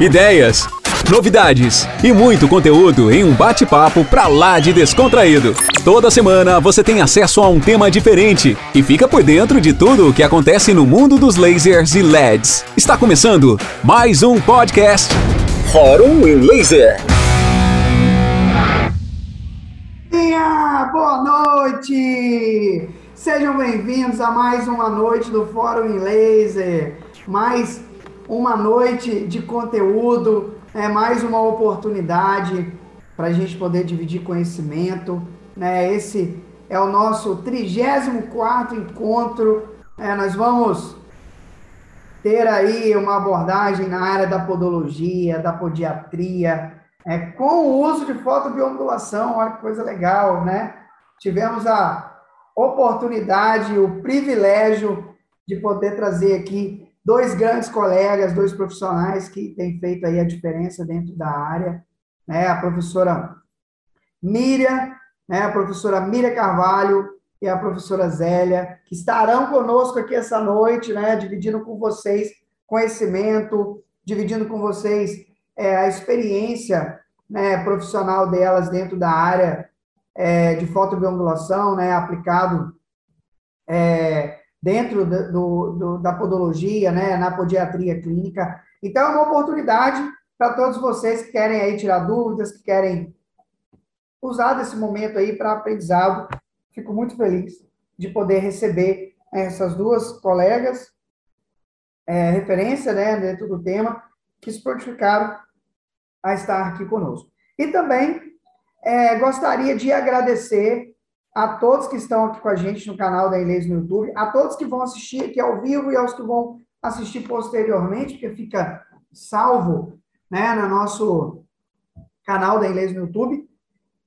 ideias, novidades e muito conteúdo em um bate-papo pra lá de descontraído. Toda semana você tem acesso a um tema diferente e fica por dentro de tudo o que acontece no mundo dos lasers e LEDs. Está começando mais um podcast Fórum em Laser. Boa noite! Sejam bem-vindos a mais uma noite do Fórum em Laser. Mais uma noite de conteúdo, é mais uma oportunidade para a gente poder dividir conhecimento. Né? Esse é o nosso 34 encontro. É, nós vamos ter aí uma abordagem na área da podologia, da podiatria, é, com o uso de fotobiomodulação. Olha que coisa legal, né? Tivemos a oportunidade, o privilégio de poder trazer aqui dois grandes colegas, dois profissionais que têm feito aí a diferença dentro da área, né? A professora Miriam, né? A professora Miriam Carvalho e a professora Zélia, que estarão conosco aqui essa noite, né? Dividindo com vocês conhecimento, dividindo com vocês é, a experiência né, profissional delas dentro da área é, de fotobiomodulação, né? Aplicado é, dentro do, do, da podologia, né, na podiatria clínica. Então, é uma oportunidade para todos vocês que querem aí tirar dúvidas, que querem usar desse momento aí para aprendizado. Fico muito feliz de poder receber essas duas colegas, é, referência né, dentro do tema, que se prontificaram a estar aqui conosco. E também é, gostaria de agradecer a todos que estão aqui com a gente no canal da Inês no YouTube, a todos que vão assistir aqui ao vivo e aos que vão assistir posteriormente, porque fica salvo né, no nosso canal da Inglês no YouTube.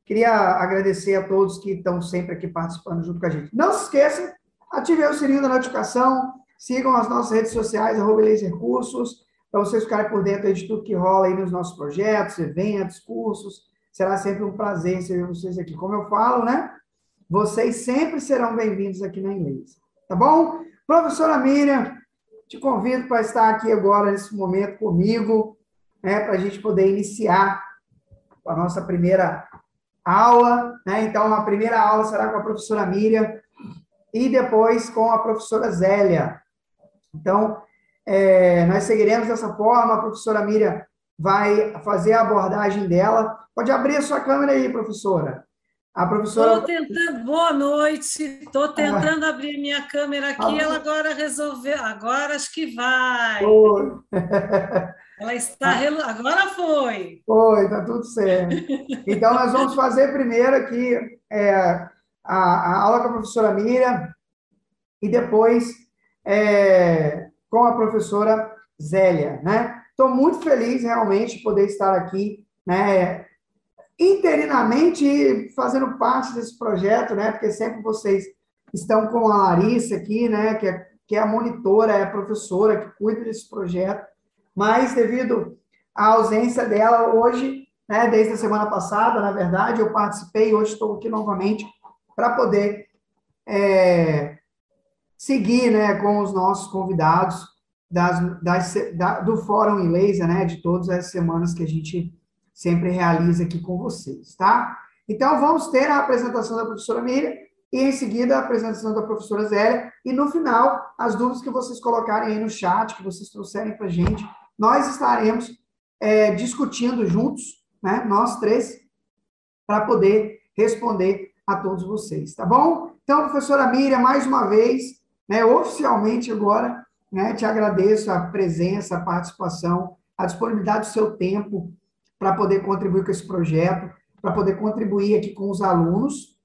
Queria agradecer a todos que estão sempre aqui participando junto com a gente. Não se esqueça, ative o sininho da notificação, sigam as nossas redes sociais, arroba Cursos, para vocês ficarem por dentro de tudo que rola aí nos nossos projetos, eventos, cursos. Será sempre um prazer receber vocês aqui. Como eu falo, né? Vocês sempre serão bem-vindos aqui na inglês. Tá bom? Professora Miriam, te convido para estar aqui agora, nesse momento, comigo, né, para a gente poder iniciar a nossa primeira aula. Né? Então, a primeira aula será com a professora Miriam e depois com a professora Zélia. Então, é, nós seguiremos dessa forma. A professora Miriam vai fazer a abordagem dela. Pode abrir a sua câmera aí, professora. A professora. Estou tentando, boa noite. Estou tentando ah. abrir minha câmera aqui. Ah. Ela agora resolveu. Agora acho que vai. Foi. Ela está. Ah. Agora foi. Foi, está tudo certo. Então, nós vamos fazer primeiro aqui é, a, a, aula com a professora Miriam e depois é, com a professora Zélia. Né? Estou muito feliz realmente de poder estar aqui. Né? Interinamente fazendo parte desse projeto, né? Porque sempre vocês estão com a Larissa aqui, né? Que é, que é a monitora, é a professora que cuida desse projeto. Mas devido à ausência dela hoje, né? Desde a semana passada, na verdade, eu participei. Hoje estou aqui novamente para poder é, seguir, né? Com os nossos convidados das, das, da, do Fórum em Laser, né? De todas as semanas que a gente sempre realiza aqui com vocês, tá? Então, vamos ter a apresentação da professora Miriam e, em seguida, a apresentação da professora Zélia. E, no final, as dúvidas que vocês colocarem aí no chat, que vocês trouxerem para a gente, nós estaremos é, discutindo juntos, né, nós três, para poder responder a todos vocês, tá bom? Então, professora Miriam, mais uma vez, né, oficialmente agora, né, te agradeço a presença, a participação, a disponibilidade do seu tempo para poder contribuir com esse projeto, para poder contribuir aqui com os alunos.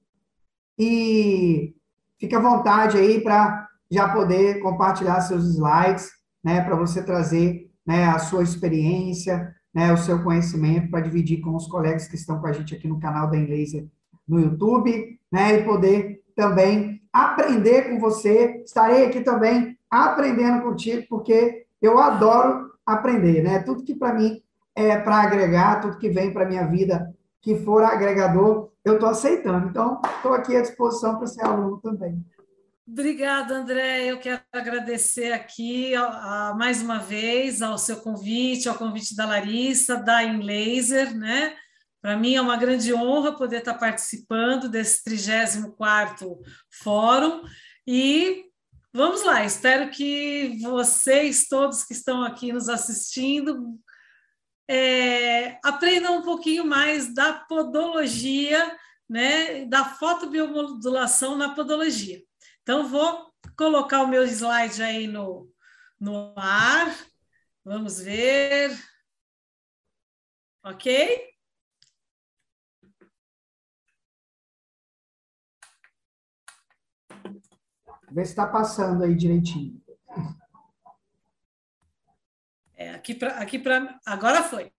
E fique à vontade aí para já poder compartilhar seus slides, né, para você trazer né, a sua experiência, né, o seu conhecimento para dividir com os colegas que estão com a gente aqui no canal da Inlaser no YouTube, né, e poder também aprender com você. Estarei aqui também aprendendo contigo, porque eu adoro aprender, né? Tudo que para mim é, para agregar, tudo que vem para a minha vida que for agregador, eu estou aceitando. Então, estou aqui à disposição para ser aluno também. Obrigada, André. Eu quero agradecer aqui a, a, mais uma vez ao seu convite, ao convite da Larissa, da Inlaser, né? Para mim é uma grande honra poder estar participando desse 34º Fórum e vamos lá, espero que vocês todos que estão aqui nos assistindo é, aprendam um pouquinho mais da podologia, né, da fotobiomodulação na podologia. Então, vou colocar o meu slide aí no, no ar. Vamos ver. Ok? Vê se está passando aí direitinho. É, aqui para aqui pra, agora foi.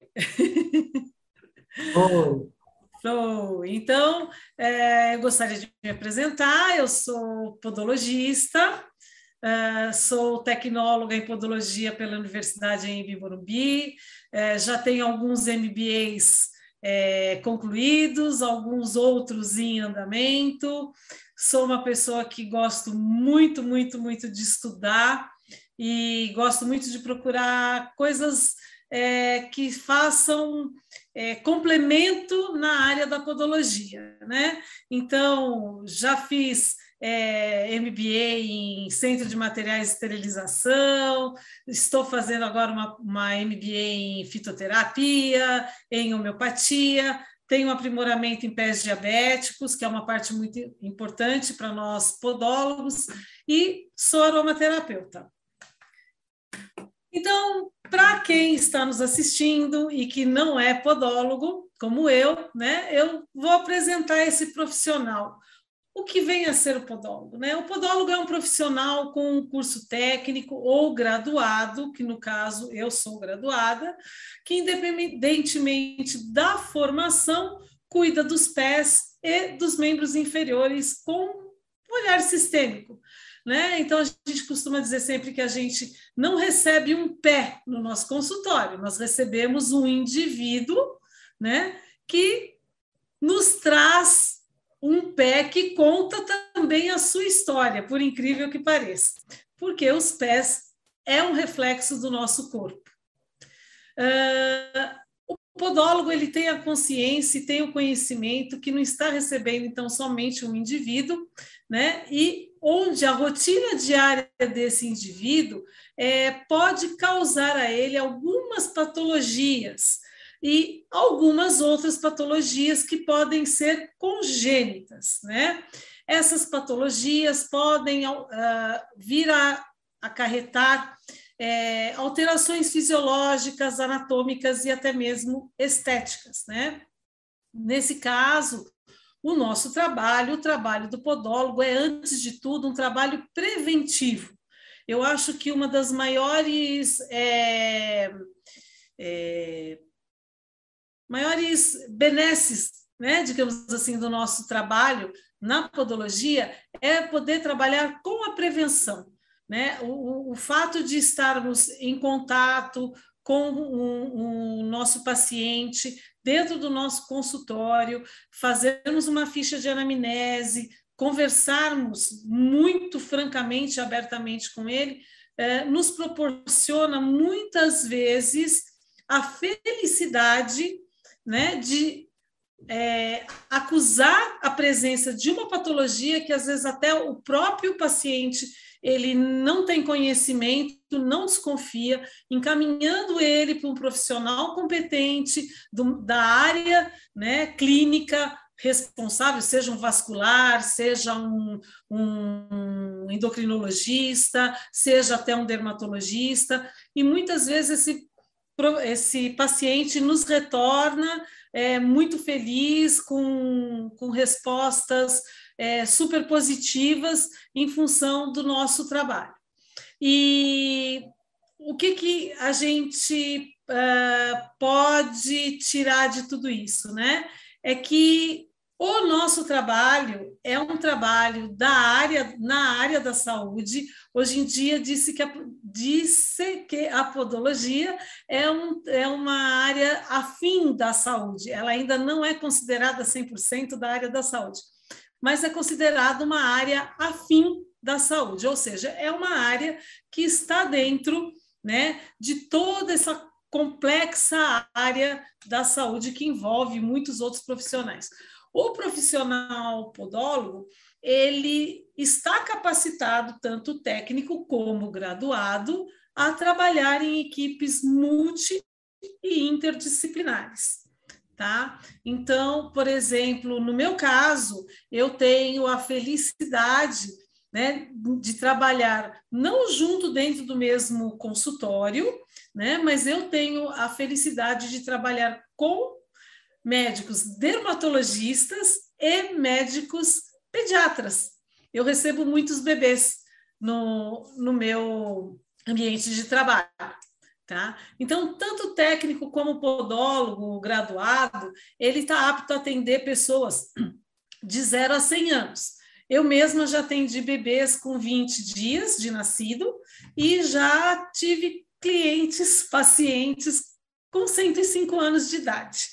Show! Então, é, eu gostaria de me apresentar. Eu sou podologista, é, sou tecnóloga em podologia pela Universidade em Morumbi, é, já tenho alguns MBAs é, concluídos, alguns outros em andamento. Sou uma pessoa que gosto muito, muito, muito de estudar e gosto muito de procurar coisas é, que façam é, complemento na área da podologia, né? Então, já fiz é, MBA em Centro de Materiais de Esterilização, estou fazendo agora uma, uma MBA em fitoterapia, em homeopatia, tenho um aprimoramento em pés diabéticos, que é uma parte muito importante para nós podólogos, e sou aromaterapeuta. Então, para quem está nos assistindo e que não é podólogo, como eu, né, eu vou apresentar esse profissional. O que vem a ser o podólogo? Né? O podólogo é um profissional com um curso técnico ou graduado, que no caso eu sou graduada, que independentemente da formação, cuida dos pés e dos membros inferiores com olhar sistêmico. Né? Então, a gente costuma dizer sempre que a gente não recebe um pé no nosso consultório, nós recebemos um indivíduo né, que nos traz um pé que conta também a sua história, por incrível que pareça, porque os pés é um reflexo do nosso corpo. Uh, o podólogo ele tem a consciência e tem o conhecimento que não está recebendo então somente um indivíduo, né? E onde a rotina diária desse indivíduo é, pode causar a ele algumas patologias e algumas outras patologias que podem ser congênitas, né? Essas patologias podem uh, vir a acarretar é, alterações fisiológicas, anatômicas e até mesmo estéticas, né? Nesse caso, o nosso trabalho, o trabalho do podólogo, é, antes de tudo, um trabalho preventivo. Eu acho que uma das maiores. É, é, maiores benesses, né, digamos assim, do nosso trabalho na podologia é poder trabalhar com a prevenção. Né? O, o fato de estarmos em contato com o, o nosso paciente, dentro do nosso consultório, fazermos uma ficha de anamnese, conversarmos muito francamente, abertamente com ele, eh, nos proporciona muitas vezes a felicidade né, de é, acusar a presença de uma patologia que às vezes até o próprio paciente ele não tem conhecimento, não desconfia, encaminhando ele para um profissional competente do, da área né, clínica responsável, seja um vascular, seja um, um endocrinologista, seja até um dermatologista, e muitas vezes esse, esse paciente nos retorna é, muito feliz, com, com respostas é, super positivas em função do nosso trabalho. E o que, que a gente uh, pode tirar de tudo isso, né? É que o nosso trabalho é um trabalho da área, na área da saúde. Hoje em dia disse que a, disse que a podologia é, um, é uma área afim da saúde. Ela ainda não é considerada 100% da área da saúde mas é considerado uma área afim da saúde, ou seja, é uma área que está dentro né, de toda essa complexa área da saúde que envolve muitos outros profissionais. O profissional podólogo, ele está capacitado, tanto técnico como graduado, a trabalhar em equipes multi e interdisciplinares. Tá? Então, por exemplo, no meu caso, eu tenho a felicidade né, de trabalhar não junto dentro do mesmo consultório, né, mas eu tenho a felicidade de trabalhar com médicos dermatologistas e médicos pediatras. Eu recebo muitos bebês no, no meu ambiente de trabalho. Tá? Então, tanto técnico como podólogo, graduado, ele está apto a atender pessoas de 0 a 100 anos. Eu mesma já atendi bebês com 20 dias de nascido e já tive clientes, pacientes com 105 anos de idade.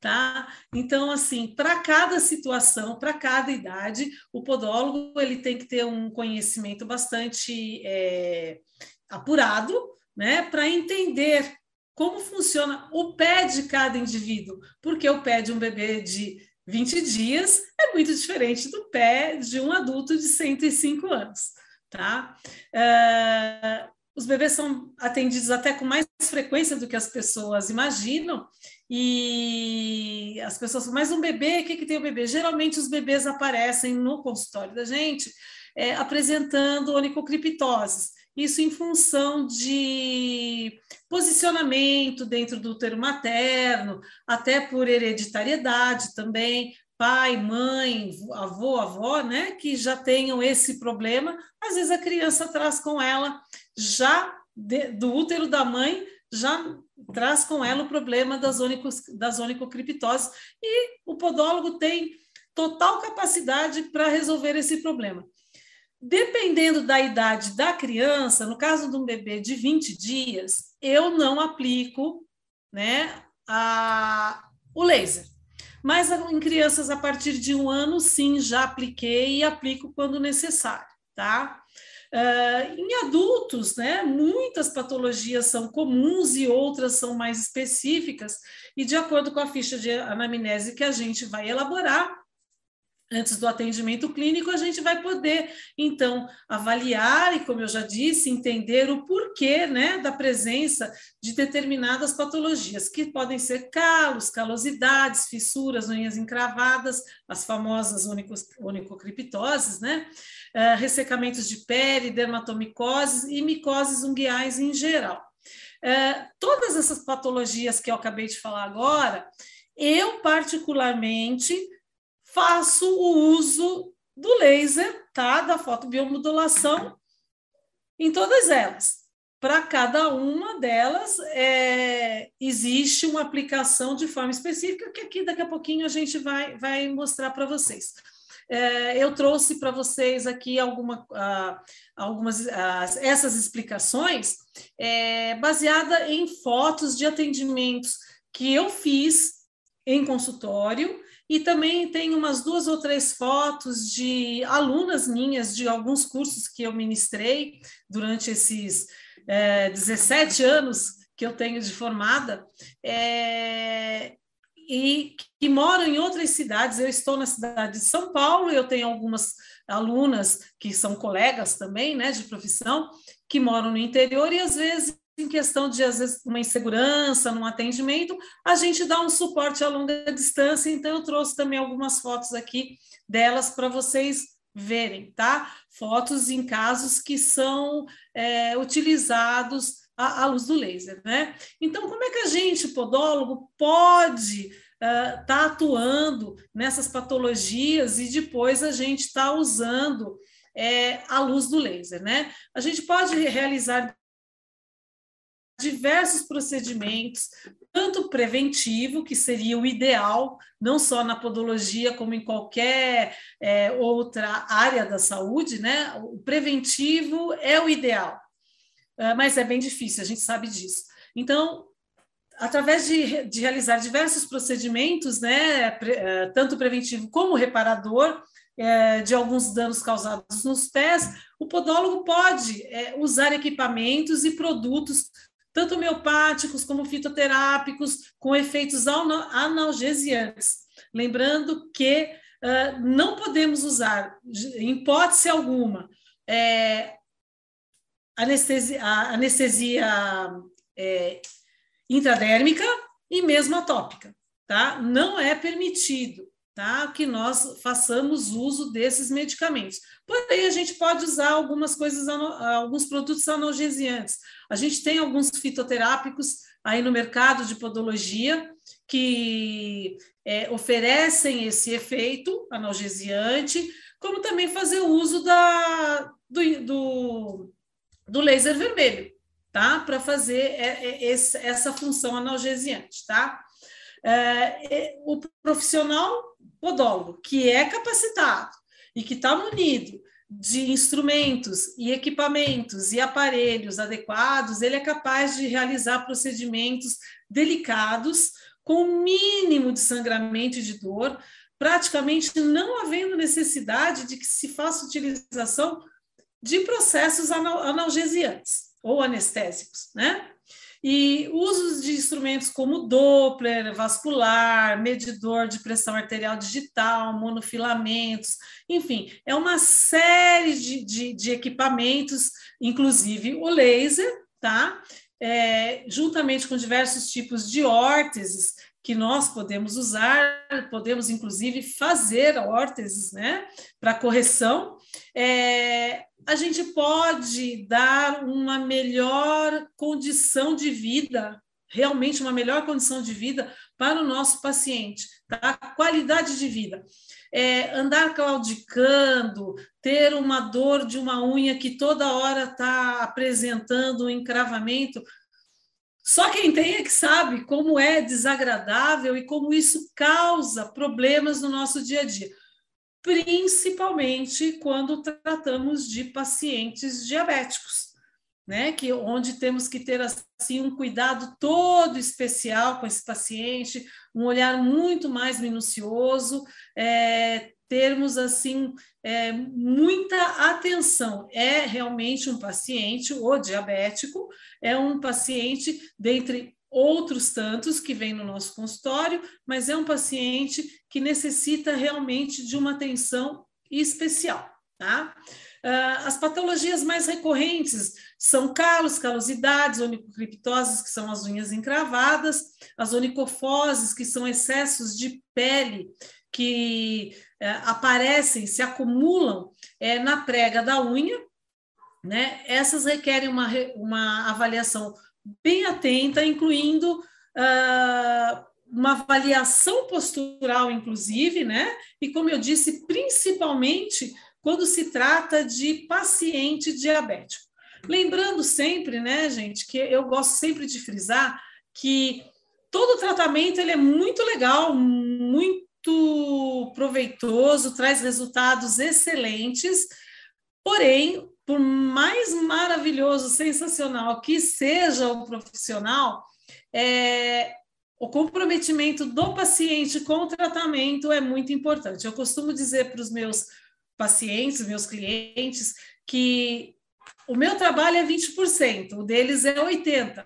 Tá? Então, assim, para cada situação, para cada idade, o podólogo ele tem que ter um conhecimento bastante é, apurado, né, para entender como funciona o pé de cada indivíduo, porque o pé de um bebê de 20 dias é muito diferente do pé de um adulto de 105 anos, tá? Uh, os bebês são atendidos até com mais frequência do que as pessoas imaginam, e as pessoas mas um bebê, o que, que tem o bebê? Geralmente os bebês aparecem no consultório da gente é, apresentando onicocriptoses. Isso em função de posicionamento dentro do útero materno, até por hereditariedade também, pai, mãe, avô, avó, né, que já tenham esse problema, às vezes a criança traz com ela já de, do útero da mãe já traz com ela o problema das, onicos, das onicocriptoses e o podólogo tem total capacidade para resolver esse problema. Dependendo da idade da criança, no caso de um bebê de 20 dias, eu não aplico né, a, o laser. Mas em crianças a partir de um ano, sim, já apliquei e aplico quando necessário, tá? Uh, em adultos, né, muitas patologias são comuns e outras são mais específicas, e de acordo com a ficha de anamnese que a gente vai elaborar, antes do atendimento clínico, a gente vai poder, então, avaliar e, como eu já disse, entender o porquê né, da presença de determinadas patologias, que podem ser calos, calosidades, fissuras, unhas encravadas, as famosas onicocriptoses, né? Uh, ressecamentos de pele, dermatomicoses e micoses unguiais em geral. Uh, todas essas patologias que eu acabei de falar agora, eu particularmente faço o uso do laser, tá? Da fotobiomodulação em todas elas. Para cada uma delas é, existe uma aplicação de forma específica que aqui daqui a pouquinho a gente vai, vai mostrar para vocês. É, eu trouxe para vocês aqui alguma, uh, algumas uh, essas explicações é, baseada em fotos de atendimentos que eu fiz em consultório e também tem umas duas ou três fotos de alunas minhas de alguns cursos que eu ministrei durante esses é, 17 anos que eu tenho de formada. É, e que moram em outras cidades. Eu estou na cidade de São Paulo, eu tenho algumas alunas que são colegas também, né, de profissão, que moram no interior e às vezes em questão de, às vezes, uma insegurança no atendimento, a gente dá um suporte a longa distância, então eu trouxe também algumas fotos aqui delas para vocês verem, tá? Fotos em casos que são é, utilizados à, à, luz do laser, né? Então, como é que a gente, podólogo, pode estar uh, tá atuando nessas patologias e depois a gente está usando é, a luz do laser, né? A gente pode realizar diversos procedimentos, tanto preventivo, que seria o ideal, não só na podologia, como em qualquer é, outra área da saúde, né? O preventivo é o ideal, é, mas é bem difícil, a gente sabe disso. Então, através de, de realizar diversos procedimentos, né, é, tanto preventivo como reparador, é, de alguns danos causados nos pés, o podólogo pode é, usar equipamentos e produtos, tanto homeopáticos como fitoterápicos, com efeitos analgesiantes. Lembrando que uh, não podemos usar, em hipótese alguma, é, anestesia, anestesia é, intradérmica e mesmo atópica, tá? Não é permitido, tá? Que nós façamos uso desses medicamentos. Porém, a gente pode usar algumas coisas, alguns produtos analgesiantes. A gente tem alguns fitoterápicos aí no mercado de podologia que é, oferecem esse efeito analgesiante, como também fazer uso da, do, do, do laser vermelho, tá? Para fazer é, é, essa função analgesiante, tá? É, o profissional podólogo que é capacitado e que está munido de instrumentos e equipamentos e aparelhos adequados, ele é capaz de realizar procedimentos delicados com o mínimo de sangramento e de dor, praticamente não havendo necessidade de que se faça utilização de processos analgesiantes ou anestésicos, né? E usos de instrumentos como Doppler, vascular, medidor de pressão arterial digital, monofilamentos, enfim, é uma série de, de, de equipamentos, inclusive o laser, tá? É, juntamente com diversos tipos de órteses que nós podemos usar, podemos inclusive fazer órteses, né, para correção. É, a gente pode dar uma melhor condição de vida, realmente uma melhor condição de vida para o nosso paciente, tá? Qualidade de vida. É, andar claudicando, ter uma dor de uma unha que toda hora está apresentando um encravamento, só quem tem é que sabe como é desagradável e como isso causa problemas no nosso dia a dia principalmente quando tratamos de pacientes diabéticos, né? Que onde temos que ter assim um cuidado todo especial com esse paciente, um olhar muito mais minucioso, é, termos assim é, muita atenção. É realmente um paciente, o diabético, é um paciente dentre outros tantos que vêm no nosso consultório, mas é um paciente que necessita realmente de uma atenção especial, tá? Uh, as patologias mais recorrentes são calos, calosidades, onicocriptoses, que são as unhas encravadas, as onicofoses, que são excessos de pele que uh, aparecem, se acumulam uh, na prega da unha, né? Essas requerem uma, uma avaliação bem atenta, incluindo uh, uma avaliação postural, inclusive, né? E como eu disse, principalmente quando se trata de paciente diabético. Lembrando sempre, né, gente, que eu gosto sempre de frisar que todo tratamento ele é muito legal, muito proveitoso, traz resultados excelentes, porém por mais maravilhoso, sensacional que seja o profissional, é, o comprometimento do paciente com o tratamento é muito importante. Eu costumo dizer para os meus pacientes, meus clientes, que o meu trabalho é 20%, o deles é 80%.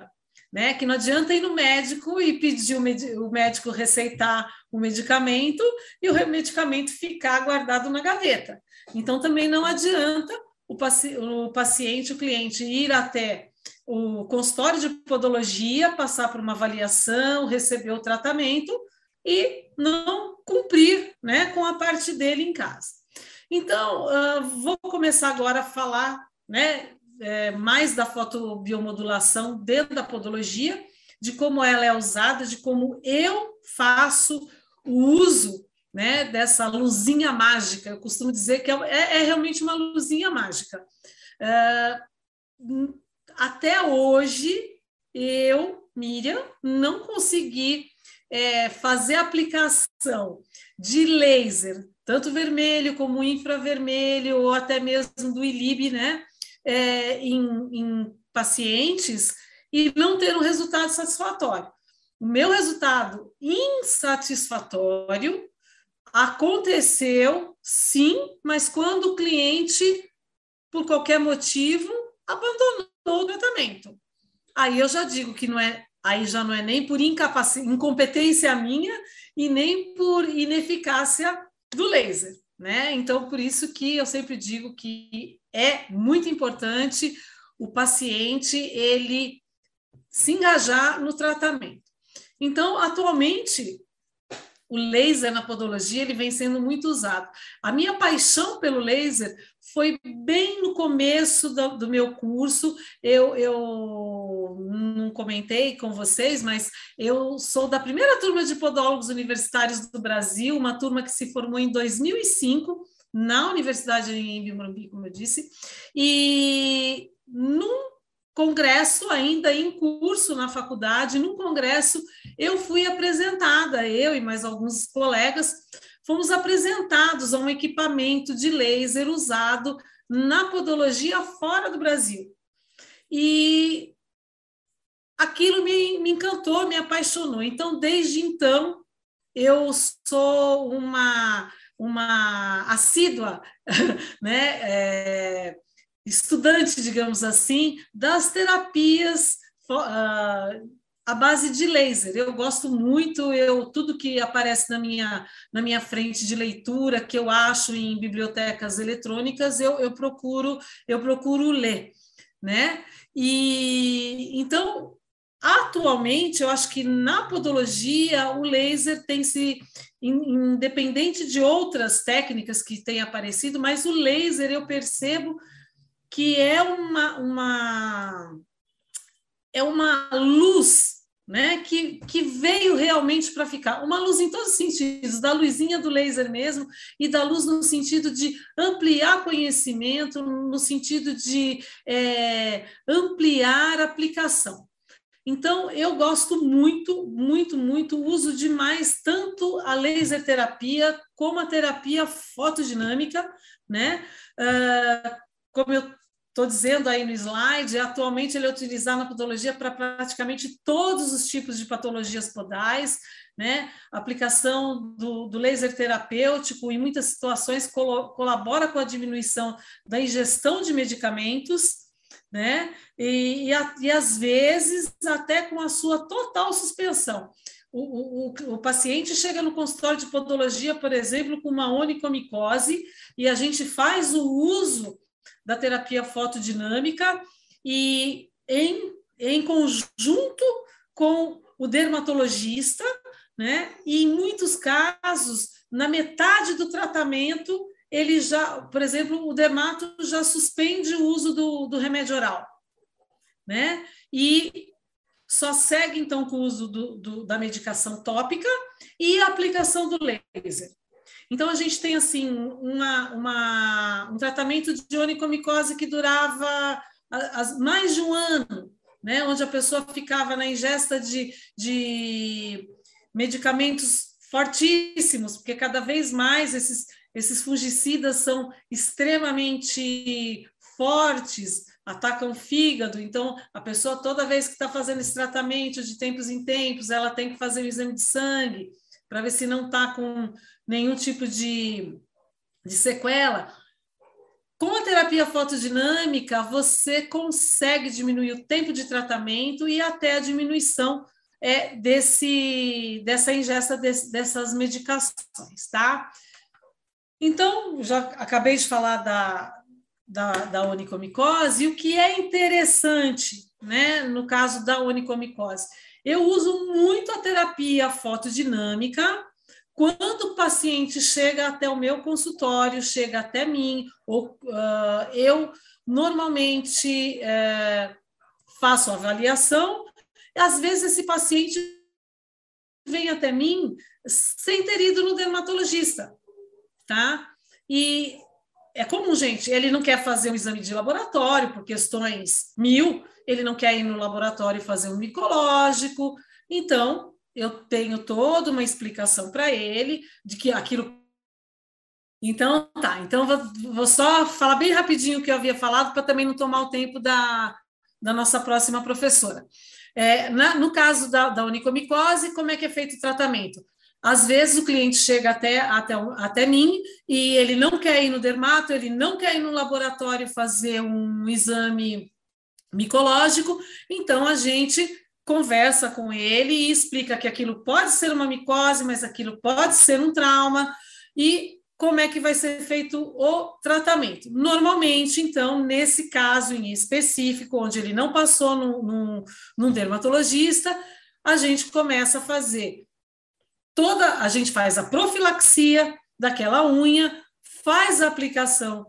Né, que não adianta ir no médico e pedir o, médico receitar o medicamento e o medicamento ficar guardado na gaveta. Então, também não adianta o, paci o paciente, o cliente, ir até o consultório de podologia, passar por uma avaliação, receber o tratamento e não cumprir né, com a parte dele em casa. Então, uh, vou começar agora a falar né, é, mais da fotobiomodulação dentro da podologia, de como ela é usada, de como eu faço o uso né, dessa luzinha mágica. Eu costumo dizer que é, é, é realmente uma luzinha mágica. É, até hoje, eu, Miriam, não consegui é, fazer aplicação de laser, tanto vermelho como infravermelho, ou até mesmo do ILIB, né, é, em, em pacientes, e não ter um resultado satisfatório. O meu resultado insatisfatório aconteceu sim, mas quando o cliente, por qualquer motivo, abandonou o tratamento. Aí eu já digo que não é, aí já não é nem por incompetência minha e nem por ineficácia do laser, né? Então, por isso que eu sempre digo que é muito importante o paciente ele se engajar no tratamento. Então, atualmente, o laser na podologia ele vem sendo muito usado. A minha paixão pelo laser foi bem no começo do, do, meu curso. Eu, eu não comentei com vocês, mas eu sou da primeira turma de podólogos universitários do Brasil, uma turma que se formou em 2005 na Universidade em Morumbi, como eu disse, e num congresso ainda em curso na faculdade, num congresso eu fui apresentada, eu e mais alguns colegas, fomos apresentados a um equipamento de laser usado na podologia fora do Brasil. E aquilo me, me encantou, me apaixonou. Então, desde então, eu sou uma, uma assídua, né? É, estudante, digamos assim, das terapias uh, à base de laser. Eu gosto muito, eu tudo que aparece na minha, na minha frente de leitura, que eu acho em bibliotecas eletrônicas, eu, eu procuro eu procuro ler, né? E então atualmente eu acho que na podologia o laser tem se independente de outras técnicas que têm aparecido, mas o laser eu percebo que é uma, uma é uma luz né, que, que veio realmente para ficar. Uma luz em todos os sentidos, da luzinha do laser mesmo, e da luz no sentido de ampliar conhecimento, no sentido de é, ampliar aplicação. Então, eu gosto muito, muito, muito, uso demais tanto a laser terapia como a terapia fotodinâmica, né? Uh, como eu estou dizendo aí no slide, atualmente ele é utilizado na podologia para praticamente todos os tipos de patologias podais, né? A aplicação do, do laser terapêutico, em muitas situações, colo, colabora com a diminuição da ingestão de medicamentos, né? E, e, a, e às vezes até com a sua total suspensão. O, o, o, paciente chega no consultório de podologia, por exemplo, com uma onicomicose, e a gente faz o uso da terapia fotodinâmica e em, em conjunto com o dermatologista, né? E em muitos casos, na metade do tratamento, ele já, por exemplo, o dermato já suspende o uso do, do remédio oral, né? E só segue então com o uso do, do, da medicação tópica e a aplicação do laser. Então, a gente tem, assim, uma, uma, um tratamento de onicomicose que durava mais de um ano, né? onde a pessoa ficava na ingesta de, de medicamentos fortíssimos, porque cada vez mais esses, esses fungicidas são extremamente fortes, atacam o fígado, então a pessoa toda vez que está fazendo esse tratamento de tempos em tempos, ela tem que fazer um exame de sangue para ver se não está com nenhum tipo de, de sequela. Com a terapia fotodinâmica, você consegue diminuir o tempo de tratamento e até a diminuição é, desse, dessa ingesta desse, dessas medicações, tá? Então, já acabei de falar da, da, da onicomicose, e o que é interessante, né, no caso da onicomicose? Eu uso muito a terapia fotodinâmica quando o paciente chega até o meu consultório, chega até mim, ou, uh, eu normalmente uh, faço avaliação, às vezes esse paciente vem até mim sem ter ido no dermatologista, tá? E é comum, gente, ele não quer fazer um exame de laboratório por questões mil, ele não quer ir no laboratório fazer um micológico, então eu tenho toda uma explicação para ele de que aquilo. Então, tá. Então, vou, vou só falar bem rapidinho o que eu havia falado, para também não tomar o tempo da, da nossa próxima professora. É, na, no caso da, da onicomicose, como é que é feito o tratamento? Às vezes o cliente chega até, até, até mim e ele não quer ir no dermato, ele não quer ir no laboratório fazer um exame micológico, então a gente conversa com ele e explica que aquilo pode ser uma micose, mas aquilo pode ser um trauma e como é que vai ser feito o tratamento. Normalmente, então, nesse caso em específico, onde ele não passou num, num, num dermatologista, a gente começa a fazer toda, a gente faz a profilaxia daquela unha, faz a aplicação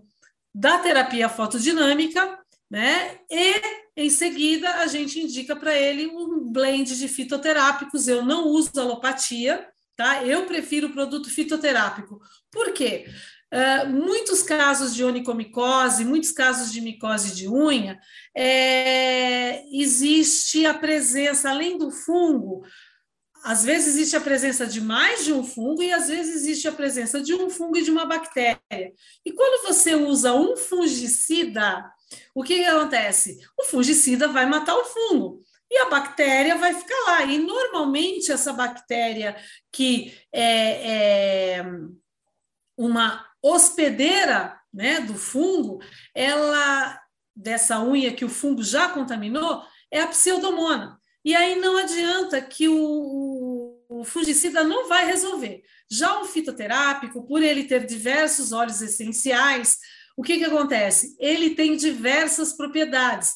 da terapia fotodinâmica, né? E em seguida a gente indica para ele um blend de fitoterápicos. Eu não uso alopatia, tá? Eu prefiro o produto fitoterápico. Por quê? Uh, muitos casos de onicomicose, muitos casos de micose de unha, é, existe a presença, além do fungo, às vezes existe a presença de mais de um fungo e às vezes existe a presença de um fungo e de uma bactéria. E quando você usa um fungicida, o que, que acontece? O fungicida vai matar o fungo e a bactéria vai ficar lá. E normalmente essa bactéria que é, é uma hospedeira né, do fungo, ela dessa unha que o fungo já contaminou, é a pseudomona. E aí não adianta que o, o fungicida não vai resolver. Já o fitoterápico, por ele ter diversos óleos essenciais, o que, que acontece? Ele tem diversas propriedades: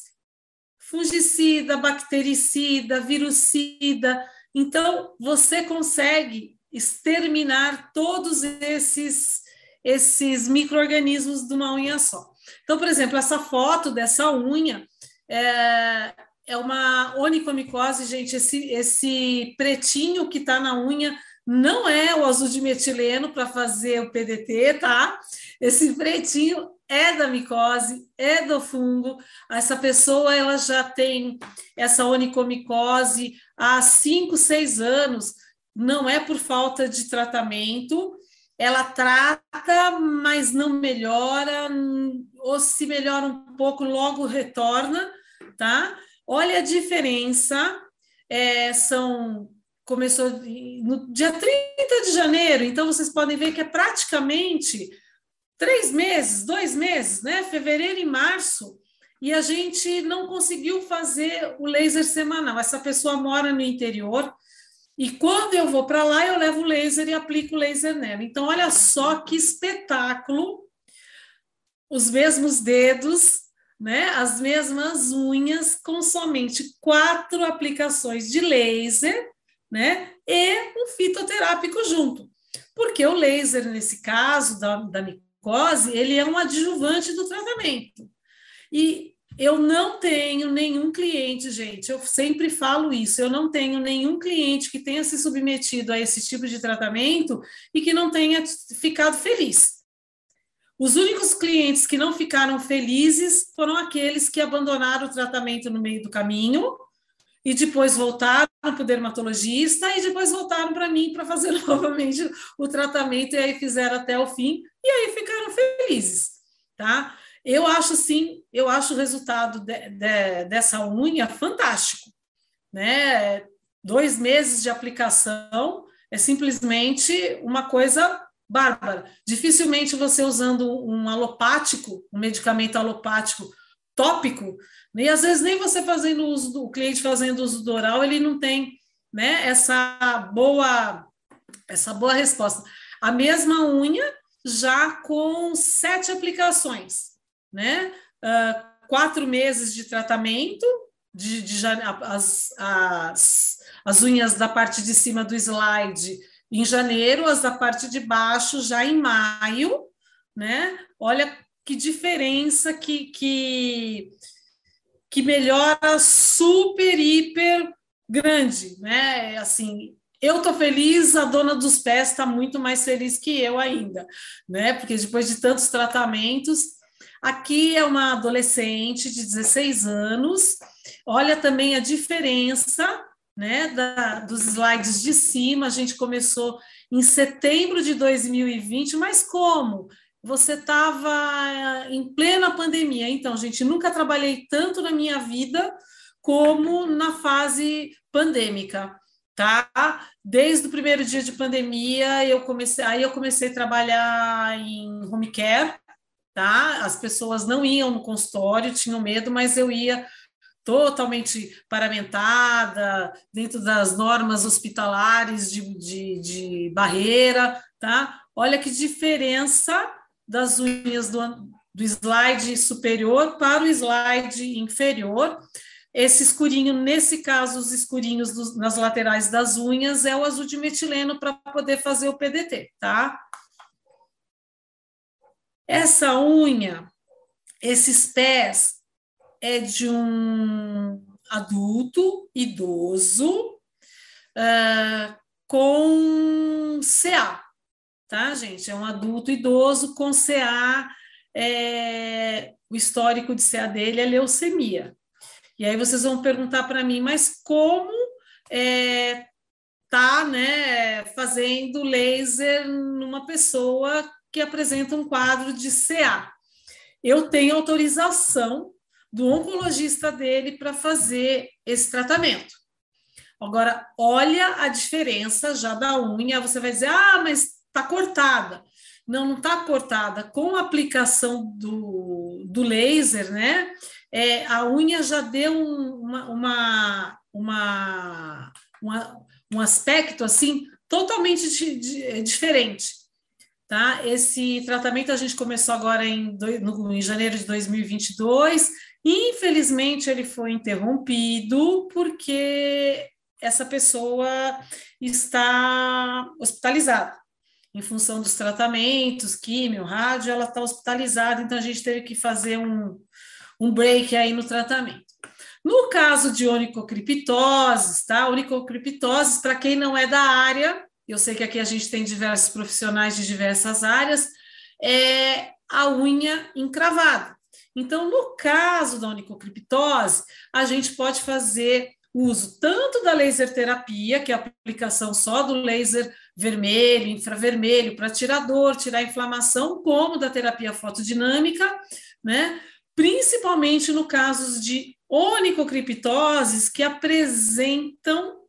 fungicida, bactericida, virucida. Então, você consegue exterminar todos esses, esses micro-organismos de uma unha só. Então, por exemplo, essa foto dessa unha é, é uma onicomicose, gente. Esse, esse pretinho que está na unha não é o azul de metileno para fazer o PDT, tá? Esse pretinho é da micose, é do fungo. Essa pessoa ela já tem essa onicomicose há 5, 6 anos não é por falta de tratamento, ela trata, mas não melhora, ou se melhora um pouco, logo retorna, tá? Olha a diferença, é, são começou no dia 30 de janeiro, então vocês podem ver que é praticamente três meses, dois meses, né? Fevereiro e março, e a gente não conseguiu fazer o laser semanal. Essa pessoa mora no interior, e quando eu vou para lá, eu levo o laser e aplico o laser nela. Então, olha só que espetáculo! Os mesmos dedos, né? As mesmas unhas, com somente quatro aplicações de laser, né? E um fitoterápico junto. Porque o laser, nesse caso da, da micose, ele é um adjuvante do tratamento. E eu não tenho nenhum cliente, gente, eu sempre falo isso, eu não tenho nenhum cliente que tenha se submetido a esse tipo de tratamento e que não tenha ficado feliz. Os únicos clientes que não ficaram felizes foram aqueles que abandonaram o tratamento no meio do caminho e depois voltaram para o dermatologista e depois voltaram para mim para fazer novamente o tratamento e aí fizeram até o fim e aí ficaram felizes, tá? Eu acho sim, eu acho o resultado de, de, dessa unha fantástico, né? Dois meses de aplicação é simplesmente uma coisa bárbara. Dificilmente você usando um alopático, um medicamento alopático tópico, e às vezes nem você fazendo uso do o cliente fazendo uso do oral, ele não tem, né, essa boa essa boa resposta. A mesma unha já com sete aplicações né? Uh, quatro meses de tratamento, de, de as, as, as unhas da parte de cima do slide em janeiro, as da parte de baixo já em maio, né? Olha que diferença que, que, que melhora super, hiper grande, né? Assim, eu tô feliz, a dona dos pés está muito mais feliz que eu ainda, né? Porque depois de tantos tratamentos, Aqui é uma adolescente de 16 anos. Olha também a diferença né, da, dos slides de cima. A gente começou em setembro de 2020, mas como? Você estava em plena pandemia. Então, gente, nunca trabalhei tanto na minha vida como na fase pandêmica. tá? Desde o primeiro dia de pandemia, eu comecei, aí eu comecei a trabalhar em home care, tá? As pessoas não iam no consultório, tinham medo, mas eu ia totalmente paramentada, dentro das normas hospitalares de, de, de barreira, tá? Olha que diferença das unhas do, do slide superior para o slide inferior. Esse escurinho, nesse caso, os escurinhos dos, nas laterais das unhas é o azul de metileno para poder fazer o PDT, tá? Essa unha, esses pés, é de um adulto, idoso, uh, com CA, tá, gente? É um adulto idoso com CA, é, o histórico de CA dele é leucemia. E aí vocês vão perguntar para mim, mas como é, tá, né, fazendo laser numa pessoa que apresenta um quadro de CA? Eu tenho autorização do oncologista dele para fazer esse tratamento. Agora, olha a diferença já da unha. Você vai dizer, ah, mas está cortada. Não, não está cortada. Com a aplicação do, do laser, né? É, a unha já deu uma, uma, uma, uma, um aspecto assim totalmente de, diferente. Tá? Esse tratamento a gente começou agora em, no, em janeiro de 2022 Infelizmente, ele foi interrompido porque essa pessoa está hospitalizada. Em função dos tratamentos, químio, rádio, ela está hospitalizada, então a gente teve que fazer um, um break aí no tratamento. No caso de onicocriptoses, tá? Onicocriptoses, para quem não é da área, eu sei que aqui a gente tem diversos profissionais de diversas áreas, é a unha encravada. Então, no caso da onicocriptose, a gente pode fazer uso tanto da laser terapia, que é a aplicação só do laser vermelho, infravermelho, para tirar dor, tirar inflamação, como da terapia fotodinâmica, né? Principalmente no caso de onicocriptoses que apresentam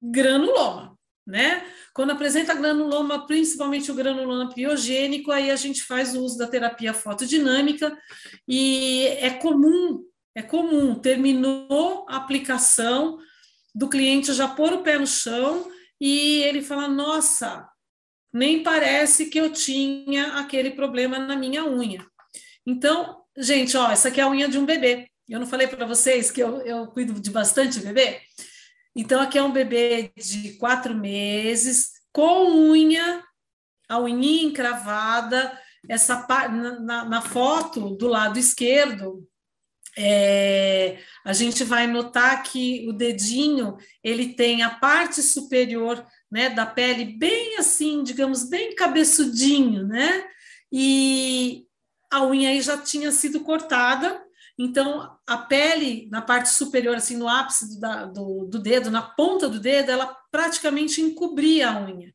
granuloma, né? Quando apresenta granuloma, principalmente o granuloma piogênico, aí a gente faz o uso da terapia fotodinâmica e é comum, é comum, terminou a aplicação do cliente já pôr o pé no chão e ele fala: "Nossa, nem parece que eu tinha aquele problema na minha unha". Então, gente, ó, essa aqui é a unha de um bebê. Eu não falei para vocês que eu, eu cuido de bastante bebê? Então, aqui é um bebê de quatro meses, com unha, a unha encravada, essa na, na foto do lado esquerdo, é, a gente vai notar que o dedinho ele tem a parte superior né, da pele bem assim, digamos, bem cabeçudinho, né? E a unha aí já tinha sido cortada, então, a pele na parte superior, assim, no ápice do, do, do dedo, na ponta do dedo, ela praticamente encobria a unha.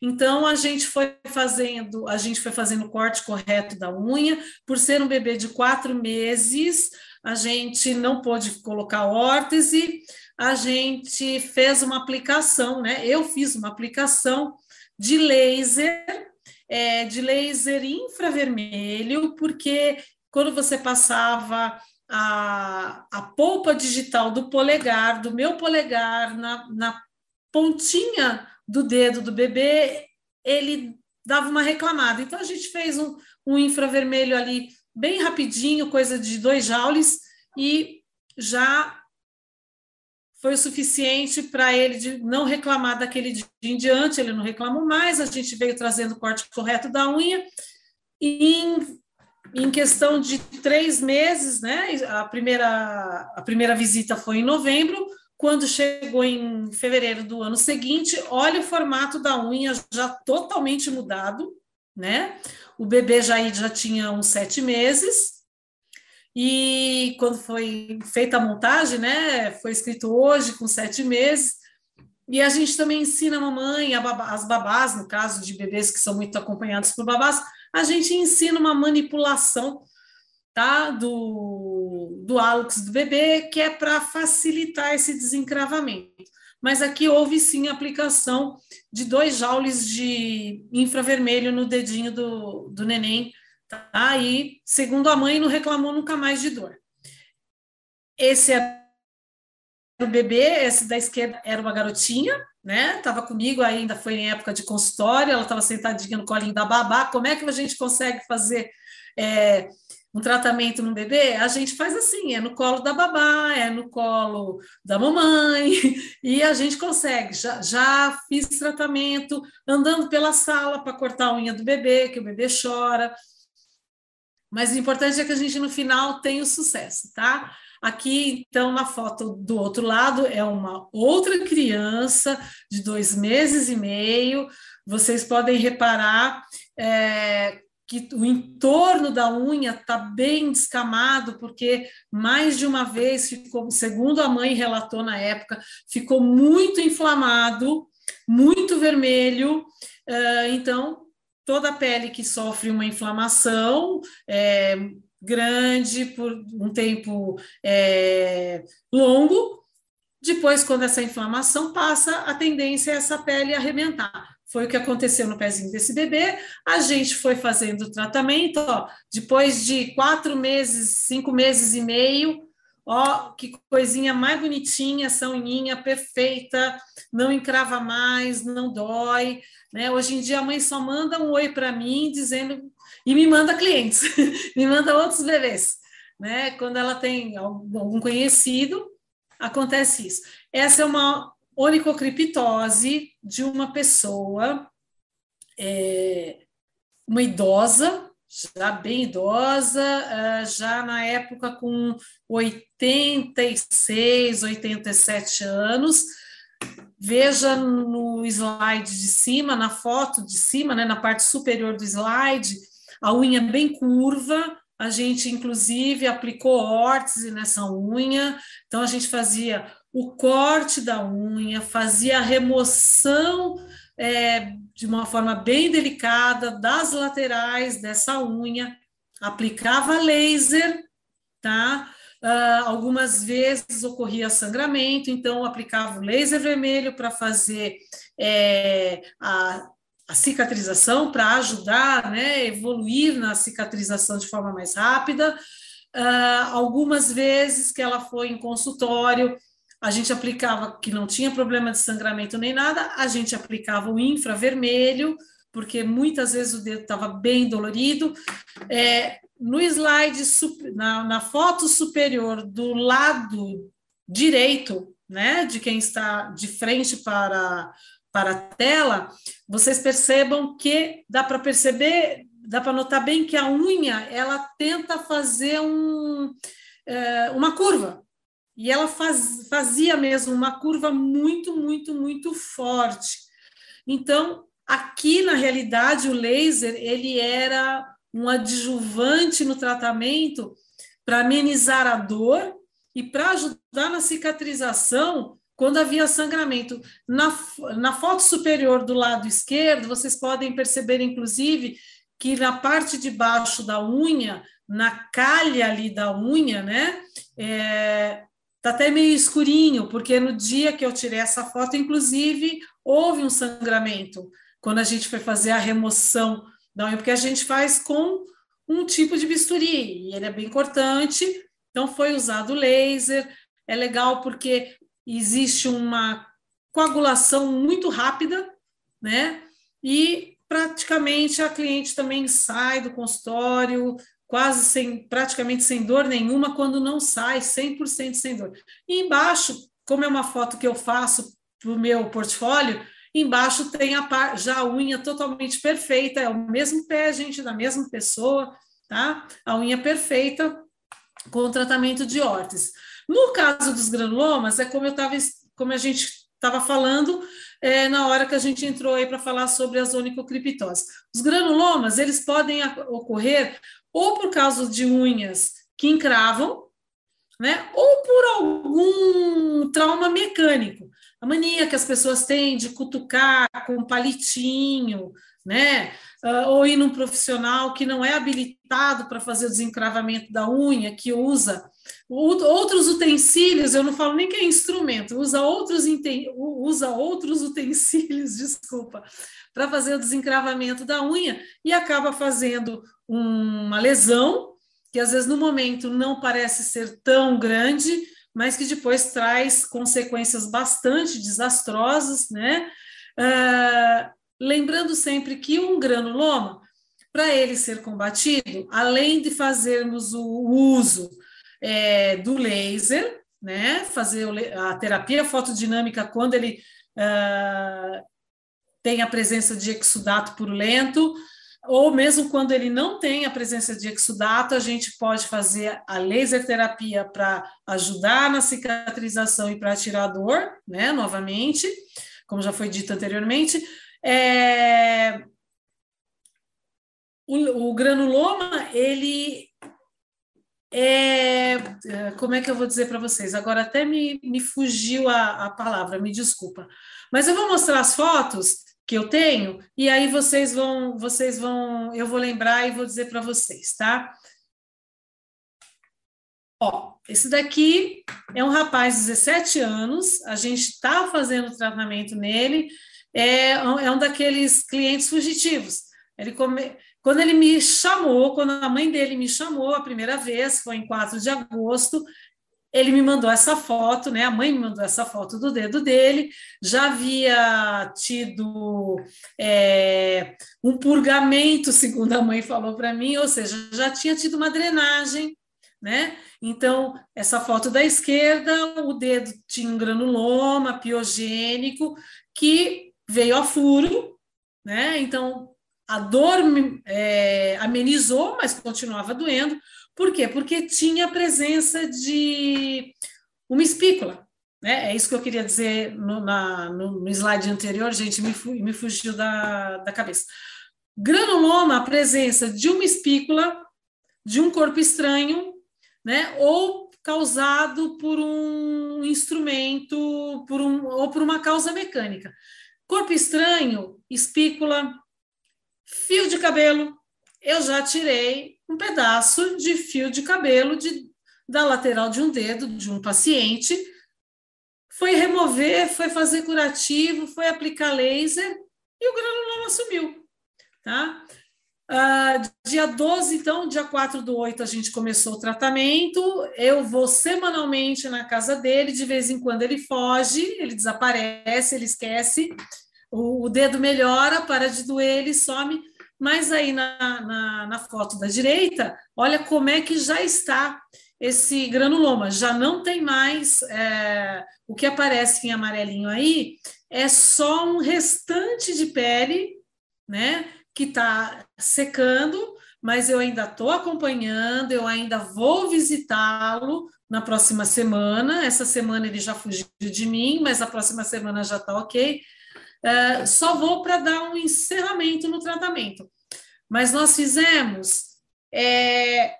Então a gente foi fazendo, a gente foi fazendo o corte correto da unha. Por ser um bebê de quatro meses, a gente não pôde colocar órtese. A gente fez uma aplicação, né? Eu fiz uma aplicação de laser, é, de laser infravermelho, porque quando você passava a, a polpa digital do polegar, do meu polegar, na, na pontinha do dedo do bebê, ele dava uma reclamada. Então, a gente fez um, um infravermelho ali bem rapidinho, coisa de dois joules, e já foi o suficiente para ele de não reclamar daquele dia em diante, ele não reclamou mais, a gente veio trazendo o corte correto da unha, e em em questão de três meses, né? A primeira, a primeira visita foi em novembro. Quando chegou em fevereiro do ano seguinte, olha o formato da unha já totalmente mudado, né? O bebê já, já tinha uns sete meses. E quando foi feita a montagem, né? Foi escrito hoje com sete meses. E a gente também ensina a mamãe, a babá, as babás, no caso de bebês que são muito acompanhados por babás, a gente ensina uma manipulação tá, do, do hálux do bebê, que é para facilitar esse desencravamento. mas aqui houve sim aplicação de dois joules de infravermelho no dedinho do, do neném, tá? Segundo a mãe, não reclamou nunca mais de dor. Esse é o bebê, esse da esquerda era uma garotinha, né? Tava comigo ainda, foi em época de consultório, ela estava sentadinha no colinho da babá. Como é que a gente consegue fazer é, um tratamento no bebê? A gente faz assim, é no colo da babá, é no colo da mamãe, e a gente consegue. Já, já fiz tratamento andando pela sala para cortar a unha do bebê, que o bebê chora. Mas o importante é que a gente no final tenha o sucesso, tá? Aqui, então, na foto do outro lado, é uma outra criança de dois meses e meio. Vocês podem reparar é, que o entorno da unha está bem descamado, porque mais de uma vez ficou, segundo a mãe relatou na época, ficou muito inflamado, muito vermelho. Uh, então, toda a pele que sofre uma inflamação, é, grande por um tempo é, longo. Depois, quando essa inflamação passa, a tendência é essa pele arrebentar. Foi o que aconteceu no pezinho desse bebê. A gente foi fazendo o tratamento, ó, depois de quatro meses, cinco meses e meio, ó, que coisinha mais bonitinha, essa unhinha perfeita, não encrava mais, não dói. Né? Hoje em dia a mãe só manda um oi para mim dizendo e me manda clientes, me manda outros bebês. Né? Quando ela tem algum conhecido, acontece isso. Essa é uma onicocriptose de uma pessoa, é, uma idosa, já bem idosa, ah, já na época com 86, 87 anos. Veja no slide de cima, na foto de cima, né, na parte superior do slide, a unha bem curva, a gente inclusive aplicou órtese nessa unha, então a gente fazia o corte da unha, fazia a remoção é, de uma forma bem delicada das laterais dessa unha, aplicava laser, tá? Uh, algumas vezes ocorria sangramento, então aplicava o laser vermelho para fazer é, a a cicatrização para ajudar, né, evoluir na cicatrização de forma mais rápida. Uh, algumas vezes que ela foi em consultório, a gente aplicava que não tinha problema de sangramento nem nada, a gente aplicava o infravermelho, porque muitas vezes o dedo estava bem dolorido. É, no slide, na, na foto superior do lado direito, né, de quem está de frente para para a tela, vocês percebam que dá para perceber, dá para notar bem que a unha ela tenta fazer um, é, uma curva. E ela faz, fazia mesmo uma curva muito, muito, muito forte. Então, aqui na realidade, o laser ele era um adjuvante no tratamento para amenizar a dor e para ajudar na cicatrização quando havia sangramento. Na, na foto superior do lado esquerdo, vocês podem perceber, inclusive, que na parte de baixo da unha, na calha ali da unha, né, é, tá até meio escurinho, porque no dia que eu tirei essa foto, inclusive, houve um sangramento, quando a gente foi fazer a remoção da unha, porque a gente faz com um tipo de bisturi, e ele é bem cortante, então foi usado laser, é legal porque existe uma coagulação muito rápida, né? E praticamente a cliente também sai do consultório quase sem, praticamente sem dor nenhuma, quando não sai 100% sem dor. E embaixo, como é uma foto que eu faço para o meu portfólio, embaixo tem a já a unha totalmente perfeita, é o mesmo pé, gente, da mesma pessoa, tá? A unha perfeita com o tratamento de órtese. No caso dos granulomas, é como eu estava, como a gente estava falando é, na hora que a gente entrou aí para falar sobre a zonicocriptose. Os granulomas, eles podem ocorrer ou por causa de unhas que encravam, né, ou por algum trauma mecânico. A mania que as pessoas têm de cutucar com palitinho, né? Uh, ou ir num profissional que não é habilitado para fazer o desencravamento da unha, que usa outros utensílios, eu não falo nem que é instrumento, usa outros, usa outros utensílios, desculpa, para fazer o desencravamento da unha e acaba fazendo uma lesão, que às vezes no momento não parece ser tão grande, mas que depois traz consequências bastante desastrosas, né? Uh, lembrando sempre que um granuloma, para ele ser combatido, além de fazermos o uso é, do laser, né, fazer a terapia fotodinâmica quando ele uh, tem a presença de exudato purulento, ou mesmo quando ele não tem a presença de exudato, a gente pode fazer a laser terapia para ajudar na cicatrização e para tirar a dor, né, novamente, como já foi dito anteriormente, é... O, o, granuloma, ele é, é. Como é que eu vou dizer para vocês? Agora até me, me fugiu a, a palavra, me desculpa. Mas eu vou mostrar as fotos que eu tenho e aí vocês vão, vocês vão, eu vou lembrar e vou dizer para vocês, tá? Ó, esse daqui é um rapaz de 17 anos, a gente está fazendo tratamento nele, é, é um daqueles clientes fugitivos. Ele come... Quando ele me chamou, quando a mãe dele me chamou a primeira vez, foi em 4 de agosto, ele me mandou essa foto, né? A mãe me mandou essa foto do dedo dele. Já havia tido é, um purgamento, segundo a mãe falou para mim, ou seja, já tinha tido uma drenagem, né? Então, essa foto da esquerda, o dedo tinha um granuloma piogênico que veio a furo, né? Então a dor é, amenizou, mas continuava doendo. Por quê? Porque tinha a presença de uma espícula. Né? É isso que eu queria dizer no, na, no, no slide anterior, gente, me, me fugiu da, da cabeça. Granuloma, a presença de uma espícula, de um corpo estranho, né? ou causado por um instrumento, por um, ou por uma causa mecânica. Corpo estranho, espícula, fio de cabelo. Eu já tirei um pedaço de fio de cabelo de, da lateral de um dedo de um paciente. Foi remover, foi fazer curativo, foi aplicar laser e o granuloma sumiu. Tá? Uh, dia 12, então, dia 4 do 8, a gente começou o tratamento. Eu vou semanalmente na casa dele, de vez em quando ele foge, ele desaparece, ele esquece, o, o dedo melhora, para de doer, ele some. Mas aí na, na, na foto da direita, olha como é que já está esse granuloma. Já não tem mais é, o que aparece em amarelinho aí, é só um restante de pele, né? que está secando, mas eu ainda estou acompanhando, eu ainda vou visitá-lo na próxima semana. Essa semana ele já fugiu de mim, mas a próxima semana já está ok. É, só vou para dar um encerramento no tratamento. Mas nós fizemos é,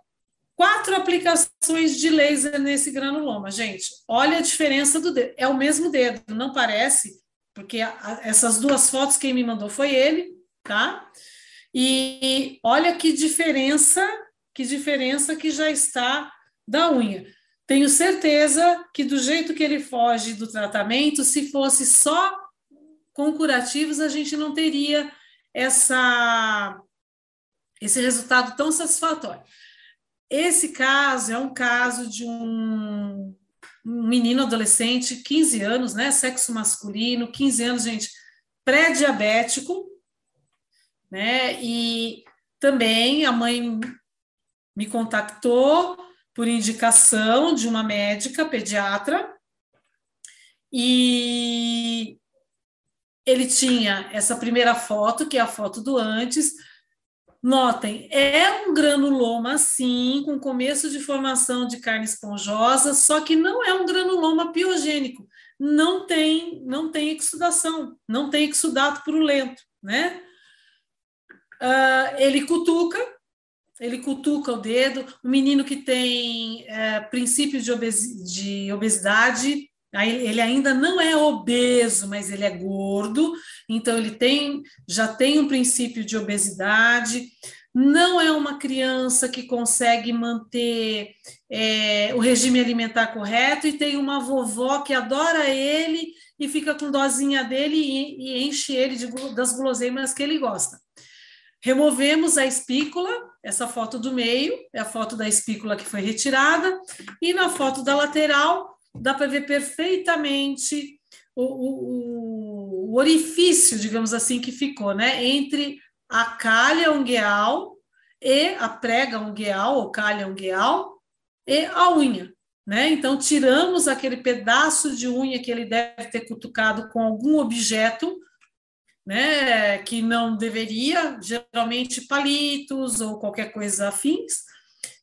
quatro aplicações de laser nesse granuloma, gente. Olha a diferença do dedo. É o mesmo dedo, não parece, porque a, a, essas duas fotos quem me mandou foi ele, tá? E olha que diferença, que diferença que já está da unha. Tenho certeza que do jeito que ele foge do tratamento, se fosse só com curativos, a gente não teria essa esse resultado tão satisfatório. Esse caso é um caso de um, um menino adolescente, 15 anos, né, sexo masculino, 15 anos, gente, pré-diabético, né? E também a mãe me contactou por indicação de uma médica pediatra e ele tinha essa primeira foto, que é a foto do antes. Notem, é um granuloma, sim, com começo de formação de carne esponjosa, só que não é um granuloma piogênico. Não tem, não tem exudação, não tem exudato purulento, né? Uh, ele cutuca, ele cutuca o dedo. O menino que tem uh, princípios de, obesi de obesidade, ele ainda não é obeso, mas ele é gordo, então ele tem já tem um princípio de obesidade. Não é uma criança que consegue manter é, o regime alimentar correto e tem uma vovó que adora ele e fica com dozinha dele e, e enche ele de, das guloseimas que ele gosta. Removemos a espícula, essa foto do meio é a foto da espícula que foi retirada, e na foto da lateral dá para ver perfeitamente o, o, o, orifício, digamos assim, que ficou, né? Entre a calha ungueal e a prega ungueal, ou calha ungueal, e a unha. Né? Então, tiramos aquele pedaço de unha que ele deve ter cutucado com algum objeto, né, que não deveria, geralmente palitos ou qualquer coisa afins,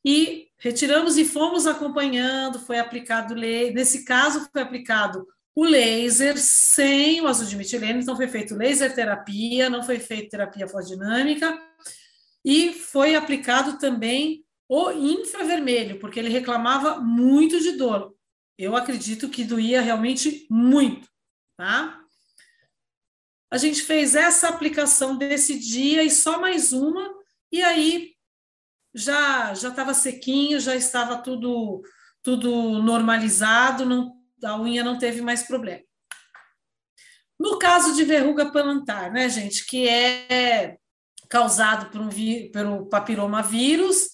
e retiramos e fomos acompanhando, foi aplicado, nesse caso foi aplicado o laser sem o azul de metileno, então foi feito laser terapia, não foi feito terapia fotodinâmica, e foi aplicado também o infravermelho, porque ele reclamava muito de dor. Eu acredito que doía realmente muito, tá? A gente fez essa aplicação desse dia e só mais uma, e aí já já estava sequinho, já estava tudo tudo normalizado, não, a unha não teve mais problema. No caso de verruga plantar, né, gente, que é causado por um pelo papilomavírus,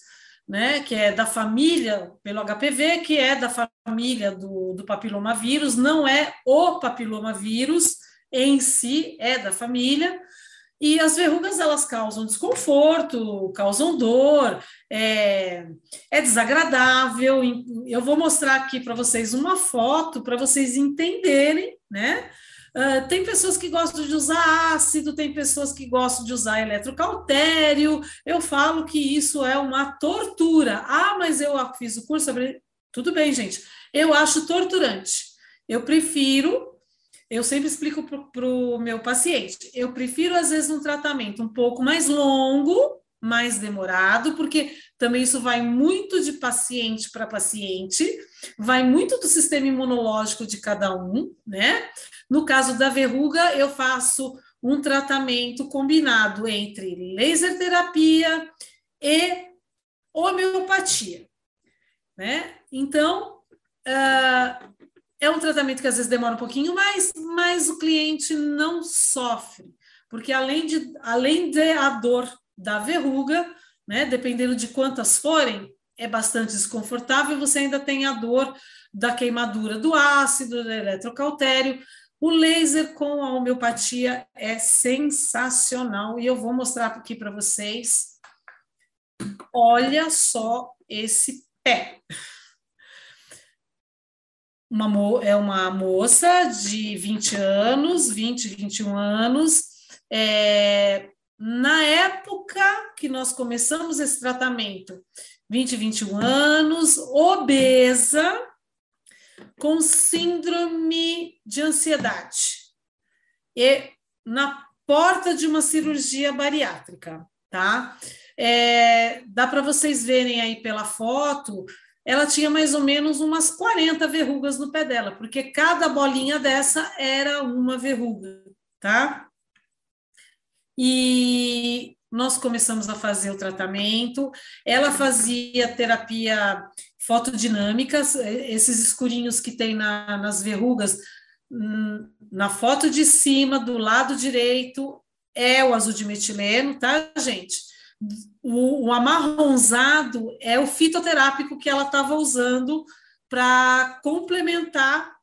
né, que é da família, pelo HPV, que é da família do, do papilomavírus, não é o papilomavírus em si, é da família, e as verrugas elas causam desconforto, causam dor, é, é desagradável. Eu vou mostrar aqui para vocês uma foto para vocês entenderem, né? Uh, tem pessoas que gostam de usar ácido, tem pessoas que gostam de usar eletrocautério. Eu falo que isso é uma tortura. Ah, mas eu fiz o curso sobre. Tudo bem, gente. Eu acho torturante. Eu prefiro, eu sempre explico para o meu paciente, eu prefiro, às vezes, um tratamento um pouco mais longo, mais demorado, porque também isso vai muito de paciente para paciente, vai muito do sistema imunológico de cada um, né? No caso da verruga, eu faço um tratamento combinado entre laser terapia e homeopatia, né? Então, uh, é um tratamento que às vezes demora um pouquinho mais, mas o cliente não sofre, porque além de, além de a dor da verruga, né, dependendo de quantas forem, é bastante desconfortável, você ainda tem a dor da queimadura do ácido, do eletrocautério, o laser com a homeopatia é sensacional e eu vou mostrar aqui para vocês. Olha só esse pé. Uma, é uma moça de 20 anos, 20, 21 anos. É, na época que nós começamos esse tratamento, 20, 21 anos, obesa, com síndrome de ansiedade e na porta de uma cirurgia bariátrica, tá? É, dá para vocês verem aí pela foto, ela tinha mais ou menos umas 40 verrugas no pé dela, porque cada bolinha dessa era uma verruga, tá? E nós começamos a fazer o tratamento. Ela fazia terapia fotodinâmicas, esses escurinhos que tem na, nas verrugas, hum, na foto de cima, do lado direito, é o azul de metileno, tá, gente? O, o amarronzado é o fitoterápico que ela estava usando para complementar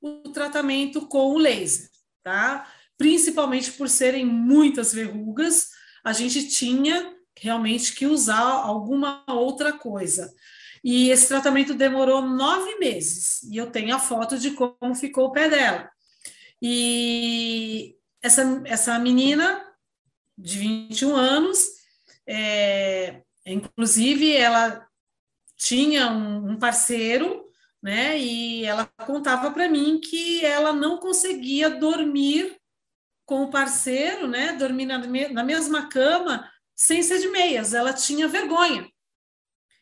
o tratamento com o laser, tá? Principalmente por serem muitas verrugas, a gente tinha realmente que usar alguma outra coisa. E esse tratamento demorou nove meses. E eu tenho a foto de como ficou o pé dela. E essa, essa menina de 21 anos, é, inclusive, ela tinha um, um parceiro, né? E ela contava para mim que ela não conseguia dormir com o parceiro, né? Dormir na, na mesma cama sem ser de meias. Ela tinha vergonha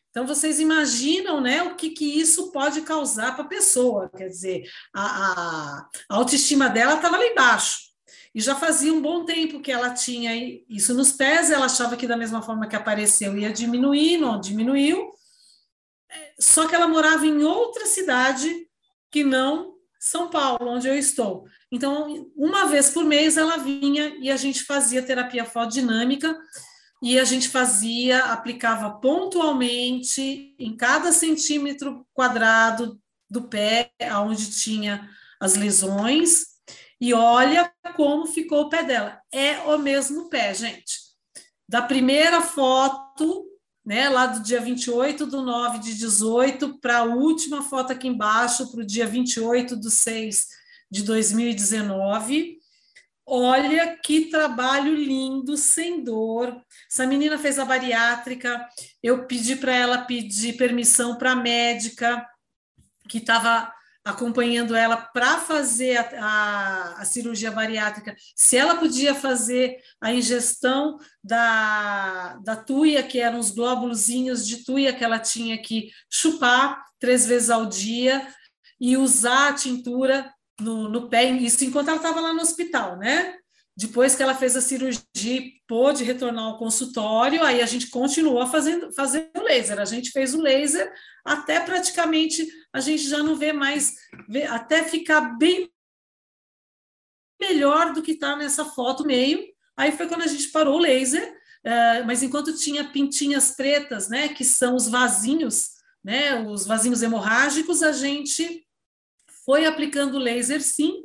Então, vocês imaginam né, o que, que isso pode causar para a pessoa. Quer dizer, a, a, autoestima dela estava lá embaixo. E já fazia um bom tempo que ela tinha isso nos pés, ela achava que da mesma forma que apareceu ia diminuir, não diminuiu. Só que ela morava em outra cidade que não São Paulo, onde eu estou. Então, uma vez por mês ela vinha e a gente fazia terapia fotodinâmica e a gente fazia, aplicava pontualmente em cada centímetro quadrado do pé, onde tinha as lesões, e olha como ficou o pé dela. É o mesmo pé, gente. Da primeira foto, né, lá do dia 28 do 9 de 18, para a última foto aqui embaixo, para o dia 28 do 6 de 2019, Olha que trabalho lindo, sem dor. Essa menina fez a bariátrica. Eu pedi para ela pedir permissão para a médica que estava acompanhando ela para fazer a, a, a, cirurgia bariátrica, se ela podia fazer a ingestão da, da tuia, que eram os glóbulozinhos de tuia que ela tinha que chupar três vezes ao dia e usar a tintura no, no pé, isso enquanto ela estava lá no hospital, né? Depois que ela fez a cirurgia, pôde retornar ao consultório, aí a gente continuou fazendo, fazendo laser. A gente fez o laser até praticamente a gente já não vê mais, vê, até ficar bem melhor do que está nessa foto meio. Aí foi quando a gente parou o laser, uh, mas enquanto tinha pintinhas pretas, né, que são os vasinhos, né, os vasinhos hemorrágicos, a gente foi aplicando laser sim,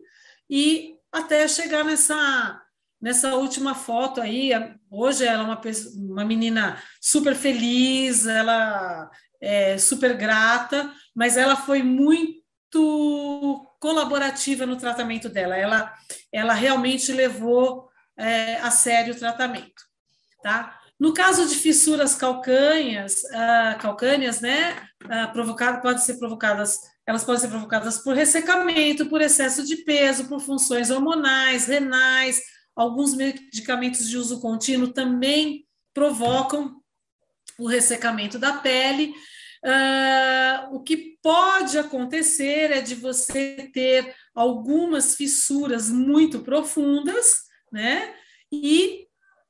e até chegar nessa, nessa última foto aí. Hoje ela é uma, uma menina super feliz, ela é super grata, mas ela foi muito colaborativa no tratamento dela. Ela, ela realmente levou é, a sério o tratamento, tá? No caso de fissuras calcânhas, uh, calcâneas, né, uh, provocado, pode ser provocadas elas podem ser provocadas por ressecamento, por excesso de peso, por funções hormonais, renais, alguns medicamentos de uso contínuo também provocam o ressecamento da pele. Uh, o que pode acontecer é de você ter algumas fissuras muito profundas, né? E,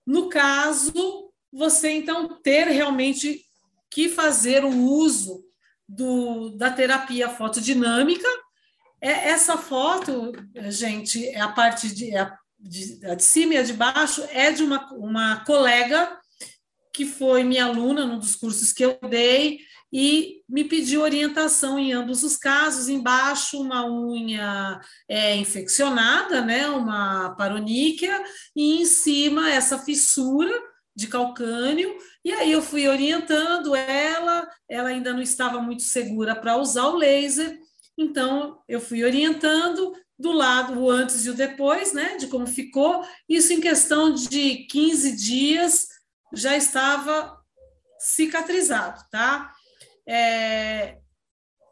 no caso, você então ter realmente que fazer o uso do, da terapia fotodinâmica. É, essa foto, gente, é a parte de, é a, de, a de cima e a de baixo é de uma, uma colega que foi minha aluna num dos cursos que eu dei e me pediu orientação em ambos os casos. Embaixo, uma unha é, infeccionada, né, uma paroníquea, e em cima, essa fissura de calcânio, e aí eu fui orientando ela, ela ainda não estava muito segura para usar o laser, então eu fui orientando do lado o antes e o depois, né, de como ficou. Isso em questão de 15 dias já estava cicatrizado, tá? É,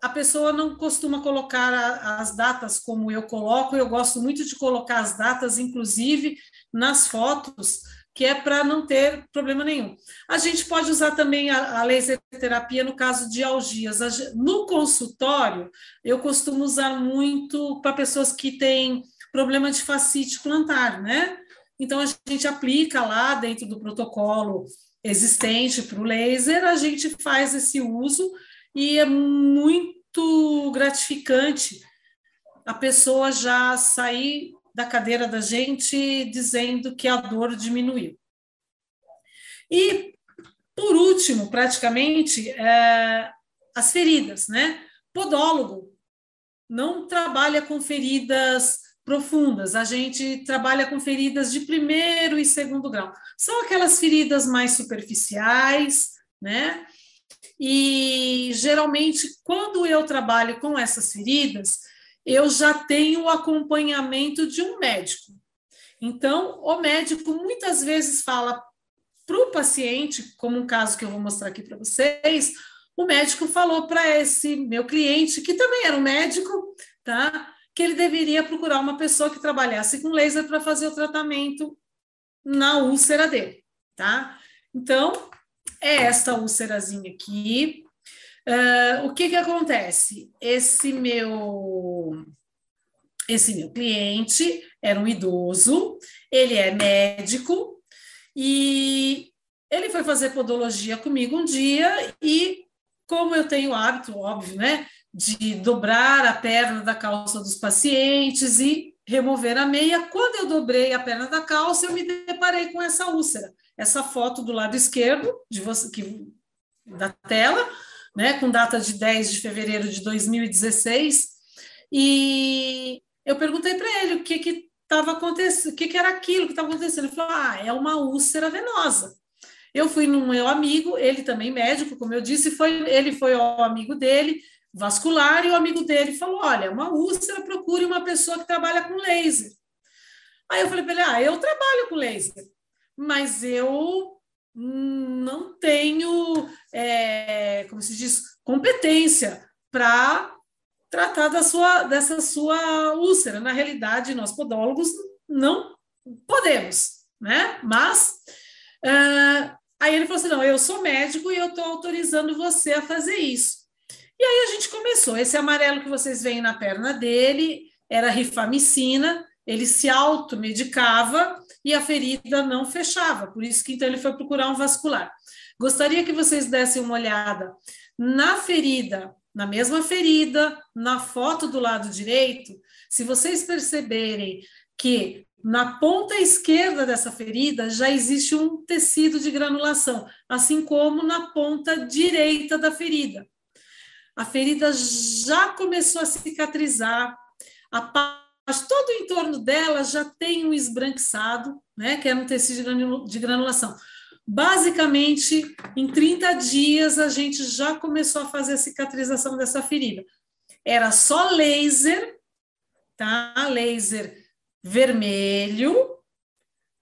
a pessoa não costuma colocar a, as datas como eu coloco, eu gosto muito de colocar as datas, inclusive nas fotos, que é para não ter problema nenhum. A gente pode usar também a, a laser terapia no caso de algias. No consultório, eu costumo usar muito para pessoas que têm problema de fascite plantar, né? Então, a gente aplica lá dentro do protocolo existente para o laser, a gente faz esse uso e é muito gratificante a pessoa já sair da cadeira da gente dizendo que a dor diminuiu. E, por último, praticamente, é, as feridas, né? Podólogo não trabalha com feridas profundas, a gente trabalha com feridas de primeiro e segundo grau. São aquelas feridas mais superficiais, né? E geralmente, quando eu trabalho com essas feridas, eu já tenho o acompanhamento de um médico. Então, o médico muitas vezes fala para o paciente, como um caso que eu vou mostrar aqui para vocês, o médico falou para esse meu cliente, que também era um médico, tá? Que ele deveria procurar uma pessoa que trabalhasse com laser para fazer o tratamento na úlcera dele, tá? Então, é esta úlcerazinha aqui. Uh, o que que acontece? Esse meu esse meu cliente era um idoso, ele é médico e ele foi fazer podologia comigo um dia e como eu tenho hábito, óbvio, né, de dobrar a perna da calça dos pacientes e remover a meia, quando eu dobrei a perna da calça, eu me deparei com essa úlcera. Essa foto do lado esquerdo de você que da tela, né, com data de 10 de fevereiro de 2016, e eu perguntei para ele o que que estava acontecendo, o que, que era aquilo que estava acontecendo. Ele falou: "Ah, é uma úlcera venosa". Eu fui no meu amigo, ele também médico, como eu disse, foi ele foi o amigo dele, vascular, e o amigo dele falou: "Olha, uma úlcera, procure uma pessoa que trabalha com laser". Aí eu falei para ele: "Ah, eu trabalho com laser, mas eu não tenho, é, como se diz, competência para tratar da sua, dessa sua úlcera. Na realidade, nós podólogos não podemos, né? Mas uh, aí ele falou assim: não, eu sou médico e eu estou autorizando você a fazer isso. E aí a gente começou. Esse amarelo que vocês veem na perna dele era rifamicina, ele se automedicava e a ferida não fechava, por isso que então ele foi procurar um vascular. Gostaria que vocês dessem uma olhada na ferida na mesma ferida, na foto do lado direito, se vocês perceberem que na ponta esquerda dessa ferida já existe um tecido de granulação, assim como na ponta direita da ferida. A ferida já começou a cicatrizar, a parte, todo o entorno dela já tem um esbranquiçado, né, que é um tecido de granulação. Basicamente, em 30 dias, a gente já começou a fazer a cicatrização dessa ferida. Era só laser, tá? Laser vermelho,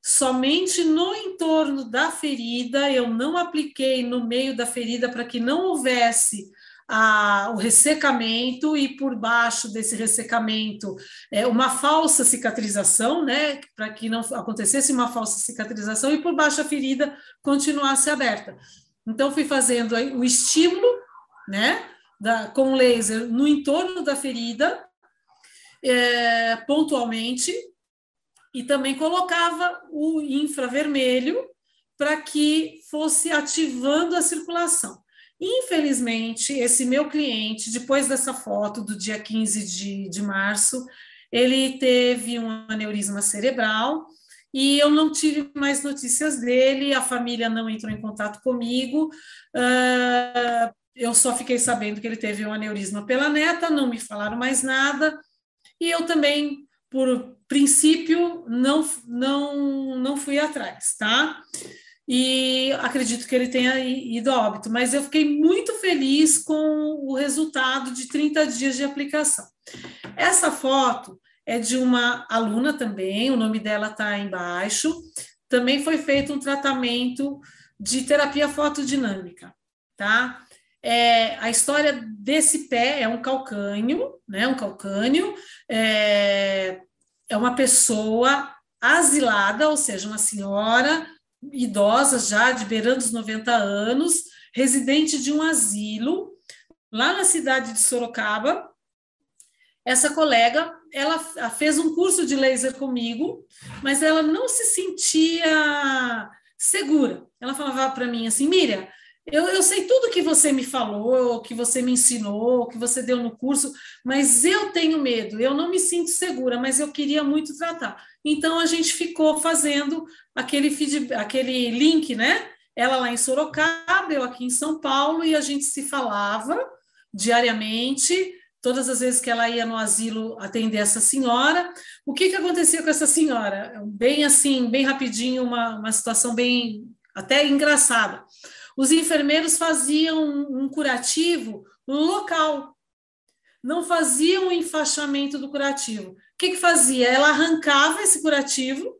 somente no entorno da ferida, eu não apliquei no meio da ferida para que não houvesse a, o ressecamento e por baixo desse ressecamento é, uma falsa cicatrização, né, para que não acontecesse uma falsa cicatrização e por baixo a ferida continuasse aberta. Então fui fazendo o estímulo, né, da, com laser no entorno da ferida, é, pontualmente, e também colocava o infravermelho para que fosse ativando a circulação. Infelizmente, esse meu cliente, depois dessa foto do dia 15 de, de março, ele teve um aneurisma cerebral e eu não tive mais notícias dele, a família não entrou em contato comigo, uh, eu só fiquei sabendo que ele teve um aneurisma pela neta, não me falaram mais nada, e eu também, por princípio, não, não, não fui atrás, tá? E acredito que ele tenha ido a óbito, mas eu fiquei muito feliz com o resultado de 30 dias de aplicação. Essa foto é de uma aluna também, o nome dela está embaixo. Também foi feito um tratamento de terapia fotodinâmica, tá? É, a história desse pé é um calcânio, né? Um calcânio, é, é uma pessoa asilada, ou seja, uma senhora idosa já, de beirando os 90 anos, residente de um asilo, lá na cidade de Sorocaba. Essa colega, ela fez um curso de laser comigo, mas ela não se sentia segura. Ela falava para mim assim, Miriam, eu, eu sei tudo que você me falou, que você me ensinou, que você deu no curso, mas eu tenho medo, eu não me sinto segura, mas eu queria muito tratar. Então a gente ficou fazendo aquele, aquele link, né? Ela lá em Sorocaba, eu aqui em São Paulo, e a gente se falava diariamente, todas as vezes que ela ia no asilo atender essa senhora. O que, que acontecia com essa senhora? Bem assim, bem rapidinho, uma, uma situação bem até engraçada. Os enfermeiros faziam um curativo local, não faziam o enfaixamento do curativo. O que, que fazia? Ela arrancava esse curativo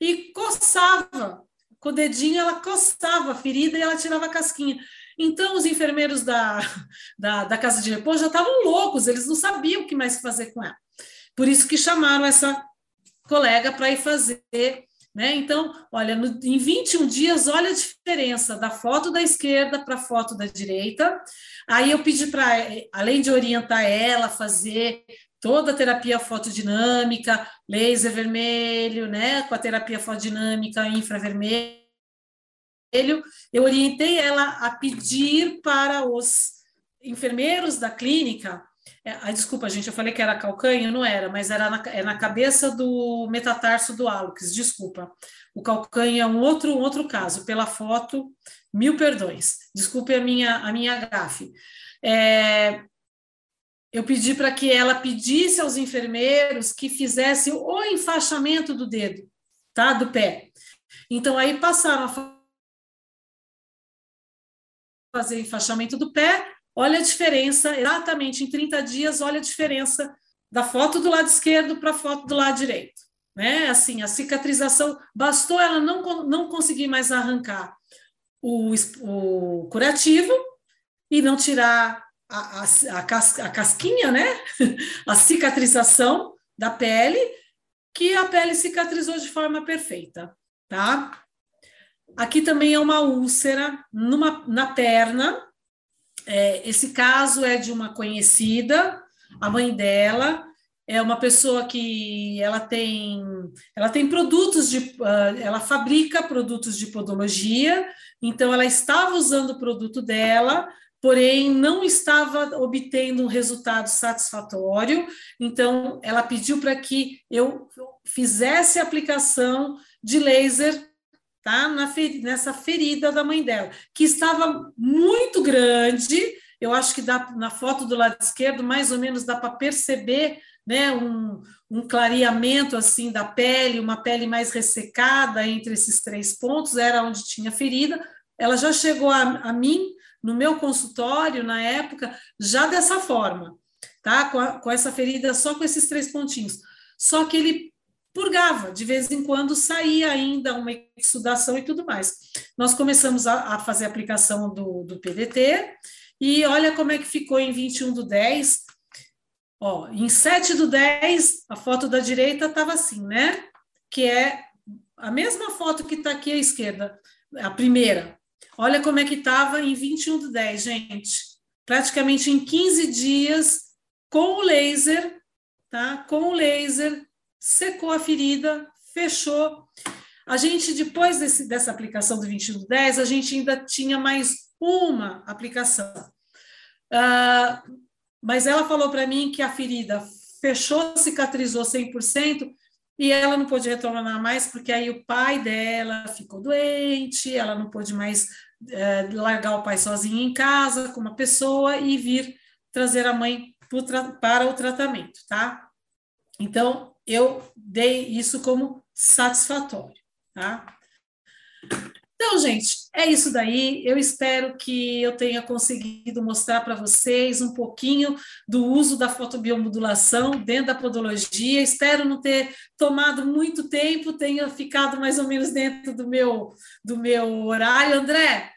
e coçava. Com o dedinho, ela coçava a ferida e ela tirava a casquinha. Então, os enfermeiros da, da, da casa de repouso já estavam loucos, eles não sabiam o que mais fazer com ela. Por isso que chamaram essa colega para ir fazer Né? Então, olha, no, em 21 dias, olha a diferença da foto da esquerda para a foto da direita. Aí eu pedi para, além de orientar ela fazer toda a terapia fotodinâmica, laser vermelho, né, com a terapia fotodinâmica infravermelho, eu orientei ela a pedir para os enfermeiros da clínica é, ah, desculpa, gente, eu falei que era calcanho, não era, mas era na, é na cabeça do metatarso do hálux, desculpa. O calcanho é um outro, um outro caso, pela foto, mil perdões. Desculpe a minha, a minha gafe. É, eu pedi para que ela pedisse aos enfermeiros que fizessem o enfaixamento do dedo, tá? Do pé. Então, aí passaram a fazer enfaixamento do pé, Olha a diferença, exatamente em 30 dias, olha a diferença da foto do lado esquerdo para a foto do lado direito. Né? Assim, a cicatrização, bastou ela não, não conseguir mais arrancar o, o curativo e não tirar a, a, a, cas, a casquinha, né? a cicatrização da pele, que a pele cicatrizou de forma perfeita, tá? Aqui também é uma úlcera numa, na perna, é, esse caso é de uma conhecida, a mãe dela é uma pessoa que ela tem ela tem produtos de uh, ela fabrica produtos de podologia, então ela estava usando o produto dela, porém não estava obtendo um resultado satisfatório, então ela pediu para que eu fizesse a aplicação de laser tá? Na nessa ferida da mãe dela, que estava muito grande. Eu acho que dá, na foto do lado esquerdo, mais ou menos dá para perceber né, um, um clareamento assim da pele, uma pele mais ressecada entre esses três pontos, era onde tinha ferida. Ela já chegou a, a mim no meu consultório na época, já dessa forma, tá? Com, a, com essa ferida só com esses três pontinhos. Só que ele purgava, de vez em quando saía ainda uma exudação e tudo mais. Nós começamos a, a, fazer a aplicação do, do PDT, e olha como é que ficou em 21 do 10. Ó, em 7 do 10, a foto da direita estava assim, né? Que é a mesma foto que está aqui à esquerda, a primeira. Olha como é que estava em 21 do 10, gente. Praticamente em 15 dias, com o laser, tá? Com o laser, secou a ferida, fechou. A gente, depois desse, dessa aplicação do 2110, a gente ainda tinha mais uma aplicação. Uh, mas ela falou para mim que a ferida fechou, cicatrizou 100%, e ela não pôde retornar mais, porque aí o pai dela ficou doente, ela não pôde mais uh, largar o pai sozinha em casa com uma pessoa e vir trazer a mãe para o tratamento, tá? Então, eu dei isso como satisfatório, tá? Então, gente, é isso daí. Eu espero que eu tenha conseguido mostrar para vocês um pouquinho do uso da fotobiomodulação dentro da podologia. Espero não ter tomado muito tempo, tenha ficado mais ou menos dentro do meu, do meu horário. André,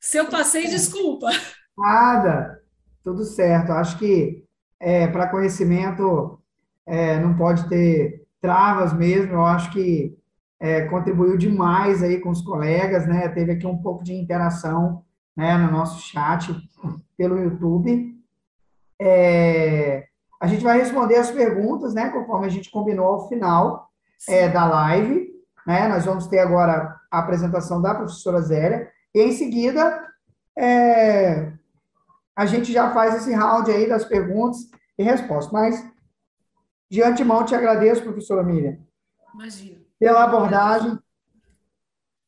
se eu passei, desculpa. Nada, tudo certo. Acho que é, para conhecimento é, não pode ter travas mesmo. Eu acho que é, contribuiu demais aí com os colegas, né? Teve aqui um pouco de interação né, no nosso chat pelo YouTube. É, a gente vai responder as perguntas, né? Conforme a gente combinou ao final é, da live. Né? Nós vamos ter agora a apresentação da professora Zélia. E em seguida, é, a gente já faz esse round aí das perguntas e respostas. Mas de antemão, te agradeço, professora Miriam. Imagina. Pela abordagem.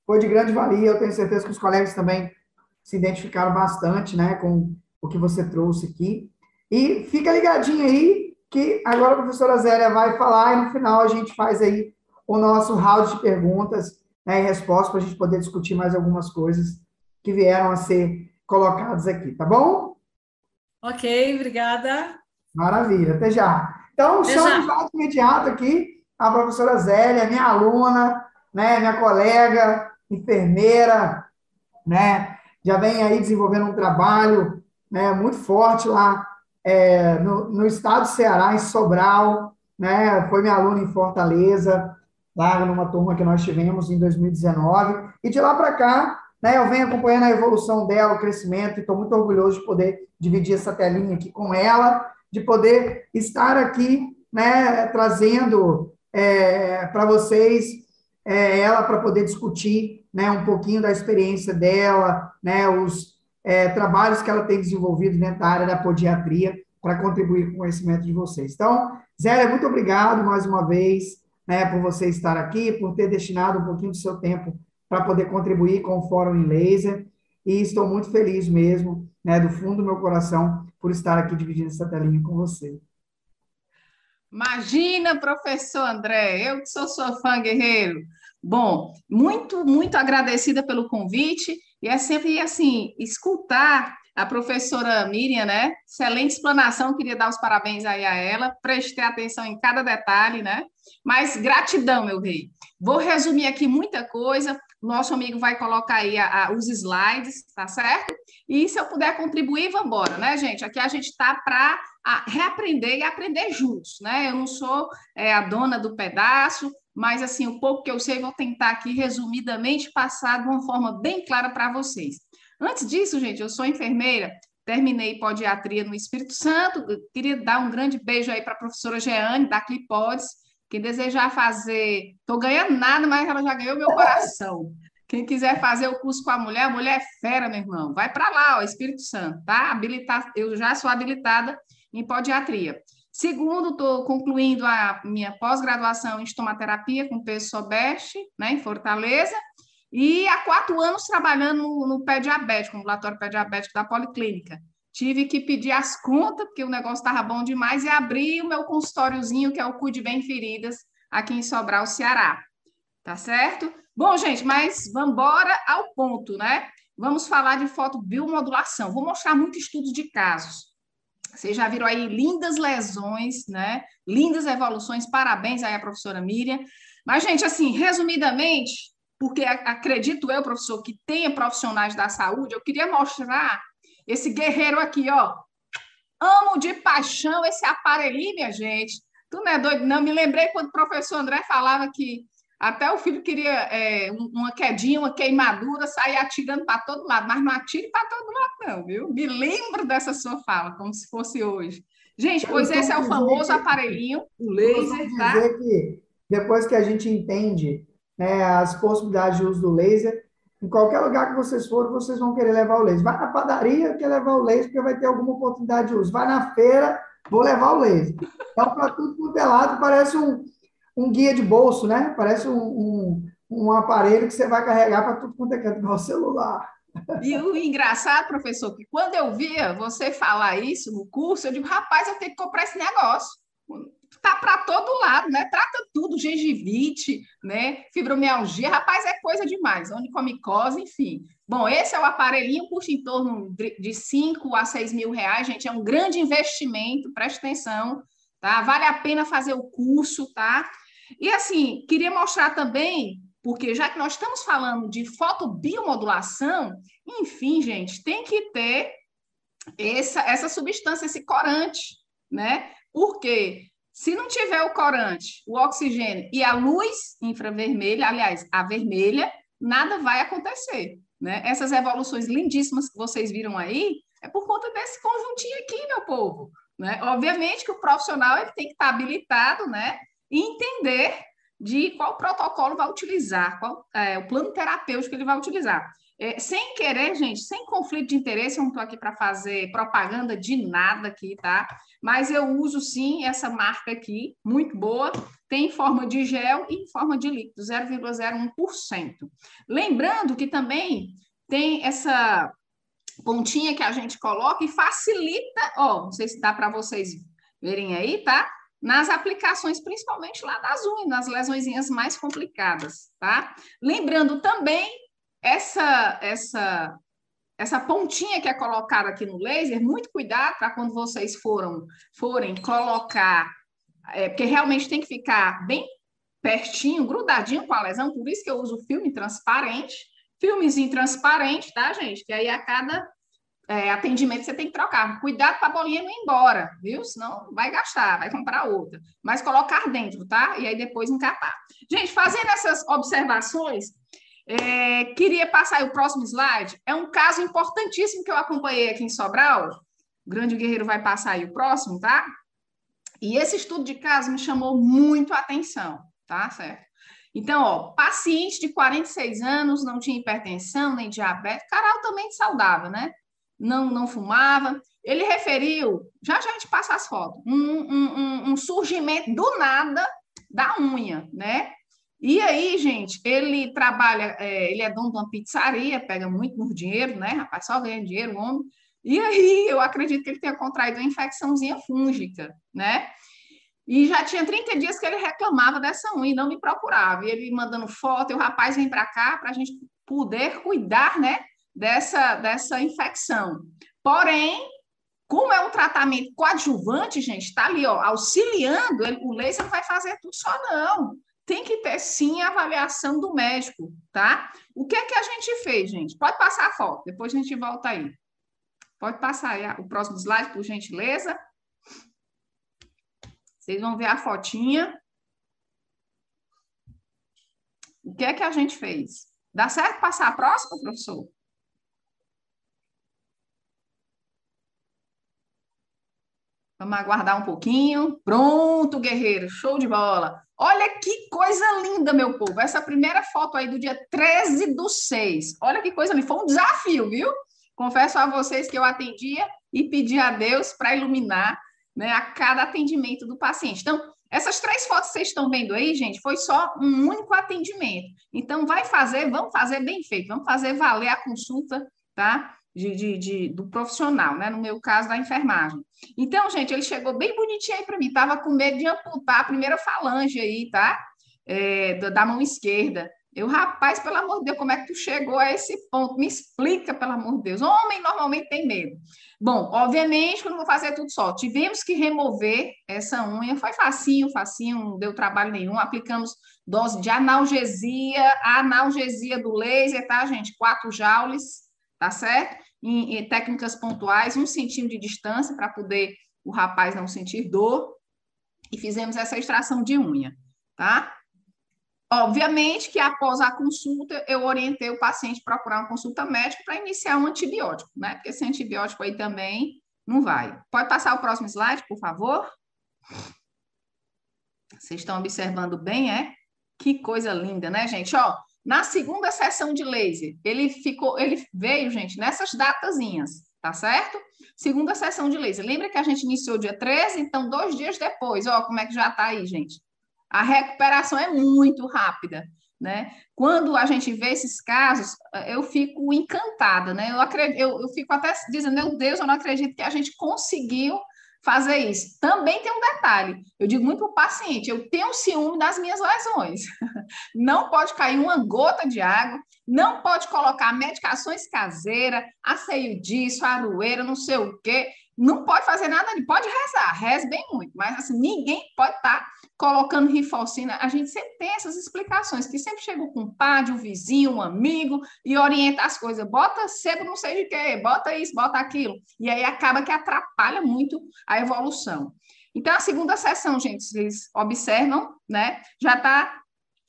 Foi de grande valia. Eu tenho certeza que os colegas também se identificaram bastante né, com o que você trouxe aqui. E fica ligadinho aí, que agora a professora Zélia vai falar e no final a gente faz aí o nosso round de perguntas né, e respostas para a gente poder discutir mais algumas coisas que vieram a ser colocadas aqui, tá bom? Ok, obrigada. Maravilha, até já. Então, chamo já de imediato aqui a professora Zélia, minha aluna, né, minha colega, enfermeira, né, já vem aí desenvolvendo um trabalho né, muito forte lá é, no, no estado do Ceará, em Sobral, né, foi minha aluna em Fortaleza, lá numa turma que nós tivemos em 2019. E de lá para cá, né, eu venho acompanhando a evolução dela, o crescimento, e estou muito orgulhoso de poder dividir essa telinha aqui com ela, de poder estar aqui né, trazendo é, para vocês é, ela para poder discutir né, um pouquinho da experiência dela, né, os é, trabalhos que ela tem desenvolvido dentro da área da podiatria para contribuir com o conhecimento de vocês. Então, Zélia, muito obrigado mais uma vez né, por você estar aqui, por ter destinado um pouquinho do seu tempo para poder contribuir com o Fórum em Laser. E estou muito feliz mesmo, né, do fundo do meu coração, por estar aqui dividindo essa telinha com você. Imagina, professor André, eu que sou sua fã, guerreiro. Bom, muito, muito agradecida pelo convite, e é sempre assim, escutar a professora Miriam, né? Excelente explanação, queria dar os parabéns aí a ela, prestei atenção em cada detalhe, né? Mas gratidão, meu rei. Vou resumir aqui muita coisa, nosso amigo vai colocar aí a, a, os slides, tá certo? E se eu puder contribuir, vamos embora, né, gente? Aqui a gente está para reaprender e aprender juntos, né? Eu não sou é, a dona do pedaço, mas assim, o pouco que eu sei, vou tentar aqui resumidamente passar de uma forma bem clara para vocês. Antes disso, gente, eu sou enfermeira, terminei podiatria no Espírito Santo, queria dar um grande beijo aí para a professora Jeane, da Clipodes, quem desejar fazer, estou ganhando nada, mas ela já ganhou meu coração. Quem quiser fazer o curso com a mulher, a mulher é fera, meu irmão. Vai para lá, ó, Espírito Santo, tá? Habilitar, eu já sou habilitada em podiatria. Segundo, estou concluindo a minha pós-graduação em estomaterapia com peso sobeste, né, em Fortaleza. E há quatro anos trabalhando no, no pé diabético, no ambulatório pé diabético da Policlínica. Tive que pedir as contas, porque o negócio estava bom demais, e abri o meu consultóriozinho, que é o Cuide Bem Feridas, aqui em Sobral, Ceará. Tá certo? Bom, gente, mas vamos embora ao ponto, né? Vamos falar de fotobiomodulação. Vou mostrar muitos estudos de casos. Vocês já viram aí lindas lesões, né? Lindas evoluções. Parabéns aí à professora Miriam. Mas, gente, assim, resumidamente, porque acredito eu, professor, que tenha profissionais da saúde, eu queria mostrar esse guerreiro aqui, ó. Amo de paixão esse aparelhinho, minha gente. Tu não é doido? Não, me lembrei quando o professor André falava que até o filho queria é, uma quedinha, uma queimadura, sair atirando para todo lado, mas não atire para todo lado, não, viu? Me lembro dessa sua fala, como se fosse hoje. Gente, pois esse é o famoso que, aparelhinho, o laser, tá? dizer que depois que a gente entende né, as possibilidades de uso do laser, em qualquer lugar que vocês forem, vocês vão querer levar o laser. Vai na padaria, quer levar o laser, porque vai ter alguma oportunidade de uso. Vai na feira, vou levar o laser. Então, para tudo quanto é lado, parece um, um guia de bolso, né? Parece um, um, um aparelho que você vai carregar para tudo quanto é canto, igual o celular. E o engraçado, professor, que quando eu via você falar isso no curso, eu digo, rapaz, eu tenho que comprar esse negócio tá para todo lado, né? Trata tudo, gengivite, né? Fibromialgia, rapaz, é coisa demais, onicomicose, enfim. Bom, esse é o aparelhinho, custa em torno de 5 a 6 mil reais, gente, é um grande investimento, preste atenção, tá? Vale a pena fazer o curso, tá? E assim, queria mostrar também, porque já que nós estamos falando de fotobiomodulação, enfim, gente, tem que ter essa, essa substância, esse corante, né? Porque se não tiver o corante, o oxigênio e a luz infravermelha, aliás, a vermelha, nada vai acontecer. Né? Essas evoluções lindíssimas que vocês viram aí é por conta desse conjuntinho aqui, meu povo. Né? Obviamente que o profissional ele tem que estar habilitado né? e entender de qual protocolo vai utilizar, qual é, o plano terapêutico que ele vai utilizar. É, sem querer, gente, sem conflito de interesse, eu não estou aqui para fazer propaganda de nada aqui, tá? Mas eu uso sim essa marca aqui, muito boa, tem em forma de gel e em forma de líquido, 0,01%. Lembrando que também tem essa pontinha que a gente coloca e facilita, ó, não sei se dá para vocês verem aí, tá? Nas aplicações, principalmente lá das unhas, nas lesões mais complicadas, tá? Lembrando também essa, essa, essa pontinha que é colocada aqui no laser, muito cuidado para quando vocês foram, forem colocar, é, porque realmente tem que ficar bem pertinho, grudadinho com a lesão, por isso que eu uso filme transparente, filmezinho transparente, tá, gente? Que aí a cada é, atendimento você tem que trocar. Cuidado para a bolinha não ir embora, viu? Senão vai gastar, vai comprar outra. Mas colocar dentro, tá? E aí depois encapar. Gente, fazendo essas observações, é, queria passar o próximo slide. É um caso importantíssimo que eu acompanhei aqui em Sobral. O grande guerreiro vai passar aí o próximo, tá? E esse estudo de caso me chamou muito a atenção, tá? Certo? Então, ó, paciente de 46 anos, não tinha hipertensão nem diabetes, cara altamente saudável, né? Não, não fumava. Ele referiu, já já a gente passa as fotos, um, um, um surgimento do nada da unha, né? E aí, gente, ele trabalha, é, ele é dono de uma pizzaria, pega muito por dinheiro, né? Rapaz, só ganha dinheiro, homem. E aí, eu acredito que ele tenha contraído uma infecçãozinha fúngica, né? E já tinha 30 dias que ele reclamava dessa unha e não me procurava. E ele mandando foto, e o rapaz vem para cá para a gente poder cuidar, né? Dessa, dessa infecção. Porém, como é um tratamento coadjuvante, gente, está ali, ó, auxiliando, ele, o laser não vai fazer tudo só, não. Tem que ter, sim, a avaliação do médico, tá? O que é que a gente fez, gente? Pode passar a foto, depois a gente volta aí. Pode passar aí o próximo slide, por gentileza. Vocês vão ver a fotinha. O que é que a gente fez? Dá certo passar a próxima, professor? Vamos aguardar um pouquinho. Pronto, guerreiro, show de bola. Olha que coisa linda, meu povo. Essa primeira foto aí do dia 13 do 6. Olha que coisa linda. Foi um desafio, viu? Confesso a vocês que eu atendia e pedi a Deus para iluminar né, a cada atendimento do paciente. Então, essas três fotos que vocês estão vendo aí, gente, foi só um único atendimento. Então, vai fazer, vamos fazer bem feito, vamos fazer valer a consulta, tá? De, de, de, do profissional, né? No meu caso, da enfermagem. Então, gente, ele chegou bem bonitinho aí para mim, tava com medo de amputar a primeira falange aí, tá? É, da mão esquerda. Eu, rapaz, pelo amor de Deus, como é que tu chegou a esse ponto? Me explica, pelo amor de Deus. Homem normalmente tem medo. Bom, obviamente eu não vou fazer tudo só. Tivemos que remover essa unha. Foi facinho, facinho, não deu trabalho nenhum. Aplicamos dose de analgesia, analgesia do laser, tá, gente? Quatro joules, tá certo? Em, em técnicas pontuais, um centímetro de distância para poder o rapaz não sentir dor. E fizemos essa extração de unha, tá? Obviamente que após a consulta, eu orientei o paciente a procurar uma consulta médica para iniciar um antibiótico, né? Porque esse antibiótico aí também não vai. Pode passar o próximo slide, por favor? Vocês estão observando bem, é? Que coisa linda, né, gente? Ó, na segunda sessão de laser, ele ficou, ele veio, gente, nessas datazinhas, tá certo? Segunda sessão de laser. Lembra que a gente iniciou dia 13? Então, dois dias depois, ó, como é que já tá aí, gente? a recuperação é muito rápida, né? Quando a gente vê esses casos, eu fico encantada, né? Eu, acredito, eu, eu fico até dizendo, meu Deus, eu não acredito que a gente conseguiu fazer isso. Também tem um detalhe, eu digo muito para o paciente, eu tenho ciúme das minhas lesões. Não pode cair uma gota de água, não pode colocar medicações caseiras, aceio disso, aroeira, não sei o quê não pode fazer nada ali, pode rezar, reze bem muito, mas assim, ninguém pode estar tá colocando rifalcina. A gente sempre tem essas explicações, que sempre chega o compadre, um vizinho, um amigo, e orienta as coisas, bota sebo não sei de quê, bota isso, bota aquilo, e aí acaba que atrapalha muito a evolução. Então, a segunda sessão, gente, vocês observam, né, já está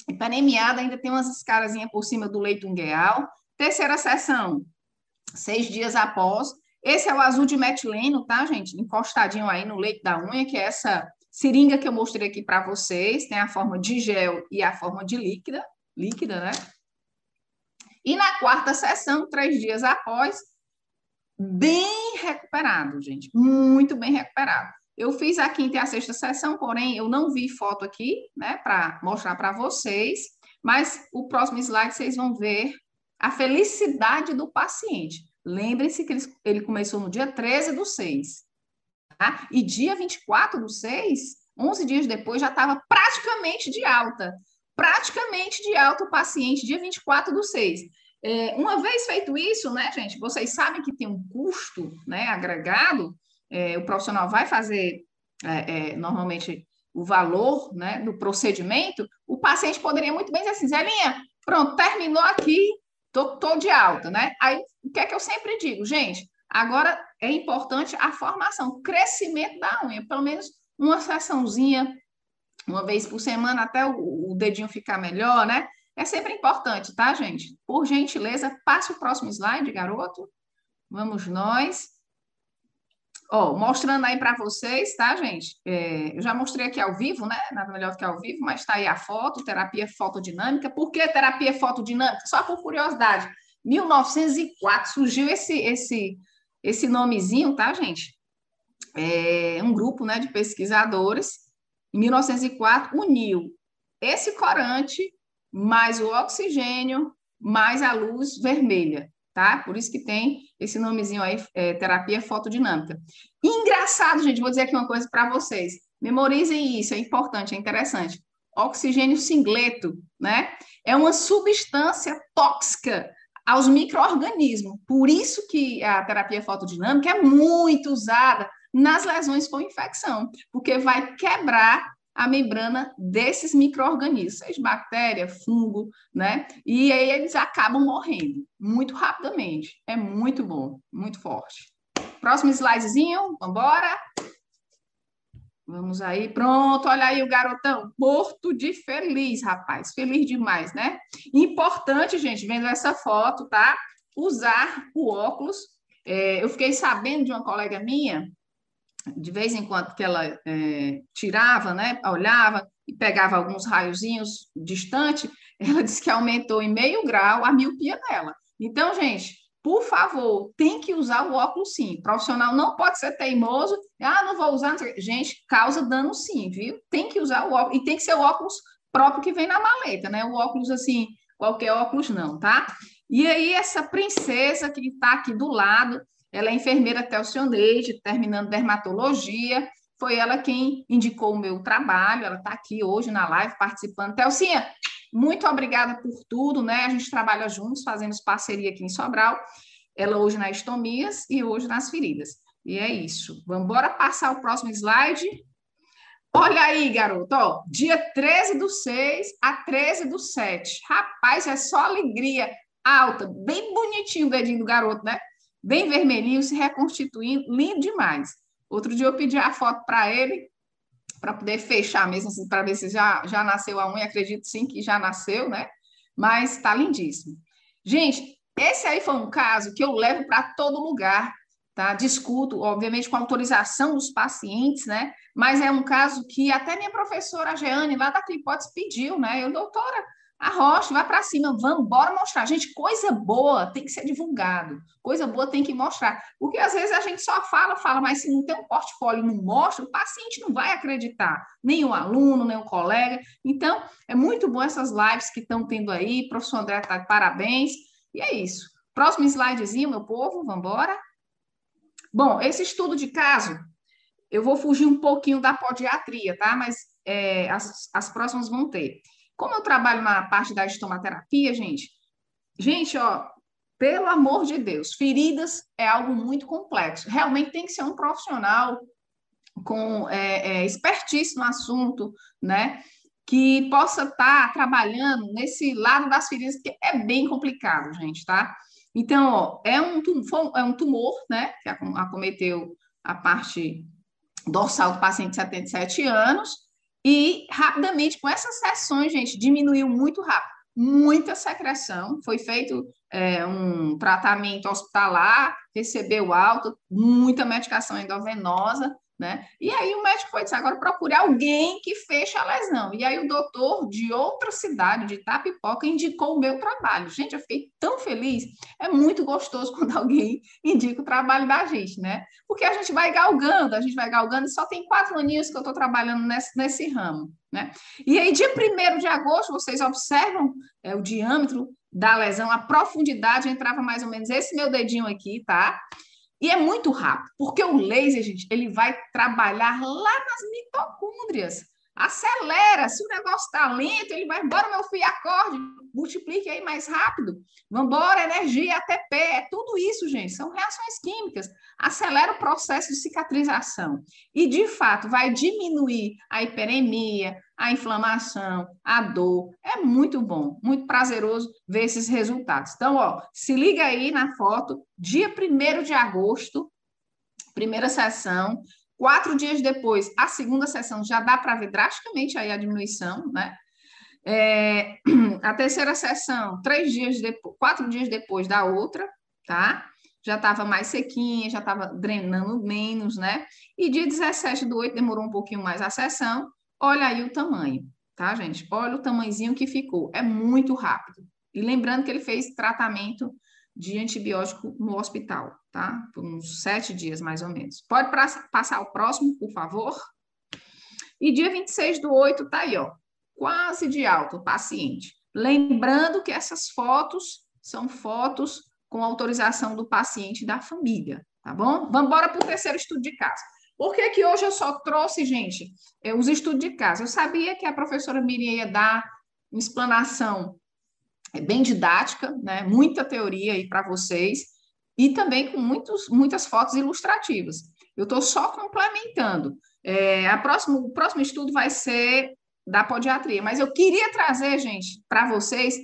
hiperemiada, ainda tem umas escarazinhas por cima do leito ungueal. Terceira sessão, seis dias após, esse é o azul de metileno, tá, gente? Encostadinho aí no leite da unha, que é essa seringa que eu mostrei aqui para vocês. Tem a forma de gel e a forma de líquida, líquida, né? E na quarta sessão, três dias após, bem recuperado, gente. Muito bem recuperado. Eu fiz a quinta e a sexta sessão, porém, eu não vi foto aqui, né, para mostrar para vocês. Mas o próximo slide vocês vão ver a felicidade do paciente. Lembrem-se que ele, ele começou no dia 13 do 6. Tá? E dia 24 do 6, 11 dias depois, já estava praticamente de alta. Praticamente de alta o paciente, dia 24 do 6. É, uma vez feito isso, né, gente, vocês sabem que tem um custo né, agregado, é, o profissional vai fazer é, é normalmente o valor né, do procedimento, o paciente poderia muito bem dizer assim, Zelinha, pronto, terminou aqui, tô, tô de alta, né? Aí, o que é que eu sempre digo? Gente, Agora, é importante a formação, crescimento da unha, pelo menos uma sessãozinha, uma vez por semana, até o, o dedinho ficar melhor, né? É sempre importante, tá, gente? Por gentileza, passe o próximo slide, garoto. Vamos nós. Ó, mostrando aí para vocês, tá, gente? É, eu já mostrei aqui ao vivo, né? Nada melhor do que ao vivo, mas está aí a foto, terapia fotodinâmica. Por que terapia fotodinâmica? Só por curiosidade. 1904 surgiu esse, esse, esse nomezinho, tá, gente? É um grupo né, de pesquisadores, em 1904, uniu esse corante mais o oxigênio mais a luz vermelha tá? Por isso que tem esse nomezinho aí, é, terapia fotodinâmica. Engraçado, gente, vou dizer aqui uma coisa para vocês. Memorizem isso, é importante, é interessante. Oxigênio singleto, né? É uma substância tóxica aos micro-organismos. Por isso que a terapia fotodinâmica é muito usada nas lesões com infecção, porque vai quebrar a membrana desses micro-organismos, bactéria, fungo, né? E aí eles acabam morrendo muito rapidamente. É muito bom, muito forte. Próximo slidezinho, vamos embora. Vamos aí, pronto, olha aí o garotão, morto de feliz, rapaz, feliz demais, né? Importante, gente, vendo essa foto, tá? Usar o óculos. É, eu fiquei sabendo de uma colega minha de vez em quando que ela é, tirava, né, olhava e pegava alguns raiozinhos distante, ela disse que aumentou em meio grau a miopia dela. Então, gente, por favor, tem que usar o óculos sim. O profissional não pode ser teimoso, ah, não vou usar. Gente, causa dano sim, viu? Tem que usar o óculos, e tem que ser o óculos próprio que vem na maleta, né? O óculos assim, qualquer óculos não, tá? E aí, essa princesa que está aqui do lado, ela é enfermeira Telcioneide, terminando dermatologia. Foi ela quem indicou o meu trabalho. Ela está aqui hoje na live participando. Telcinha, muito obrigada por tudo, né? A gente trabalha juntos, fazendo parceria aqui em Sobral. Ela hoje nas estomias e hoje nas feridas. E é isso. Vamos embora passar o próximo slide. Olha aí, garoto, ó, dia 13 do 6 a 13 do 7. Rapaz, é só alegria alta, bem bonitinho o dedinho do garoto, né? Bem vermelhinho, se reconstituindo, lindo demais. Outro dia eu pedi a foto para ele, para poder fechar mesmo, assim, para ver se já, já nasceu a unha. Acredito sim que já nasceu, né? Mas está lindíssimo. Gente, esse aí foi um caso que eu levo para todo lugar, tá? Discuto, obviamente, com autorização dos pacientes, né? Mas é um caso que até minha professora Jeane, lá da Clipotes, pediu, né? Eu, doutora, Arrocha, vai para cima, vamos, bora mostrar. Gente, coisa boa tem que ser divulgado, coisa boa tem que mostrar. Porque às vezes a gente só fala, fala, mas se não tem um portfólio não mostra, o paciente não vai acreditar, nem o aluno, nem o colega. Então, é muito bom essas lives que estão tendo aí. Professor André tá parabéns. E é isso. Próximo slidezinho, meu povo, vamos embora. Bom, esse estudo de caso, eu vou fugir um pouquinho da podiatria, tá? Mas é, as, as próximas vão ter. Como eu trabalho na parte da estomaterapia, gente, gente, ó, pelo amor de Deus, feridas é algo muito complexo. Realmente tem que ser um profissional com é, é, expertise no assunto, né? Que possa estar tá trabalhando nesse lado das feridas, que é bem complicado, gente, tá? Então, ó, é um, tumor, é um tumor, né? Que acometeu a parte dorsal do paciente de 77 anos, e rapidamente, com essas sessões, gente, diminuiu muito rápido. Muita secreção, foi feito é, um tratamento hospitalar, recebeu alta, muita medicação endovenosa, né? E aí o médico foi dizer, agora procure alguém que feche a lesão. E aí o doutor de outra cidade, de Itapipoca, indicou o meu trabalho. Gente, eu fiquei tão feliz. É muito gostoso quando alguém indica o trabalho da gente, né? Porque a gente vai galgando, a gente vai galgando, e só tem quatro aninhos que eu estou trabalhando nesse, nesse ramo, né? E aí, dia 1 de agosto, vocês observam é, o diâmetro da lesão, a profundidade entrava mais ou menos esse meu dedinho aqui, tá? E é muito rápido, porque o laser, gente, ele vai trabalhar lá nas mitocôndrias. Acelera. Se o negócio está lento, ele vai embora, meu filho, acorde, multiplique aí mais rápido. Vambora, energia, ATP, é tudo isso, gente. São reações químicas. Acelera o processo de cicatrização. E, de fato, vai diminuir a hiperemia, a inflamação, a dor. É muito bom, muito prazeroso ver esses resultados. Então, ó, se liga aí na foto, dia 1 de agosto, primeira sessão, Quatro dias depois, a segunda sessão já dá para ver drasticamente aí a diminuição, né? É, a terceira sessão, três dias depois, quatro dias depois da outra, tá? Já estava mais sequinha, já estava drenando menos, né? E dia 17 do 8 demorou um pouquinho mais a sessão. Olha aí o tamanho, tá, gente? Olha o tamanhozinho que ficou. É muito rápido. E lembrando que ele fez tratamento de antibiótico no hospital, tá? Por uns sete dias, mais ou menos. Pode passar o próximo, por favor? E dia 26 do 8, tá aí, ó. Quase de alta o paciente. Lembrando que essas fotos são fotos com autorização do paciente e da família, tá bom? Vamos embora para o terceiro estudo de caso. Por que, que hoje eu só trouxe, gente, é, os estudos de caso? Eu sabia que a professora Miriam ia dar uma explanação é bem didática, né? muita teoria aí para vocês, e também com muitos, muitas fotos ilustrativas. Eu estou só complementando. É, a próximo, o próximo estudo vai ser da podiatria, mas eu queria trazer, gente, para vocês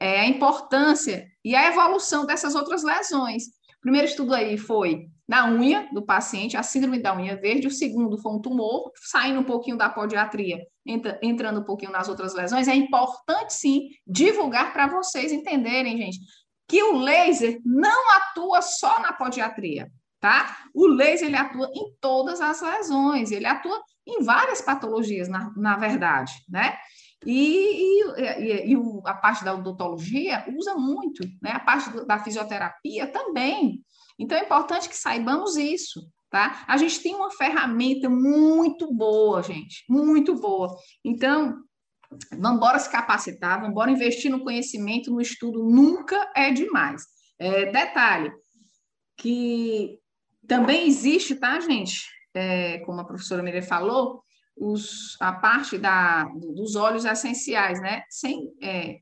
é, a importância e a evolução dessas outras lesões. O primeiro estudo aí foi na unha do paciente, a síndrome da unha verde. O segundo foi um tumor, saindo um pouquinho da podiatria, entra, entrando um pouquinho nas outras lesões. É importante, sim, divulgar para vocês entenderem, gente, que o laser não atua só na podiatria, tá? O laser, ele atua em todas as lesões, ele atua em várias patologias, na, na verdade, né? E, e, e, a parte da odontologia usa muito, né? A parte da fisioterapia também. Então, é importante que saibamos isso, tá? A gente tem uma ferramenta muito boa, gente, muito boa. Então, vamos embora se capacitar, vamos embora investir no conhecimento, no estudo, nunca é demais. É, detalhe, que também existe, tá, gente? É, como a professora Miriam falou, os, a parte da, dos óleos essenciais, né? Sem é,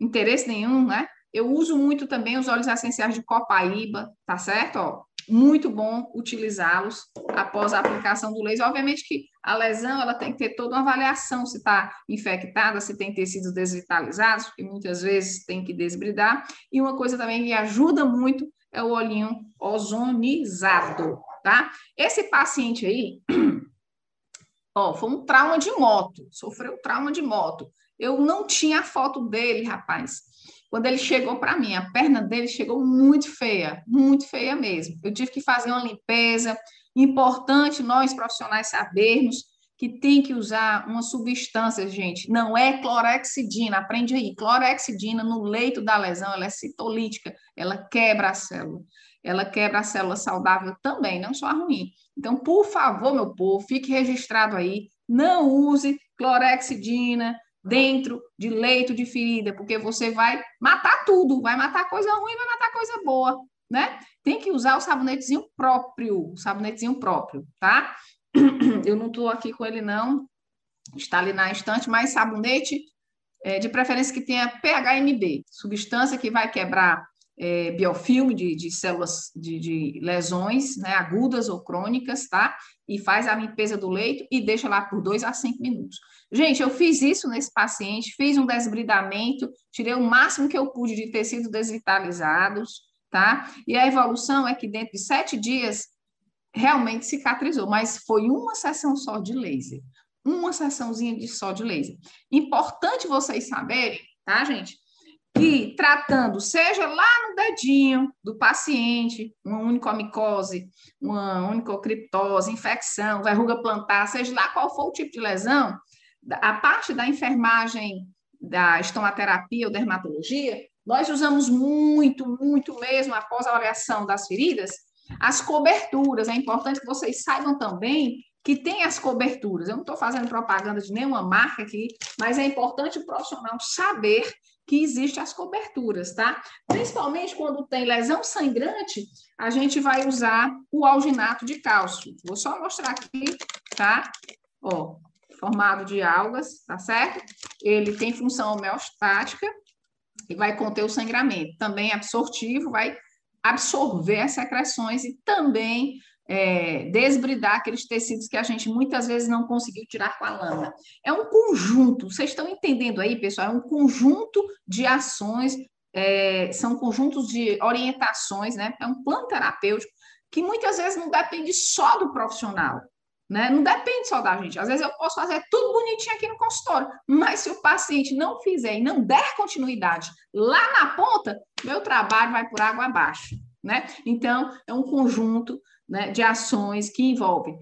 interesse nenhum, né? Eu uso muito também os óleos essenciais de copaíba, tá certo? Ó, muito bom utilizá-los após a aplicação do laser. Obviamente que a lesão ela tem que ter toda uma avaliação se está infectada, se tem tecidos desvitalizados, porque muitas vezes tem que desbridar. E uma coisa também que ajuda muito é o olhinho ozonizado, tá? Esse paciente aí, ó, foi um trauma de moto, sofreu trauma de moto. Eu não tinha foto dele, rapaz. Quando ele chegou para mim, a perna dele chegou muito feia, muito feia mesmo. Eu tive que fazer uma limpeza. Importante nós profissionais sabermos que tem que usar uma substância, gente. Não é clorexidina, aprende aí. Clorexidina no leito da lesão, ela é citolítica, ela quebra a célula. Ela quebra a célula saudável também, não só a ruim. Então, por favor, meu povo, fique registrado aí. Não use clorexidina, dentro de leito de ferida, porque você vai matar tudo, vai matar coisa ruim, vai matar coisa boa, né? Tem que usar o sabonetezinho próprio, o sabonetezinho próprio, tá? Eu não estou aqui com ele, não, está ali na estante, mas sabonete é, de preferência que tenha PHMB, substância que vai quebrar é, biofilme de, de células de, de, lesões né, agudas ou crônicas, tá? E faz a limpeza do leito e deixa lá por dois a cinco minutos. Gente, eu fiz isso nesse paciente, fiz um desbridamento, tirei o máximo que eu pude de tecidos desvitalizados, tá? E a evolução é que dentro de sete dias realmente cicatrizou, mas foi uma sessão só de laser. Uma sessãozinha de só de laser. Importante vocês saberem, tá, gente? Que tratando, seja lá no dedinho do paciente, uma unicomicose, uma unicocriptose, infecção, verruga plantar, seja lá qual for o tipo de lesão, a parte da enfermagem da estomaterapia ou dermatologia, nós usamos muito, muito mesmo, após a avaliação das feridas, as coberturas. É importante que vocês saibam também que tem as coberturas. Eu não estou fazendo propaganda de nenhuma marca aqui, mas é importante o profissional saber que existem as coberturas, tá? Principalmente quando tem lesão sangrante, a gente vai usar o alginato de cálcio. Vou só mostrar aqui, tá? Ó, formado de algas, tá certo? Ele tem função homeostática e vai conter o sangramento. Também absortivo, vai absorver as secreções e também é, desbridar aqueles tecidos que a gente muitas vezes não conseguiu tirar com a lâmina. É um conjunto, vocês estão entendendo aí, pessoal? É um conjunto de ações, é, são conjuntos de orientações, né? É um plano terapêutico que muitas vezes não depende só do profissional. Né? Não depende só da gente. Às vezes eu posso fazer tudo bonitinho aqui no consultório, mas se o paciente não fizer e não der continuidade lá na ponta, meu trabalho vai por água abaixo. Né? Então, é um conjunto né, de ações que envolvem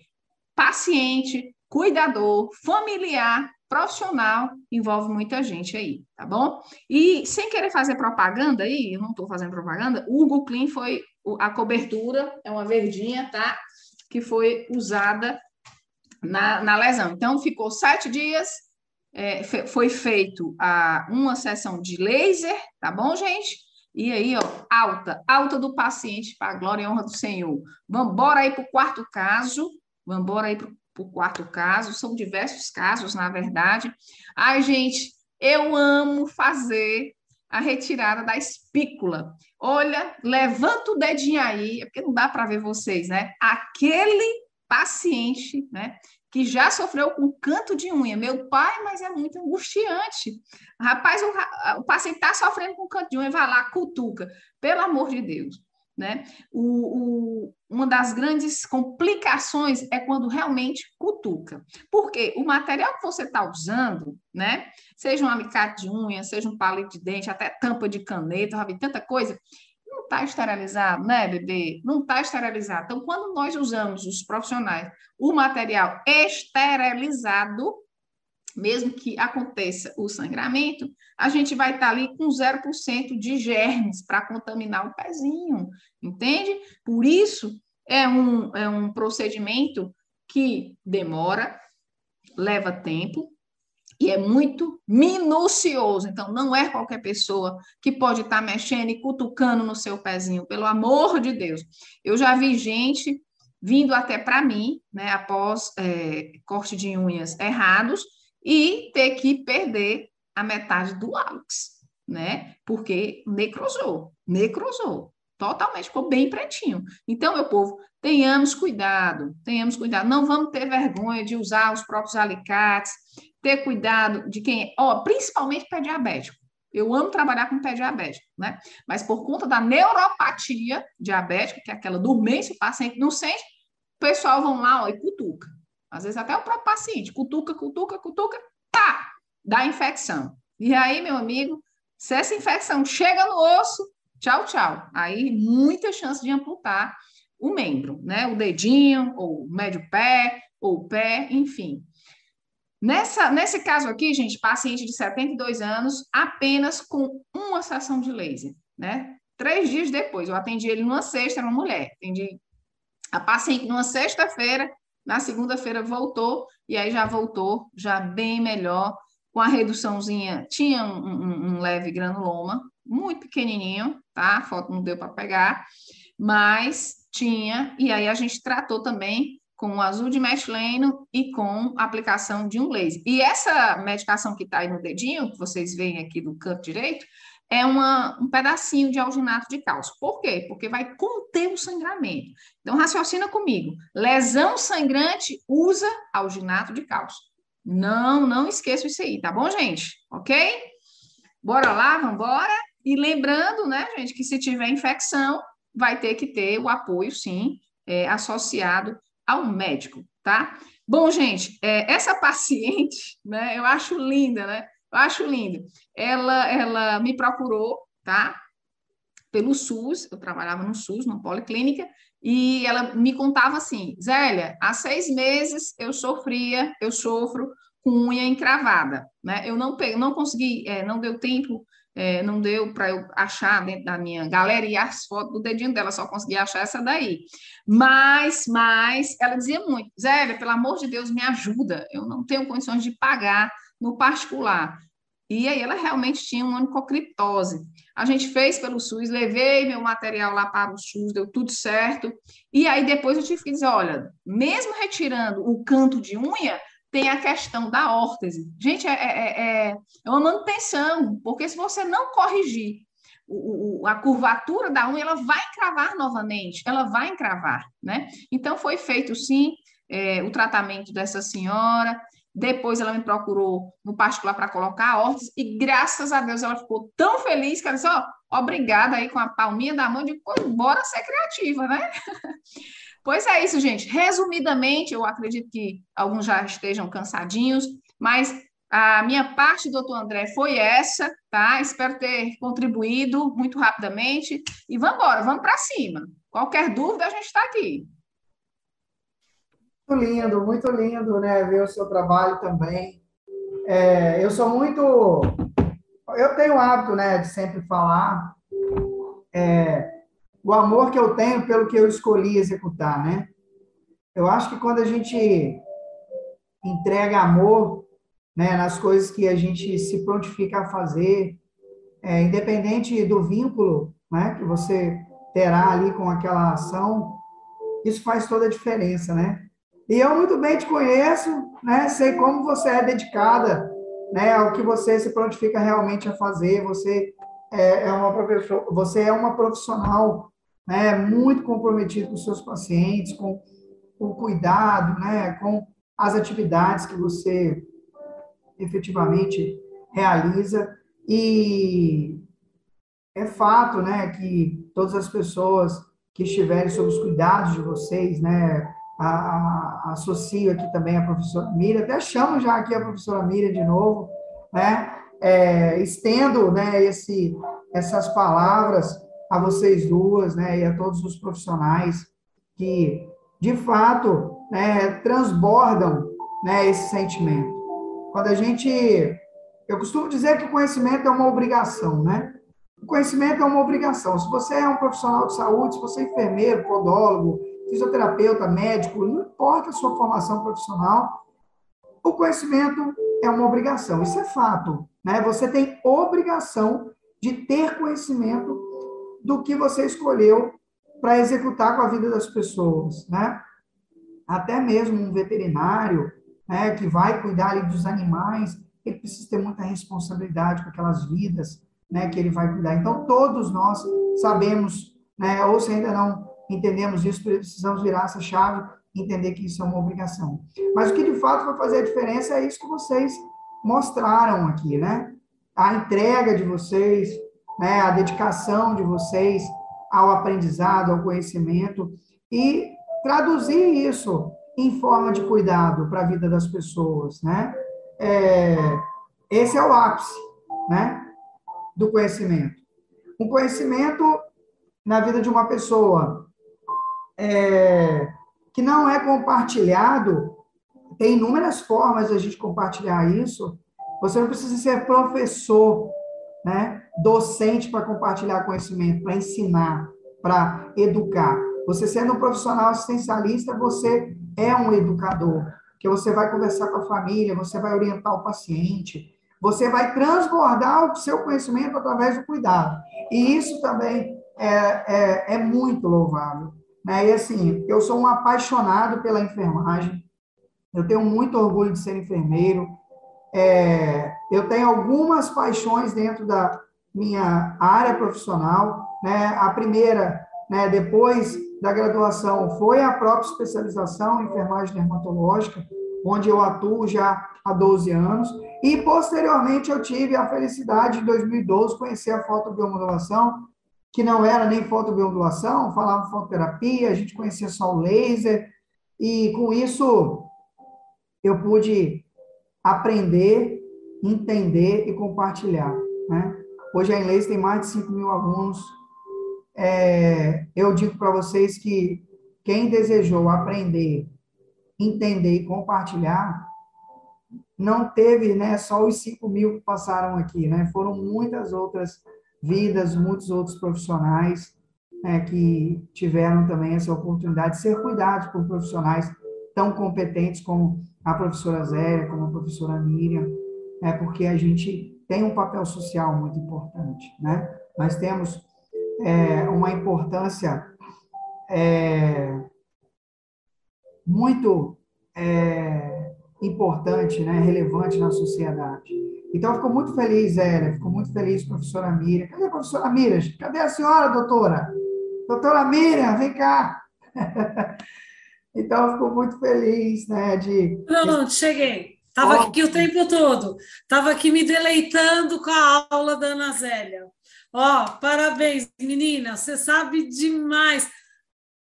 paciente, cuidador, familiar, profissional, envolve muita gente aí, tá bom? E sem querer fazer propaganda aí, eu não estou fazendo propaganda, o Hugo Clean foi a cobertura, é uma verdinha, tá? Que foi usada na, na lesão. Então, ficou sete dias, é, foi feito a, uma sessão de laser, tá bom, gente? E aí, ó, alta, alta do paciente para a glória e honra do Senhor. Vamos aí para o quarto caso. Vamos aí para o quarto caso. São diversos casos, na verdade. Ai, gente, eu amo fazer a retirada da espícula. Olha, levanta o dedinho aí, é porque não dá para ver vocês, né? Aquele paciente, né? Que já sofreu com canto de unha. Meu pai, mas é muito angustiante. Rapaz, o, o paciente está sofrendo com canto de unha, vai lá, cutuca. Pelo amor de Deus. Né? O, o, uma das grandes complicações é quando realmente cutuca. Porque o material que você está usando, né? Seja um alicate de unha, seja um palito de dente, até tampa de caneta, sabe? tanta coisa, está esterilizado, né, bebê? Não está esterilizado. Então, quando nós usamos os profissionais o material esterilizado, mesmo que aconteça o sangramento, a gente vai estar tá ali com 0% de germes para contaminar o pezinho, entende? Por isso, é um, é um procedimento que demora, leva tempo, e é muito minucioso. Então, não é qualquer pessoa que pode estar tá mexendo e cutucando no seu pezinho, pelo amor de Deus. Eu já vi gente vindo até para mim, né, após é, corte de unhas errados, e ter que perder a metade do hálux, né? Porque necrosou, necrosou, totalmente, ficou bem pretinho. Então, meu povo, tenhamos cuidado, tenhamos cuidado, não vamos ter vergonha de usar os próprios alicates, ter cuidado de quem é, ó, principalmente pé diabético. Eu amo trabalhar com pé diabético, né? Mas por conta da neuropatia diabética, que é aquela dormência, o paciente não sente, o pessoal vão lá ó, e cutuca. Às vezes até o próprio paciente, cutuca, cutuca, cutuca, pá, dá infecção. E aí, meu amigo, se essa infecção chega no osso, tchau, tchau. Aí, muita chance de amputar o membro, né? O dedinho, ou o médio pé, ou o pé, enfim. Nessa, nesse caso aqui, gente, paciente de 72 anos, apenas com uma sessão de laser, né? Três dias depois, eu atendi ele numa sexta, era uma mulher. Atendi a paciente numa sexta-feira, na segunda-feira voltou, e aí já voltou, já bem melhor, com a reduçãozinha. Tinha um, um, um leve granuloma, muito pequenininho, tá? A foto não deu para pegar, mas tinha, e aí a gente tratou também com o azul de metileno e com aplicação de um laser. E essa medicação que está aí no dedinho, que vocês veem aqui do canto direito, é uma, um pedacinho de alginato de cálcio. Por quê? Porque vai conter o sangramento. Então, raciocina comigo. Lesão sangrante usa alginato de cálcio. Não, não esqueça isso aí, tá bom, gente? Ok? Bora lá, vamos embora. E lembrando, né, gente, que se tiver infecção, vai ter que ter o apoio, sim, é, associado ao médico, tá? Bom, gente, é, essa paciente, né, eu acho linda, né? Eu acho linda. Ela, ela me procurou, tá? Pelo SUS, eu trabalhava no SUS, na policlínica, e ela me contava assim, Zélia, há seis meses eu sofria, eu sofro com unha encravada, né? Eu não, peguei, não consegui, é, não deu tempo é, não deu para eu achar dentro da minha galeria as fotos do dedinho dela, só consegui achar essa daí. Mas, mas, ela dizia muito, Zélia, pelo amor de Deus, me ajuda, eu não tenho condições de pagar no particular. E aí ela realmente tinha uma onicocriptose. A gente fez pelo SUS, levei meu material lá para o SUS, deu tudo certo. E aí depois eu tive que dizer, olha, mesmo retirando o canto de unha, tem a questão da órtese. Gente, é, é, é, é uma manutenção, porque se você não corrigir o, o, a curvatura da unha, ela vai encravar novamente, ela vai encravar, né? Então, foi feito, sim, é, o tratamento dessa senhora, depois ela me procurou no particular para colocar a órtese, e graças a Deus ela ficou tão feliz que ela disse, ó, oh, obrigada aí com a palminha da mão, de bora ser criativa, né? pois é isso, gente. Resumidamente, eu acredito que alguns já estejam cansadinhos, mas a minha parte, doutor André, foi essa, tá? Espero ter contribuído muito rapidamente. E vamos embora, vamos para cima. Qualquer dúvida, a gente está aqui. Muito lindo, muito lindo, né? Ver o seu trabalho também. É, eu sou muito. Eu tenho o hábito, né, de sempre falar é, o amor que eu tenho pelo que eu escolhi executar, né? Eu acho que quando a gente entrega amor né, nas coisas que a gente se prontifica a fazer, é, independente do vínculo né, que você terá ali com aquela ação, isso faz toda a diferença, né? E eu muito bem te conheço, né? Sei como você é dedicada, né? Ao que você se prontifica realmente a fazer. Você é, é uma professor, você é uma profissional, né? Muito comprometido com seus pacientes, com o cuidado, né? Com as atividades que você efetivamente realiza. E é fato, né, que todas as pessoas que estiverem sob os cuidados de vocês, né, a, a, associo aqui também a professora Miriam, até chamo já aqui a professora Miriam de novo, né, é, estendo, né, esse, essas palavras a vocês duas, né, e a todos os profissionais que, de fato, né, transbordam, né, esse sentimento. Quando a gente. Eu costumo dizer que o conhecimento é uma obrigação, né? O conhecimento é uma obrigação. Se você é um profissional de saúde, se você é enfermeiro, podólogo, fisioterapeuta, médico, não importa a sua formação profissional, o conhecimento é uma obrigação. Isso é fato. Né? Você tem obrigação de ter conhecimento do que você escolheu para executar com a vida das pessoas. Né? Até mesmo um veterinário, né, que vai cuidar ali dos animais, ele precisa ter muita responsabilidade com aquelas vidas né, que ele vai cuidar. Então, todos nós sabemos, né, ou se ainda não entendemos isso, precisamos virar essa chave entender que isso é uma obrigação. Mas o que de fato vai fazer a diferença é isso que vocês mostraram aqui, né? A entrega de vocês, né, a dedicação de vocês ao aprendizado, ao conhecimento e traduzir isso em forma de cuidado para a vida das pessoas, né? É, esse é o ápice, né? Do conhecimento. Um conhecimento na vida de uma pessoa é, que não é compartilhado, tem inúmeras formas de a gente compartilhar isso. Você não precisa ser professor, né? Docente para compartilhar conhecimento, para ensinar, para educar. Você sendo um profissional assistencialista, você é um educador, que você vai conversar com a família, você vai orientar o paciente, você vai transbordar o seu conhecimento através do cuidado. E isso também é, é, é muito louvável. Né? E assim, eu sou um apaixonado pela enfermagem, eu tenho muito orgulho de ser enfermeiro, é, eu tenho algumas paixões dentro da minha área profissional, né? A primeira, né, depois da graduação foi a própria especialização em enfermagem dermatológica, onde eu atuo já há 12 anos. E, posteriormente, eu tive a felicidade, em 2012, conhecer a fotobiomodulação, que não era nem fotobiomodulação, falava fototerapia, a gente conhecia só o laser. E, com isso, eu pude aprender, entender e compartilhar. Né? Hoje a Inlaser tem mais de 5 mil alunos, é, eu digo para vocês que quem desejou aprender, entender e compartilhar, não teve né, só os 5 mil que passaram aqui, né? Foram muitas outras vidas, muitos outros profissionais né, que tiveram também essa oportunidade de ser cuidados por profissionais tão competentes como a professora Zélia, como a professora Miriam, né, porque a gente tem um papel social muito importante, né? Nós temos é, uma importância é, muito é, importante, né, relevante na sociedade. Então, ficou muito feliz, Zélia, ficou muito feliz, professora Miriam. Cadê a professora Miriam? Cadê a senhora, doutora? Doutora Miriam, vem cá. então, ficou muito feliz, né, de... Pronto, cheguei. Estava aqui o tempo todo. Estava aqui me deleitando com a aula da Ana Zélia. Ó, parabéns, menina, você sabe demais.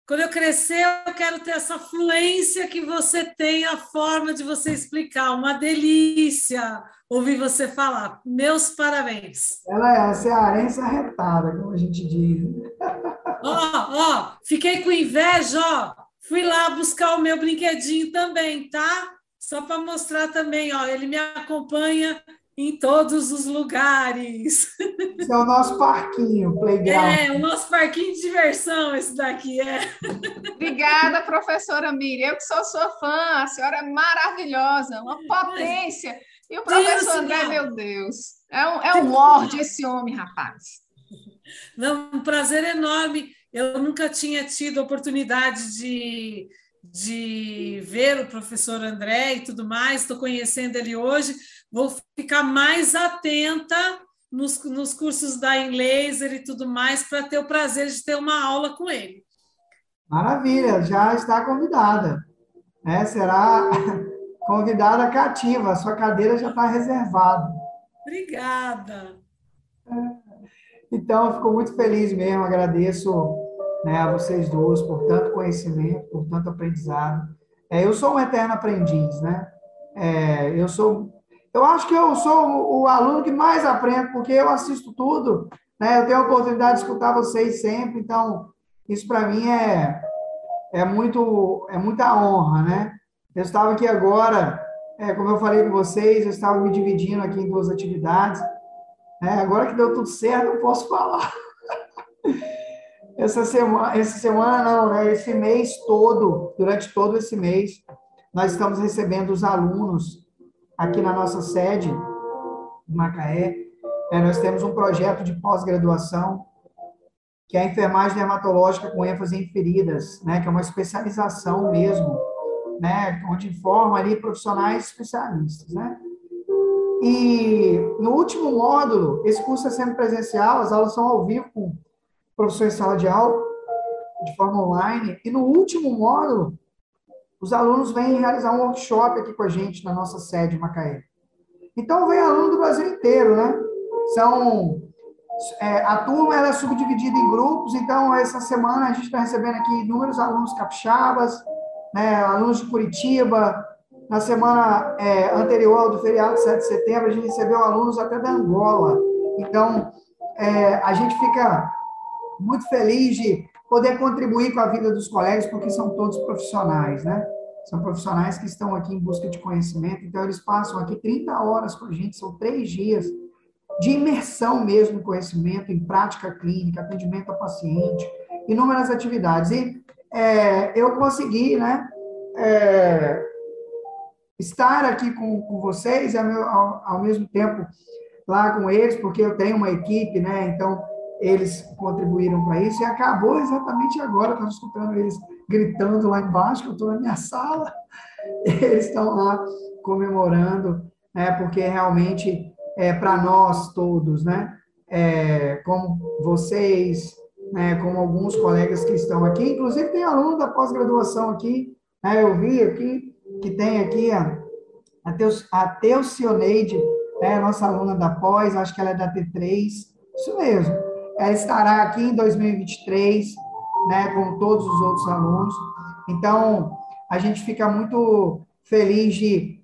Quando eu crescer, eu quero ter essa fluência que você tem, a forma de você explicar. Uma delícia ouvir você falar. Meus parabéns. Ela é a cearense arretada, como a gente diz. Ó, ó, fiquei com inveja, ó. Fui lá buscar o meu brinquedinho também, tá? Só para mostrar também, ó, ele me acompanha em todos os lugares. Esse é o nosso parquinho, playground. É, o nosso parquinho de diversão, esse daqui é. Obrigada, professora Miriam. Eu que sou sua fã, a senhora é maravilhosa, uma potência. E o professor André, meu Deus, é um, é um morde esse homem, rapaz. Não, um prazer enorme. Eu nunca tinha tido oportunidade de, de ver o professor André e tudo mais, estou conhecendo ele hoje, vou ficar mais atenta nos, nos cursos da Inlaser e tudo mais, para ter o prazer de ter uma aula com ele. Maravilha, já está convidada. É, será convidada cativa, a sua cadeira já está reservada. Obrigada. Então, fico muito feliz mesmo, agradeço né, a vocês dois por tanto conhecimento, por tanto aprendizado. É, eu sou um eterno aprendiz, né? É, eu sou eu acho que eu sou o aluno que mais aprende, porque eu assisto tudo, né? Eu tenho a oportunidade de escutar vocês sempre, então isso para mim é, é, muito, é muita honra, né? Eu estava aqui agora, é, como eu falei com vocês, eu estava me dividindo aqui em duas atividades. Né? Agora que deu tudo certo, eu posso falar. Essa semana, essa semana não, né? Esse mês todo, durante todo esse mês, nós estamos recebendo os alunos aqui na nossa sede, em Macaé, é, nós temos um projeto de pós-graduação, que é a enfermagem dermatológica com ênfase em feridas, né, que é uma especialização mesmo, né, onde forma ali profissionais especialistas, né. E no último módulo, esse curso é sempre presencial, as aulas são ao vivo com professores de sala de aula, de forma online, e no último módulo, os alunos vêm realizar um workshop aqui com a gente na nossa sede em Macaé. Então, vem aluno do Brasil inteiro, né? São, é, a turma ela é subdividida em grupos, então, essa semana a gente está recebendo aqui inúmeros alunos capixabas, né, alunos de Curitiba. Na semana é, anterior ao do feriado de 7 de setembro, a gente recebeu alunos até da Angola. Então, é, a gente fica muito feliz de poder contribuir com a vida dos colegas, porque são todos profissionais, né? São profissionais que estão aqui em busca de conhecimento, então eles passam aqui 30 horas com a gente, são três dias de imersão mesmo em conhecimento, em prática clínica, atendimento ao paciente, inúmeras atividades. E é, eu consegui, né, é, estar aqui com, com vocês e ao, ao, ao mesmo tempo lá com eles, porque eu tenho uma equipe, né, então eles contribuíram para isso, e acabou exatamente agora, estava escutando eles gritando lá embaixo, que eu estou na minha sala, eles estão lá comemorando, né, porque realmente é para nós todos, né, é, como vocês, né, como alguns colegas que estão aqui, inclusive tem aluno da pós-graduação aqui, né, eu vi aqui, que tem aqui a, a Teucioneide, é a nossa aluna da pós, acho que ela é da T3, isso mesmo, estará aqui em 2023, né, com todos os outros alunos. Então, a gente fica muito feliz de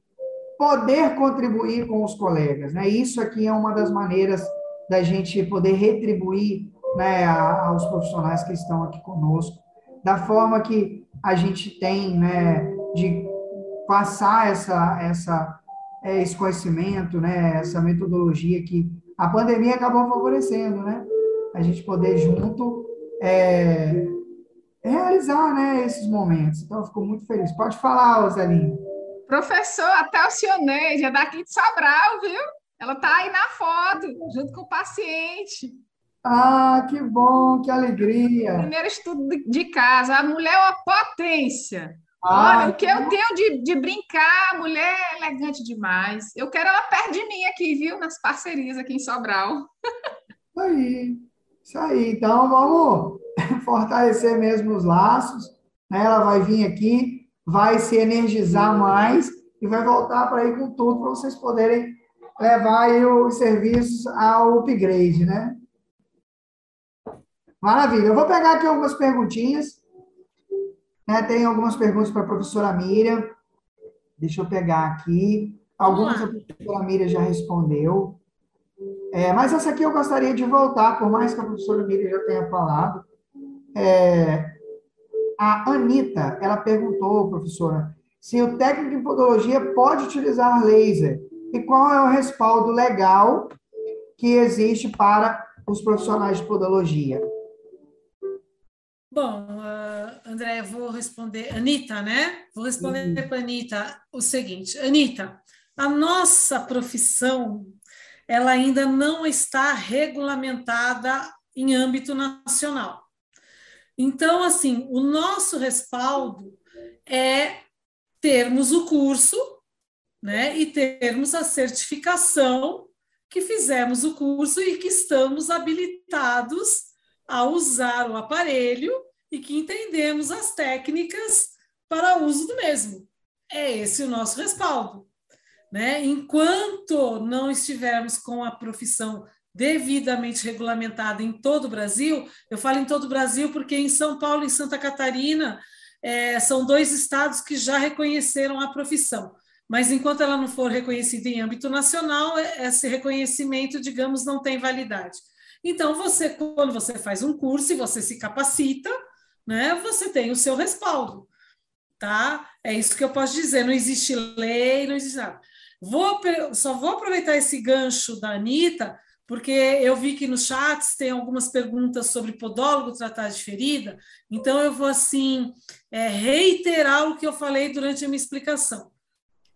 poder contribuir com os colegas, né? Isso aqui é uma das maneiras da gente poder retribuir, né, aos profissionais que estão aqui conosco, da forma que a gente tem, né, de passar essa essa é, esse conhecimento, né, essa metodologia que a pandemia acabou favorecendo, né? A gente poder junto é, realizar né, esses momentos. Então, eu fico muito feliz. Pode falar, Rosalinha. Professor, até o Cioneide, é daqui de Sobral, viu? Ela está aí na foto, junto com o paciente. Ah, que bom, que alegria. Primeiro estudo de casa. A mulher é uma potência. Ah, Olha, o que eu tenho de, de brincar, mulher elegante demais. Eu quero ela perto de mim aqui, viu? Nas parcerias aqui em Sobral. Aí. Isso aí. Então, vamos fortalecer mesmo os laços. Né? Ela vai vir aqui, vai se energizar mais e vai voltar para aí com tudo para vocês poderem levar aí os serviços ao upgrade, né? Maravilha. Eu vou pegar aqui algumas perguntinhas. Né? Tem algumas perguntas para a professora Miriam. Deixa eu pegar aqui. Algumas a professora Miriam já respondeu. É, mas essa aqui eu gostaria de voltar, por mais que a professora Miriam já tenha falado. É, a Anitta, ela perguntou, professora, se o técnico em podologia pode utilizar laser e qual é o respaldo legal que existe para os profissionais de podologia. Bom, uh, André, eu vou responder. Anitta, né? Vou responder uhum. para a Anitta o seguinte: Anitta, a nossa profissão ela ainda não está regulamentada em âmbito nacional. Então, assim, o nosso respaldo é termos o curso, né, e termos a certificação que fizemos o curso e que estamos habilitados a usar o aparelho e que entendemos as técnicas para uso do mesmo. É esse o nosso respaldo. Né? Enquanto não estivermos com a profissão devidamente regulamentada em todo o Brasil, eu falo em todo o Brasil porque em São Paulo e Santa Catarina é, são dois estados que já reconheceram a profissão. Mas enquanto ela não for reconhecida em âmbito nacional, esse reconhecimento, digamos, não tem validade. Então, você, quando você faz um curso e você se capacita, né, você tem o seu respaldo. Tá? É isso que eu posso dizer. Não existe lei, não existe nada. Vou, só vou aproveitar esse gancho da Anitta, porque eu vi que nos chats tem algumas perguntas sobre podólogo tratar de ferida, então eu vou assim é, reiterar o que eu falei durante a minha explicação.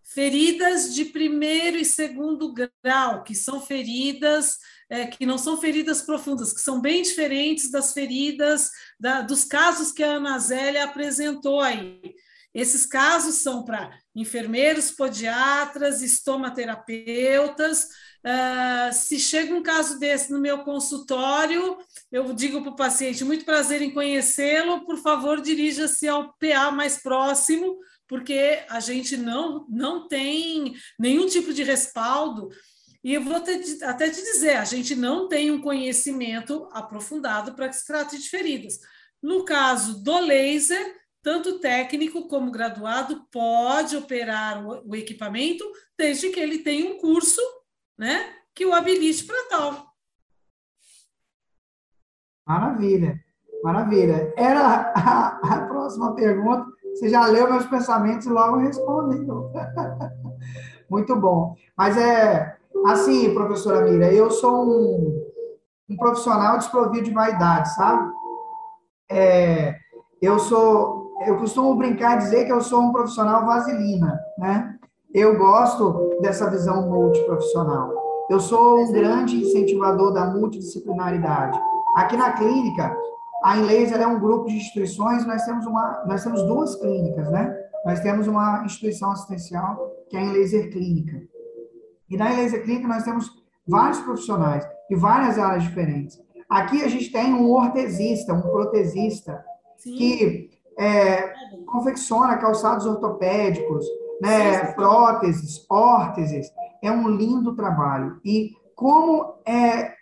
Feridas de primeiro e segundo grau, que são feridas é, que não são feridas profundas, que são bem diferentes das feridas, da, dos casos que a Ana Zélia apresentou aí. Esses casos são para enfermeiros, podiatras, estomaterapeutas. Uh, se chega um caso desse no meu consultório, eu digo para o paciente: muito prazer em conhecê-lo, por favor, dirija-se ao PA mais próximo, porque a gente não, não tem nenhum tipo de respaldo. E eu vou te, até te dizer: a gente não tem um conhecimento aprofundado para que se trate de feridas. No caso do laser, tanto técnico como graduado pode operar o, equipamento, desde que ele tenha um curso né, que o habilite para tal. Maravilha, maravilha. Era a, a, próxima pergunta. Você já leu meus pensamentos e logo respondeu. Muito bom. Mas é assim, professora Mira, eu sou um, um profissional desprovido de vaidade, sabe? É, eu sou eu costumo brincar e dizer que eu sou um profissional vaselina, né? Eu gosto dessa visão multiprofissional. Eu sou um grande incentivador da multidisciplinaridade. Aqui na clínica, a Inlays é um grupo de instituições, nós temos uma, nós temos duas clínicas, né? Nós temos uma instituição assistencial que é a Inlaser Clínica. E na Inlaser Clínica nós temos vários profissionais de várias áreas diferentes. Aqui a gente tem um ortesista, um protesista, Sim. que é, confecciona calçados ortopédicos, né, próteses, órteses. É um lindo trabalho. E como é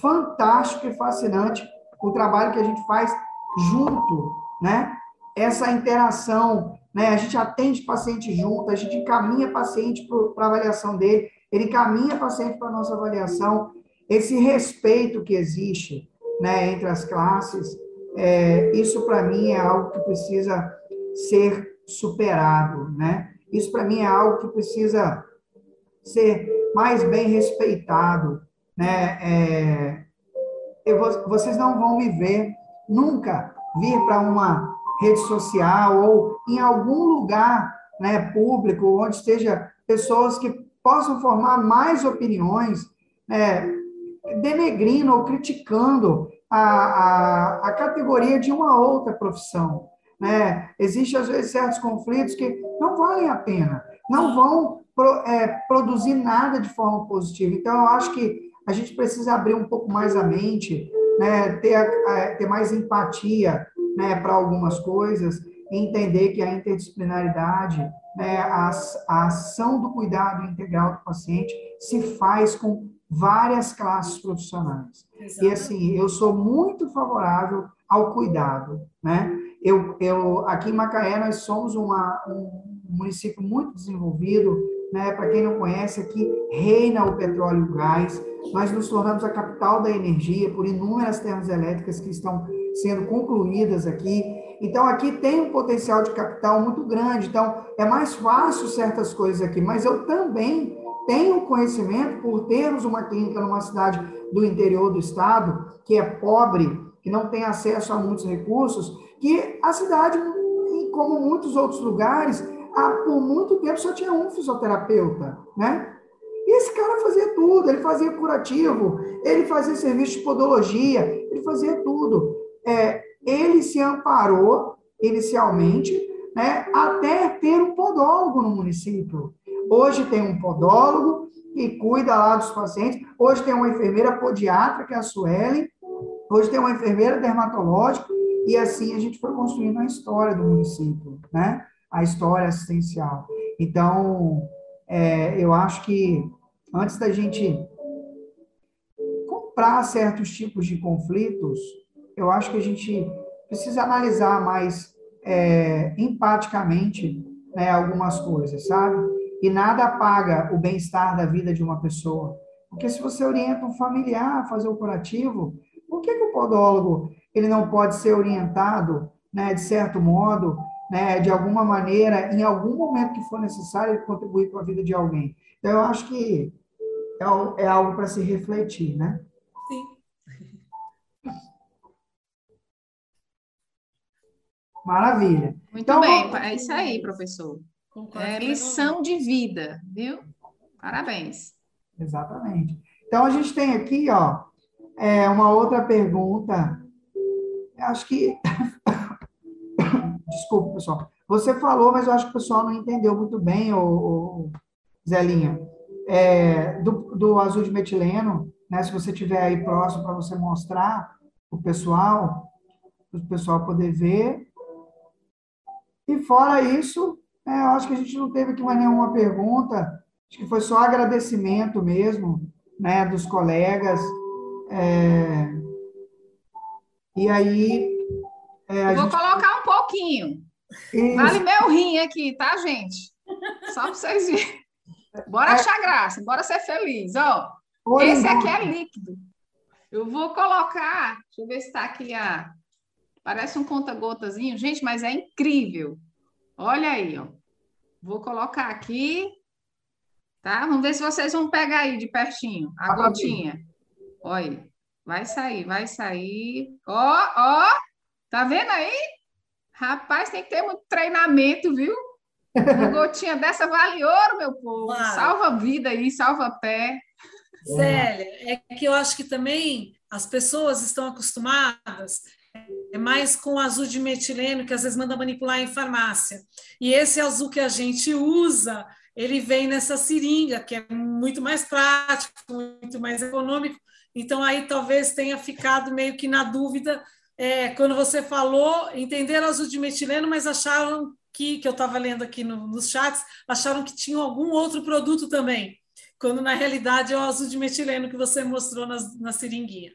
fantástico e fascinante o trabalho que a gente faz junto, né? Essa interação, né? A gente atende paciente junto, a gente encaminha paciente para a avaliação dele, ele encaminha paciente para a nossa avaliação. Esse respeito que existe, né, entre as classes, é, isso para mim é algo que precisa ser superado, né? Isso para mim é algo que precisa ser mais bem respeitado, né? É, vocês não vão me ver nunca vir para uma rede social ou em algum lugar, né, público onde esteja pessoas que possam formar mais opiniões, né, denegrindo ou criticando a, a, a categoria de uma outra profissão. né? Existem, às vezes, certos conflitos que não valem a pena, não vão pro, é, produzir nada de forma positiva. Então, eu acho que a gente precisa abrir um pouco mais a mente, né? ter, a, ter mais empatia né? para algumas coisas, entender que a interdisciplinaridade, né? a, a ação do cuidado integral do paciente se faz com várias classes profissionais. E assim, eu sou muito favorável ao cuidado, né? Eu, eu, aqui em Macaé, nós somos uma, um município muito desenvolvido, né? Para quem não conhece, aqui reina o petróleo e o gás. Nós nos tornamos a capital da energia por inúmeras termoelétricas que estão sendo concluídas aqui. Então, aqui tem um potencial de capital muito grande. Então, é mais fácil certas coisas aqui. Mas eu também tenho conhecimento, por termos uma clínica numa cidade do interior do estado, que é pobre, que não tem acesso a muitos recursos, que a cidade, como muitos outros lugares, por muito tempo só tinha um fisioterapeuta, né? E esse cara fazia tudo, ele fazia curativo, ele fazia serviço de podologia, ele fazia tudo. É, ele se amparou inicialmente, né, até ter um podólogo no município. Hoje tem um podólogo que cuida lá dos pacientes. Hoje tem uma enfermeira podiatra, que é a Sueli. Hoje tem uma enfermeira dermatológica. E assim a gente foi construindo a história do município, né? A história assistencial. Então, é, eu acho que antes da gente comprar certos tipos de conflitos, eu acho que a gente precisa analisar mais é, empaticamente né, algumas coisas, sabe? E nada apaga o bem-estar da vida de uma pessoa. Porque se você orienta um familiar a fazer o curativo, por que, que o podólogo ele não pode ser orientado, né, de certo modo, né, de alguma maneira, em algum momento que for necessário, contribuir com a vida de alguém? Então, eu acho que é, é algo para se refletir, né? Sim. Maravilha. Muito então, bem, é isso aí, professor. É lição de vida, viu? Parabéns. Exatamente. Então, a gente tem aqui, ó, é, uma outra pergunta. Acho que. Desculpa, pessoal. Você falou, mas eu acho que o pessoal não entendeu muito bem, o, o Zelinha. É, do, do azul de metileno, né? Se você tiver aí próximo para você mostrar o pessoal, para o pessoal poder ver. E fora isso, é, eu acho que a gente não teve aqui mais nenhuma pergunta, acho que foi só agradecimento mesmo, né, dos colegas. É, e aí. É, vou gente... colocar um pouquinho. Isso. Vale meu rim aqui, tá, gente? Só para vocês verem. Bora é. achar graça, bora ser feliz. Ó, esse aqui é líquido. Eu vou colocar, deixa eu ver se está aqui a. Parece um conta-gotazinho, gente, mas é incrível. Olha aí, ó. Vou colocar aqui, tá? Vamos ver se vocês vão pegar aí de pertinho a gotinha. Olha, vai sair, vai sair. Ó, ó, tá vendo aí? Rapaz, tem que ter muito treinamento, viu? Uma gotinha dessa vale ouro, meu povo. Claro. Salva vida aí, salva pé. Célia, é que eu acho que também as pessoas estão acostumadas é mais com azul de metileno, que às vezes manda manipular em farmácia. E esse azul que a gente usa, ele vem nessa seringa, que é muito mais prático, muito mais econômico. Então, aí talvez tenha ficado meio que na dúvida é, quando você falou, entenderam azul de metileno, mas acharam que, que eu estava lendo aqui no, nos chats, acharam que tinha algum outro produto também, quando na realidade é o azul de metileno que você mostrou na, na seringuinha.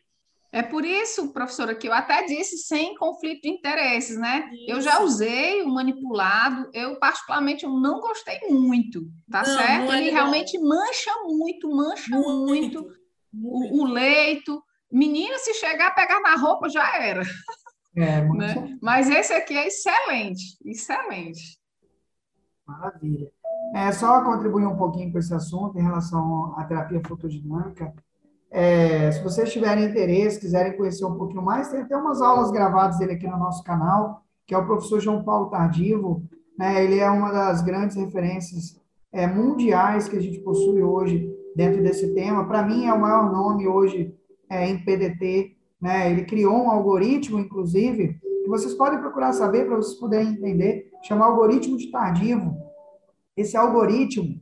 É por isso, professora, que eu até disse sem conflito de interesses, né? Isso. Eu já usei o manipulado, eu particularmente eu não gostei muito, tá não, certo? Não é Ele legal. realmente mancha muito, mancha muito, muito, muito. O, o, leito. Menina, se chegar a pegar na roupa, já era. É, né? Mas esse aqui é excelente, excelente. Maravilha. É só contribuir um pouquinho com esse assunto em relação à terapia fotodinâmica. É, se vocês tiverem interesse, quiserem conhecer um pouquinho mais, tem até umas aulas gravadas dele aqui no nosso canal, que é o professor João Paulo Tardivo. Né? Ele é uma das grandes referências é, mundiais que a gente possui hoje dentro desse tema. Para mim, é o maior nome hoje é, em PDT. Né? Ele criou um algoritmo, inclusive, que vocês podem procurar saber para vocês poderem entender, chama algoritmo de Tardivo. Esse algoritmo,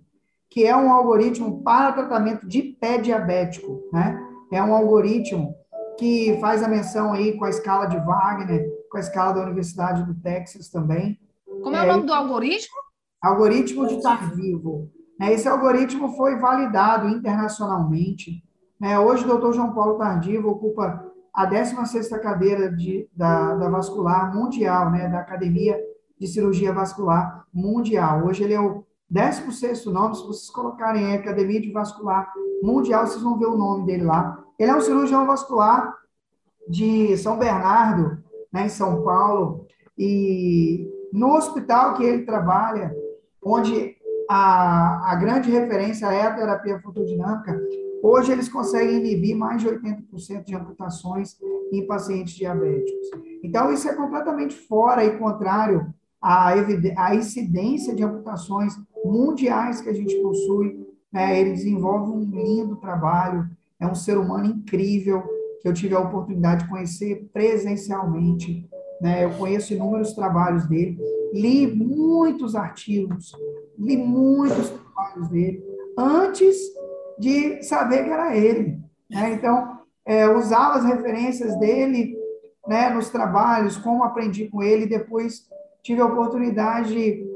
que é um algoritmo para tratamento de pé diabético, né? É um algoritmo que faz a menção aí com a escala de Wagner, com a escala da Universidade do Texas também. Como é, é o nome do algoritmo? Algoritmo de Tardivo. Né? Esse algoritmo foi validado internacionalmente. Né? Hoje, o doutor João Paulo Tardivo ocupa a 16ª cadeira de, da, da vascular mundial, né? da Academia de Cirurgia Vascular Mundial. Hoje ele é o 16º nome, se vocês colocarem aí, Academia de Vascular Mundial, vocês vão ver o nome dele lá. Ele é um cirurgião vascular de São Bernardo, né, em São Paulo, e no hospital que ele trabalha, onde a, a grande referência é a terapia fotodinâmica, hoje eles conseguem inibir mais de 80% de amputações em pacientes diabéticos. Então, isso é completamente fora e contrário à, à incidência de amputações mundiais que a gente possui. Né? Ele desenvolve um lindo trabalho, é um ser humano incrível, que eu tive a oportunidade de conhecer presencialmente. Né? Eu conheço inúmeros trabalhos dele, li muitos artigos, li muitos trabalhos dele, antes de saber que era ele. Né? Então, é, usava as referências dele né, nos trabalhos, como aprendi com ele, depois tive a oportunidade de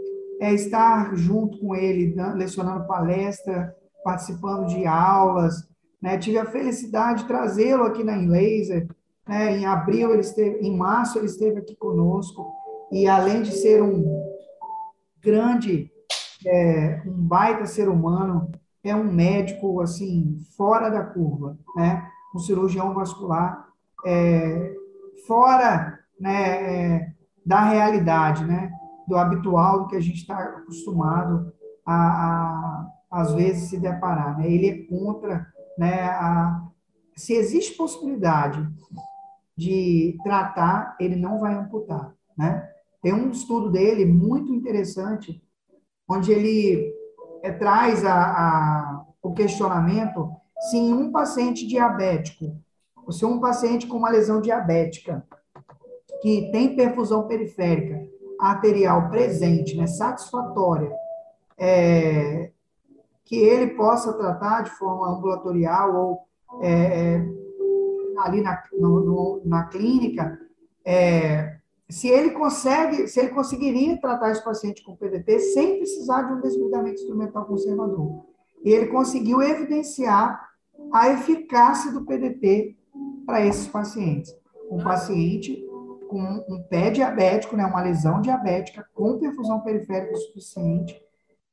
é, estar junto com ele, lecionando palestra, participando de aulas, né? tive a felicidade de trazê-lo aqui na Inlaser, né? em abril ele esteve, em março ele esteve aqui conosco, e além de ser um grande, é, um baita ser humano, é um médico, assim, fora da curva, né? Um cirurgião vascular é, fora né, é, da realidade, né? Do habitual, que a gente está acostumado a, a, às vezes, se deparar, né? Ele é contra, né? A, se existe possibilidade de tratar, ele não vai amputar, né? Tem um estudo dele muito interessante, onde ele é, traz a, a, o questionamento se em um paciente diabético, ou se um paciente com uma lesão diabética, que tem perfusão periférica arterial presente, né, satisfatória, é, que ele possa tratar de forma ambulatorial ou é, é ali na, no, no, na clínica, é, se ele consegue, se ele conseguiria tratar esse paciente com PDT sem precisar de um desligamento instrumental conservador. E ele conseguiu evidenciar a eficácia do PDT para esses pacientes. Um paciente com um pé diabético, né, uma lesão diabética, com perfusão periférica suficiente,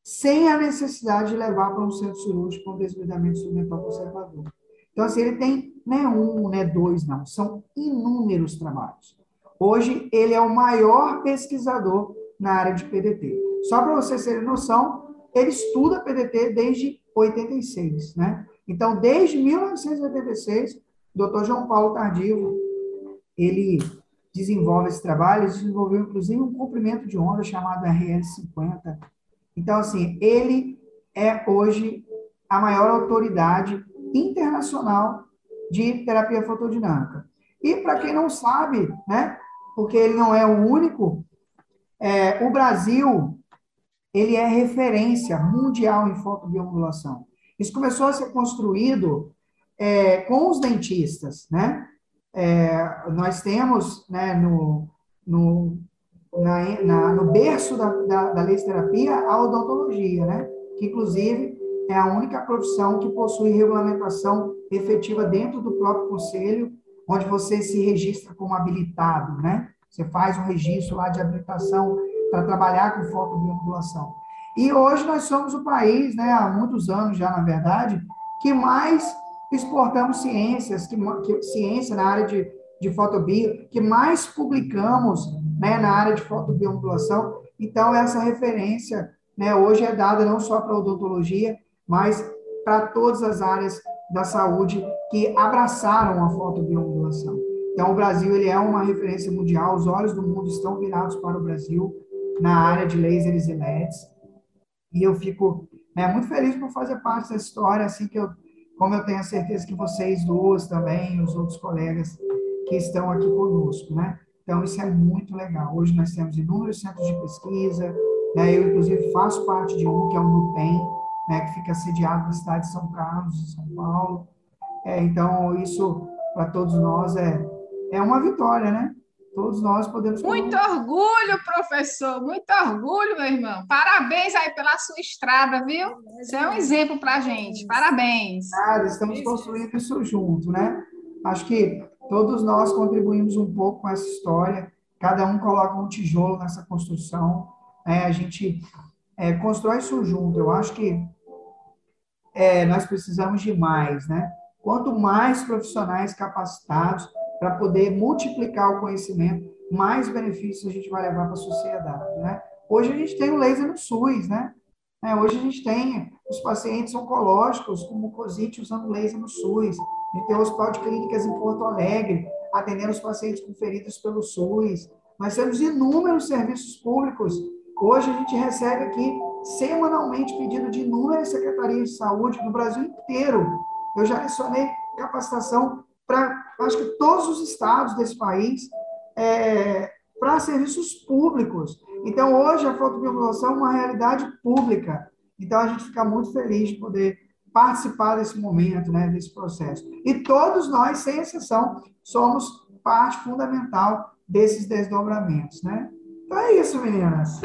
sem a necessidade de levar para um centro cirúrgico com um desligamento instrumental conservador. Então, assim, ele tem não é um, não é dois, não, são inúmeros trabalhos. Hoje, ele é o maior pesquisador na área de PDT. Só para vocês terem noção, ele estuda PDT desde 86, né? Então, desde 1986, o Dr. João Paulo Tardivo, ele desenvolve esse trabalho, desenvolveu, inclusive, um comprimento de onda chamado RL50. Então, assim, ele é hoje a maior autoridade internacional de terapia fotodinâmica. E para quem não sabe, né, porque ele não é o único. É, o Brasil, ele é referência mundial em fotobiomodulação. Isso começou a ser construído é, com os dentistas, né? É, nós temos, né, no, no, na, na, no berço da, da, da terapia, a odontologia, né? Que, inclusive, é a única profissão que possui regulamentação efetiva dentro do próprio conselho onde você se registra como habilitado, né? Você faz um registro lá de habilitação para trabalhar com fotobiomodulação. E hoje nós somos o país, né, há muitos anos já, na verdade, que mais exportamos ciências, que, que ciência na área de, de fotobio, que mais publicamos né, na área de fotobiomodulação. Então, essa referência né, hoje é dada não só para odontologia, mas para todas as áreas da saúde que abraçaram a fotobiomodulação. Então, o Brasil ele é uma referência mundial, os olhos do mundo estão virados para o Brasil na área de lasers e LEDs. E eu fico né, muito feliz por fazer parte dessa história, assim que eu, como eu tenho certeza que vocês duas também, os outros colegas que estão aqui conosco, né? Então, isso é muito legal. Hoje nós temos inúmeros centros de pesquisa, né? eu, inclusive, faço parte de um, que é o NUPEM, né? que fica sediado na cidade de São Carlos, em São Paulo. É, então, isso, para todos nós, é, é uma vitória, né? Todos nós podemos. Muito orgulho, professor, muito orgulho, meu irmão. Parabéns aí pela sua estrada, viu? Você é um exemplo para a gente. Parabéns. Estamos construindo isso junto, né? Acho que todos nós contribuímos um pouco com essa história, cada um coloca um tijolo nessa construção, né? a gente é, constrói isso junto. Eu acho que é, nós precisamos de mais, né? Quanto mais profissionais capacitados, para poder multiplicar o conhecimento, mais benefícios a gente vai levar para a sociedade, né? Hoje a gente tem o laser no SUS, né? É, hoje a gente tem os pacientes oncológicos, como o COSIT, usando laser no SUS. A gente tem o Hospital de Clínicas em Porto Alegre, atendendo os pacientes com feridas pelo SUS. Nós temos inúmeros serviços públicos. Hoje a gente recebe aqui semanalmente pedido de inúmeras secretarias de saúde do Brasil inteiro. Eu já lecionei capacitação para, acho que todos os estados desse país, é, para serviços públicos. Então, hoje, a fotobiomodulação é uma realidade pública. Então, a gente fica muito feliz de poder participar desse momento, né, desse processo. E todos nós, sem exceção, somos parte fundamental desses desdobramentos, né? Então é isso, meninas.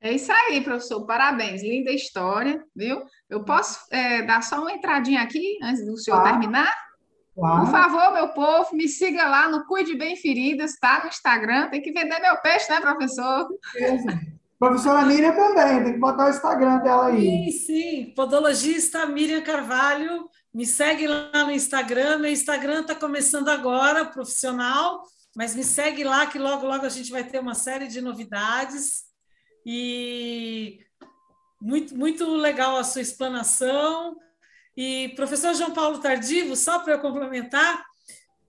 É isso aí, professor. Parabéns. Linda história, viu? Eu posso é, dar só uma entradinha aqui antes do senhor claro. terminar? Claro. Por favor, meu povo, me siga lá no Cuide Bem Feridas, tá? No Instagram. Tem que vender meu peixe, né, professor? Professora Miriam também, tem que botar o Instagram dela aí. Sim, sim. Podologista Miriam Carvalho. Me segue lá no Instagram. Meu Instagram está começando agora, profissional, mas me segue lá que logo, logo a gente vai ter uma série de novidades. E muito, muito legal a sua explanação. E professor João Paulo Tardivo, só para eu complementar,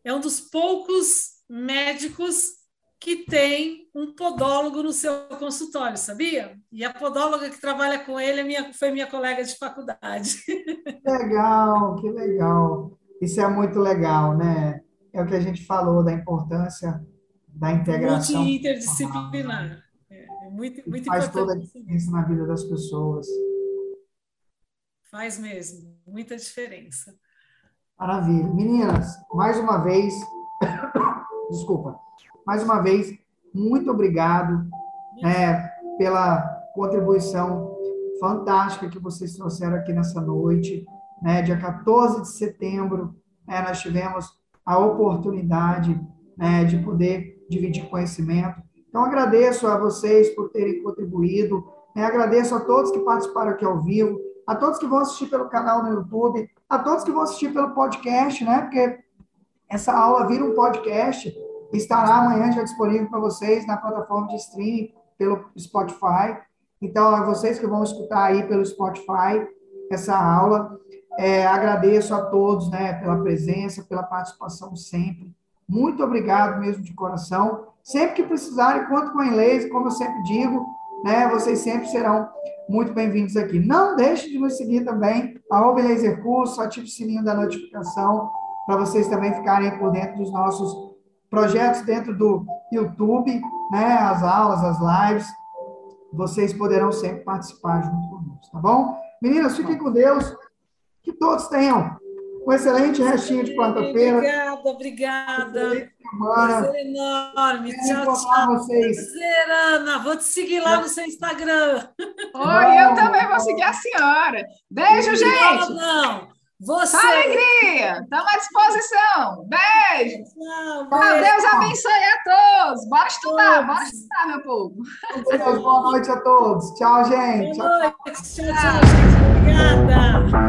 é um dos poucos médicos que tem um podólogo no seu consultório, sabia? E a podóloga que trabalha com ele é minha, foi minha colega de faculdade. Legal, que legal. Isso é muito legal, né? É o que a gente falou da importância da integração. Multi-interdisciplinar. É, é muito, muito faz importante. Faz toda a diferença na vida das pessoas. Faz mesmo, muita diferença. Maravilha. Meninas, mais uma vez, desculpa, mais uma vez, muito obrigado né, pela contribuição fantástica que vocês trouxeram aqui nessa noite. Né, dia 14 de setembro, né, nós tivemos a oportunidade né, de poder dividir conhecimento. Então, agradeço a vocês por terem contribuído, né, agradeço a todos que participaram aqui ao vivo, a todos que vão assistir pelo canal no YouTube, a todos que vão assistir pelo podcast, né? Porque essa aula vira um podcast, estará amanhã já disponível para vocês na plataforma de streaming pelo Spotify. Então, a vocês que vão escutar aí pelo Spotify essa aula, é, agradeço a todos, né, pela presença, pela participação sempre. Muito obrigado mesmo de coração. Sempre que precisarem, conto com a inglês, como eu sempre digo, né, vocês sempre serão muito bem-vindos aqui. Não deixe de nos seguir também, arroba Laser Curso, ative o sininho da notificação, para vocês também ficarem por dentro dos nossos projetos dentro do YouTube, né, as aulas, as lives, vocês poderão sempre participar junto conosco, tá bom? Meninas, fiquem com Deus, que todos tenham um excelente restinho de quarta-feira. Obrigada, obrigada. Prazer enorme. tchau, tchau. Vocês. Prazer, Ana. Vou te seguir lá no seu Instagram. Oi, eu também vou seguir a senhora. Beijo, gente. Não, Você. Só alegria. Estamos à disposição. Beijo. Tchau, beijo. Deus abençoe a todos. Bora estudar, todos. bora estudar, meu povo. Deus, boa noite a todos. Tchau, gente. Boa noite. Tchau, tchau, tchau gente. Obrigada.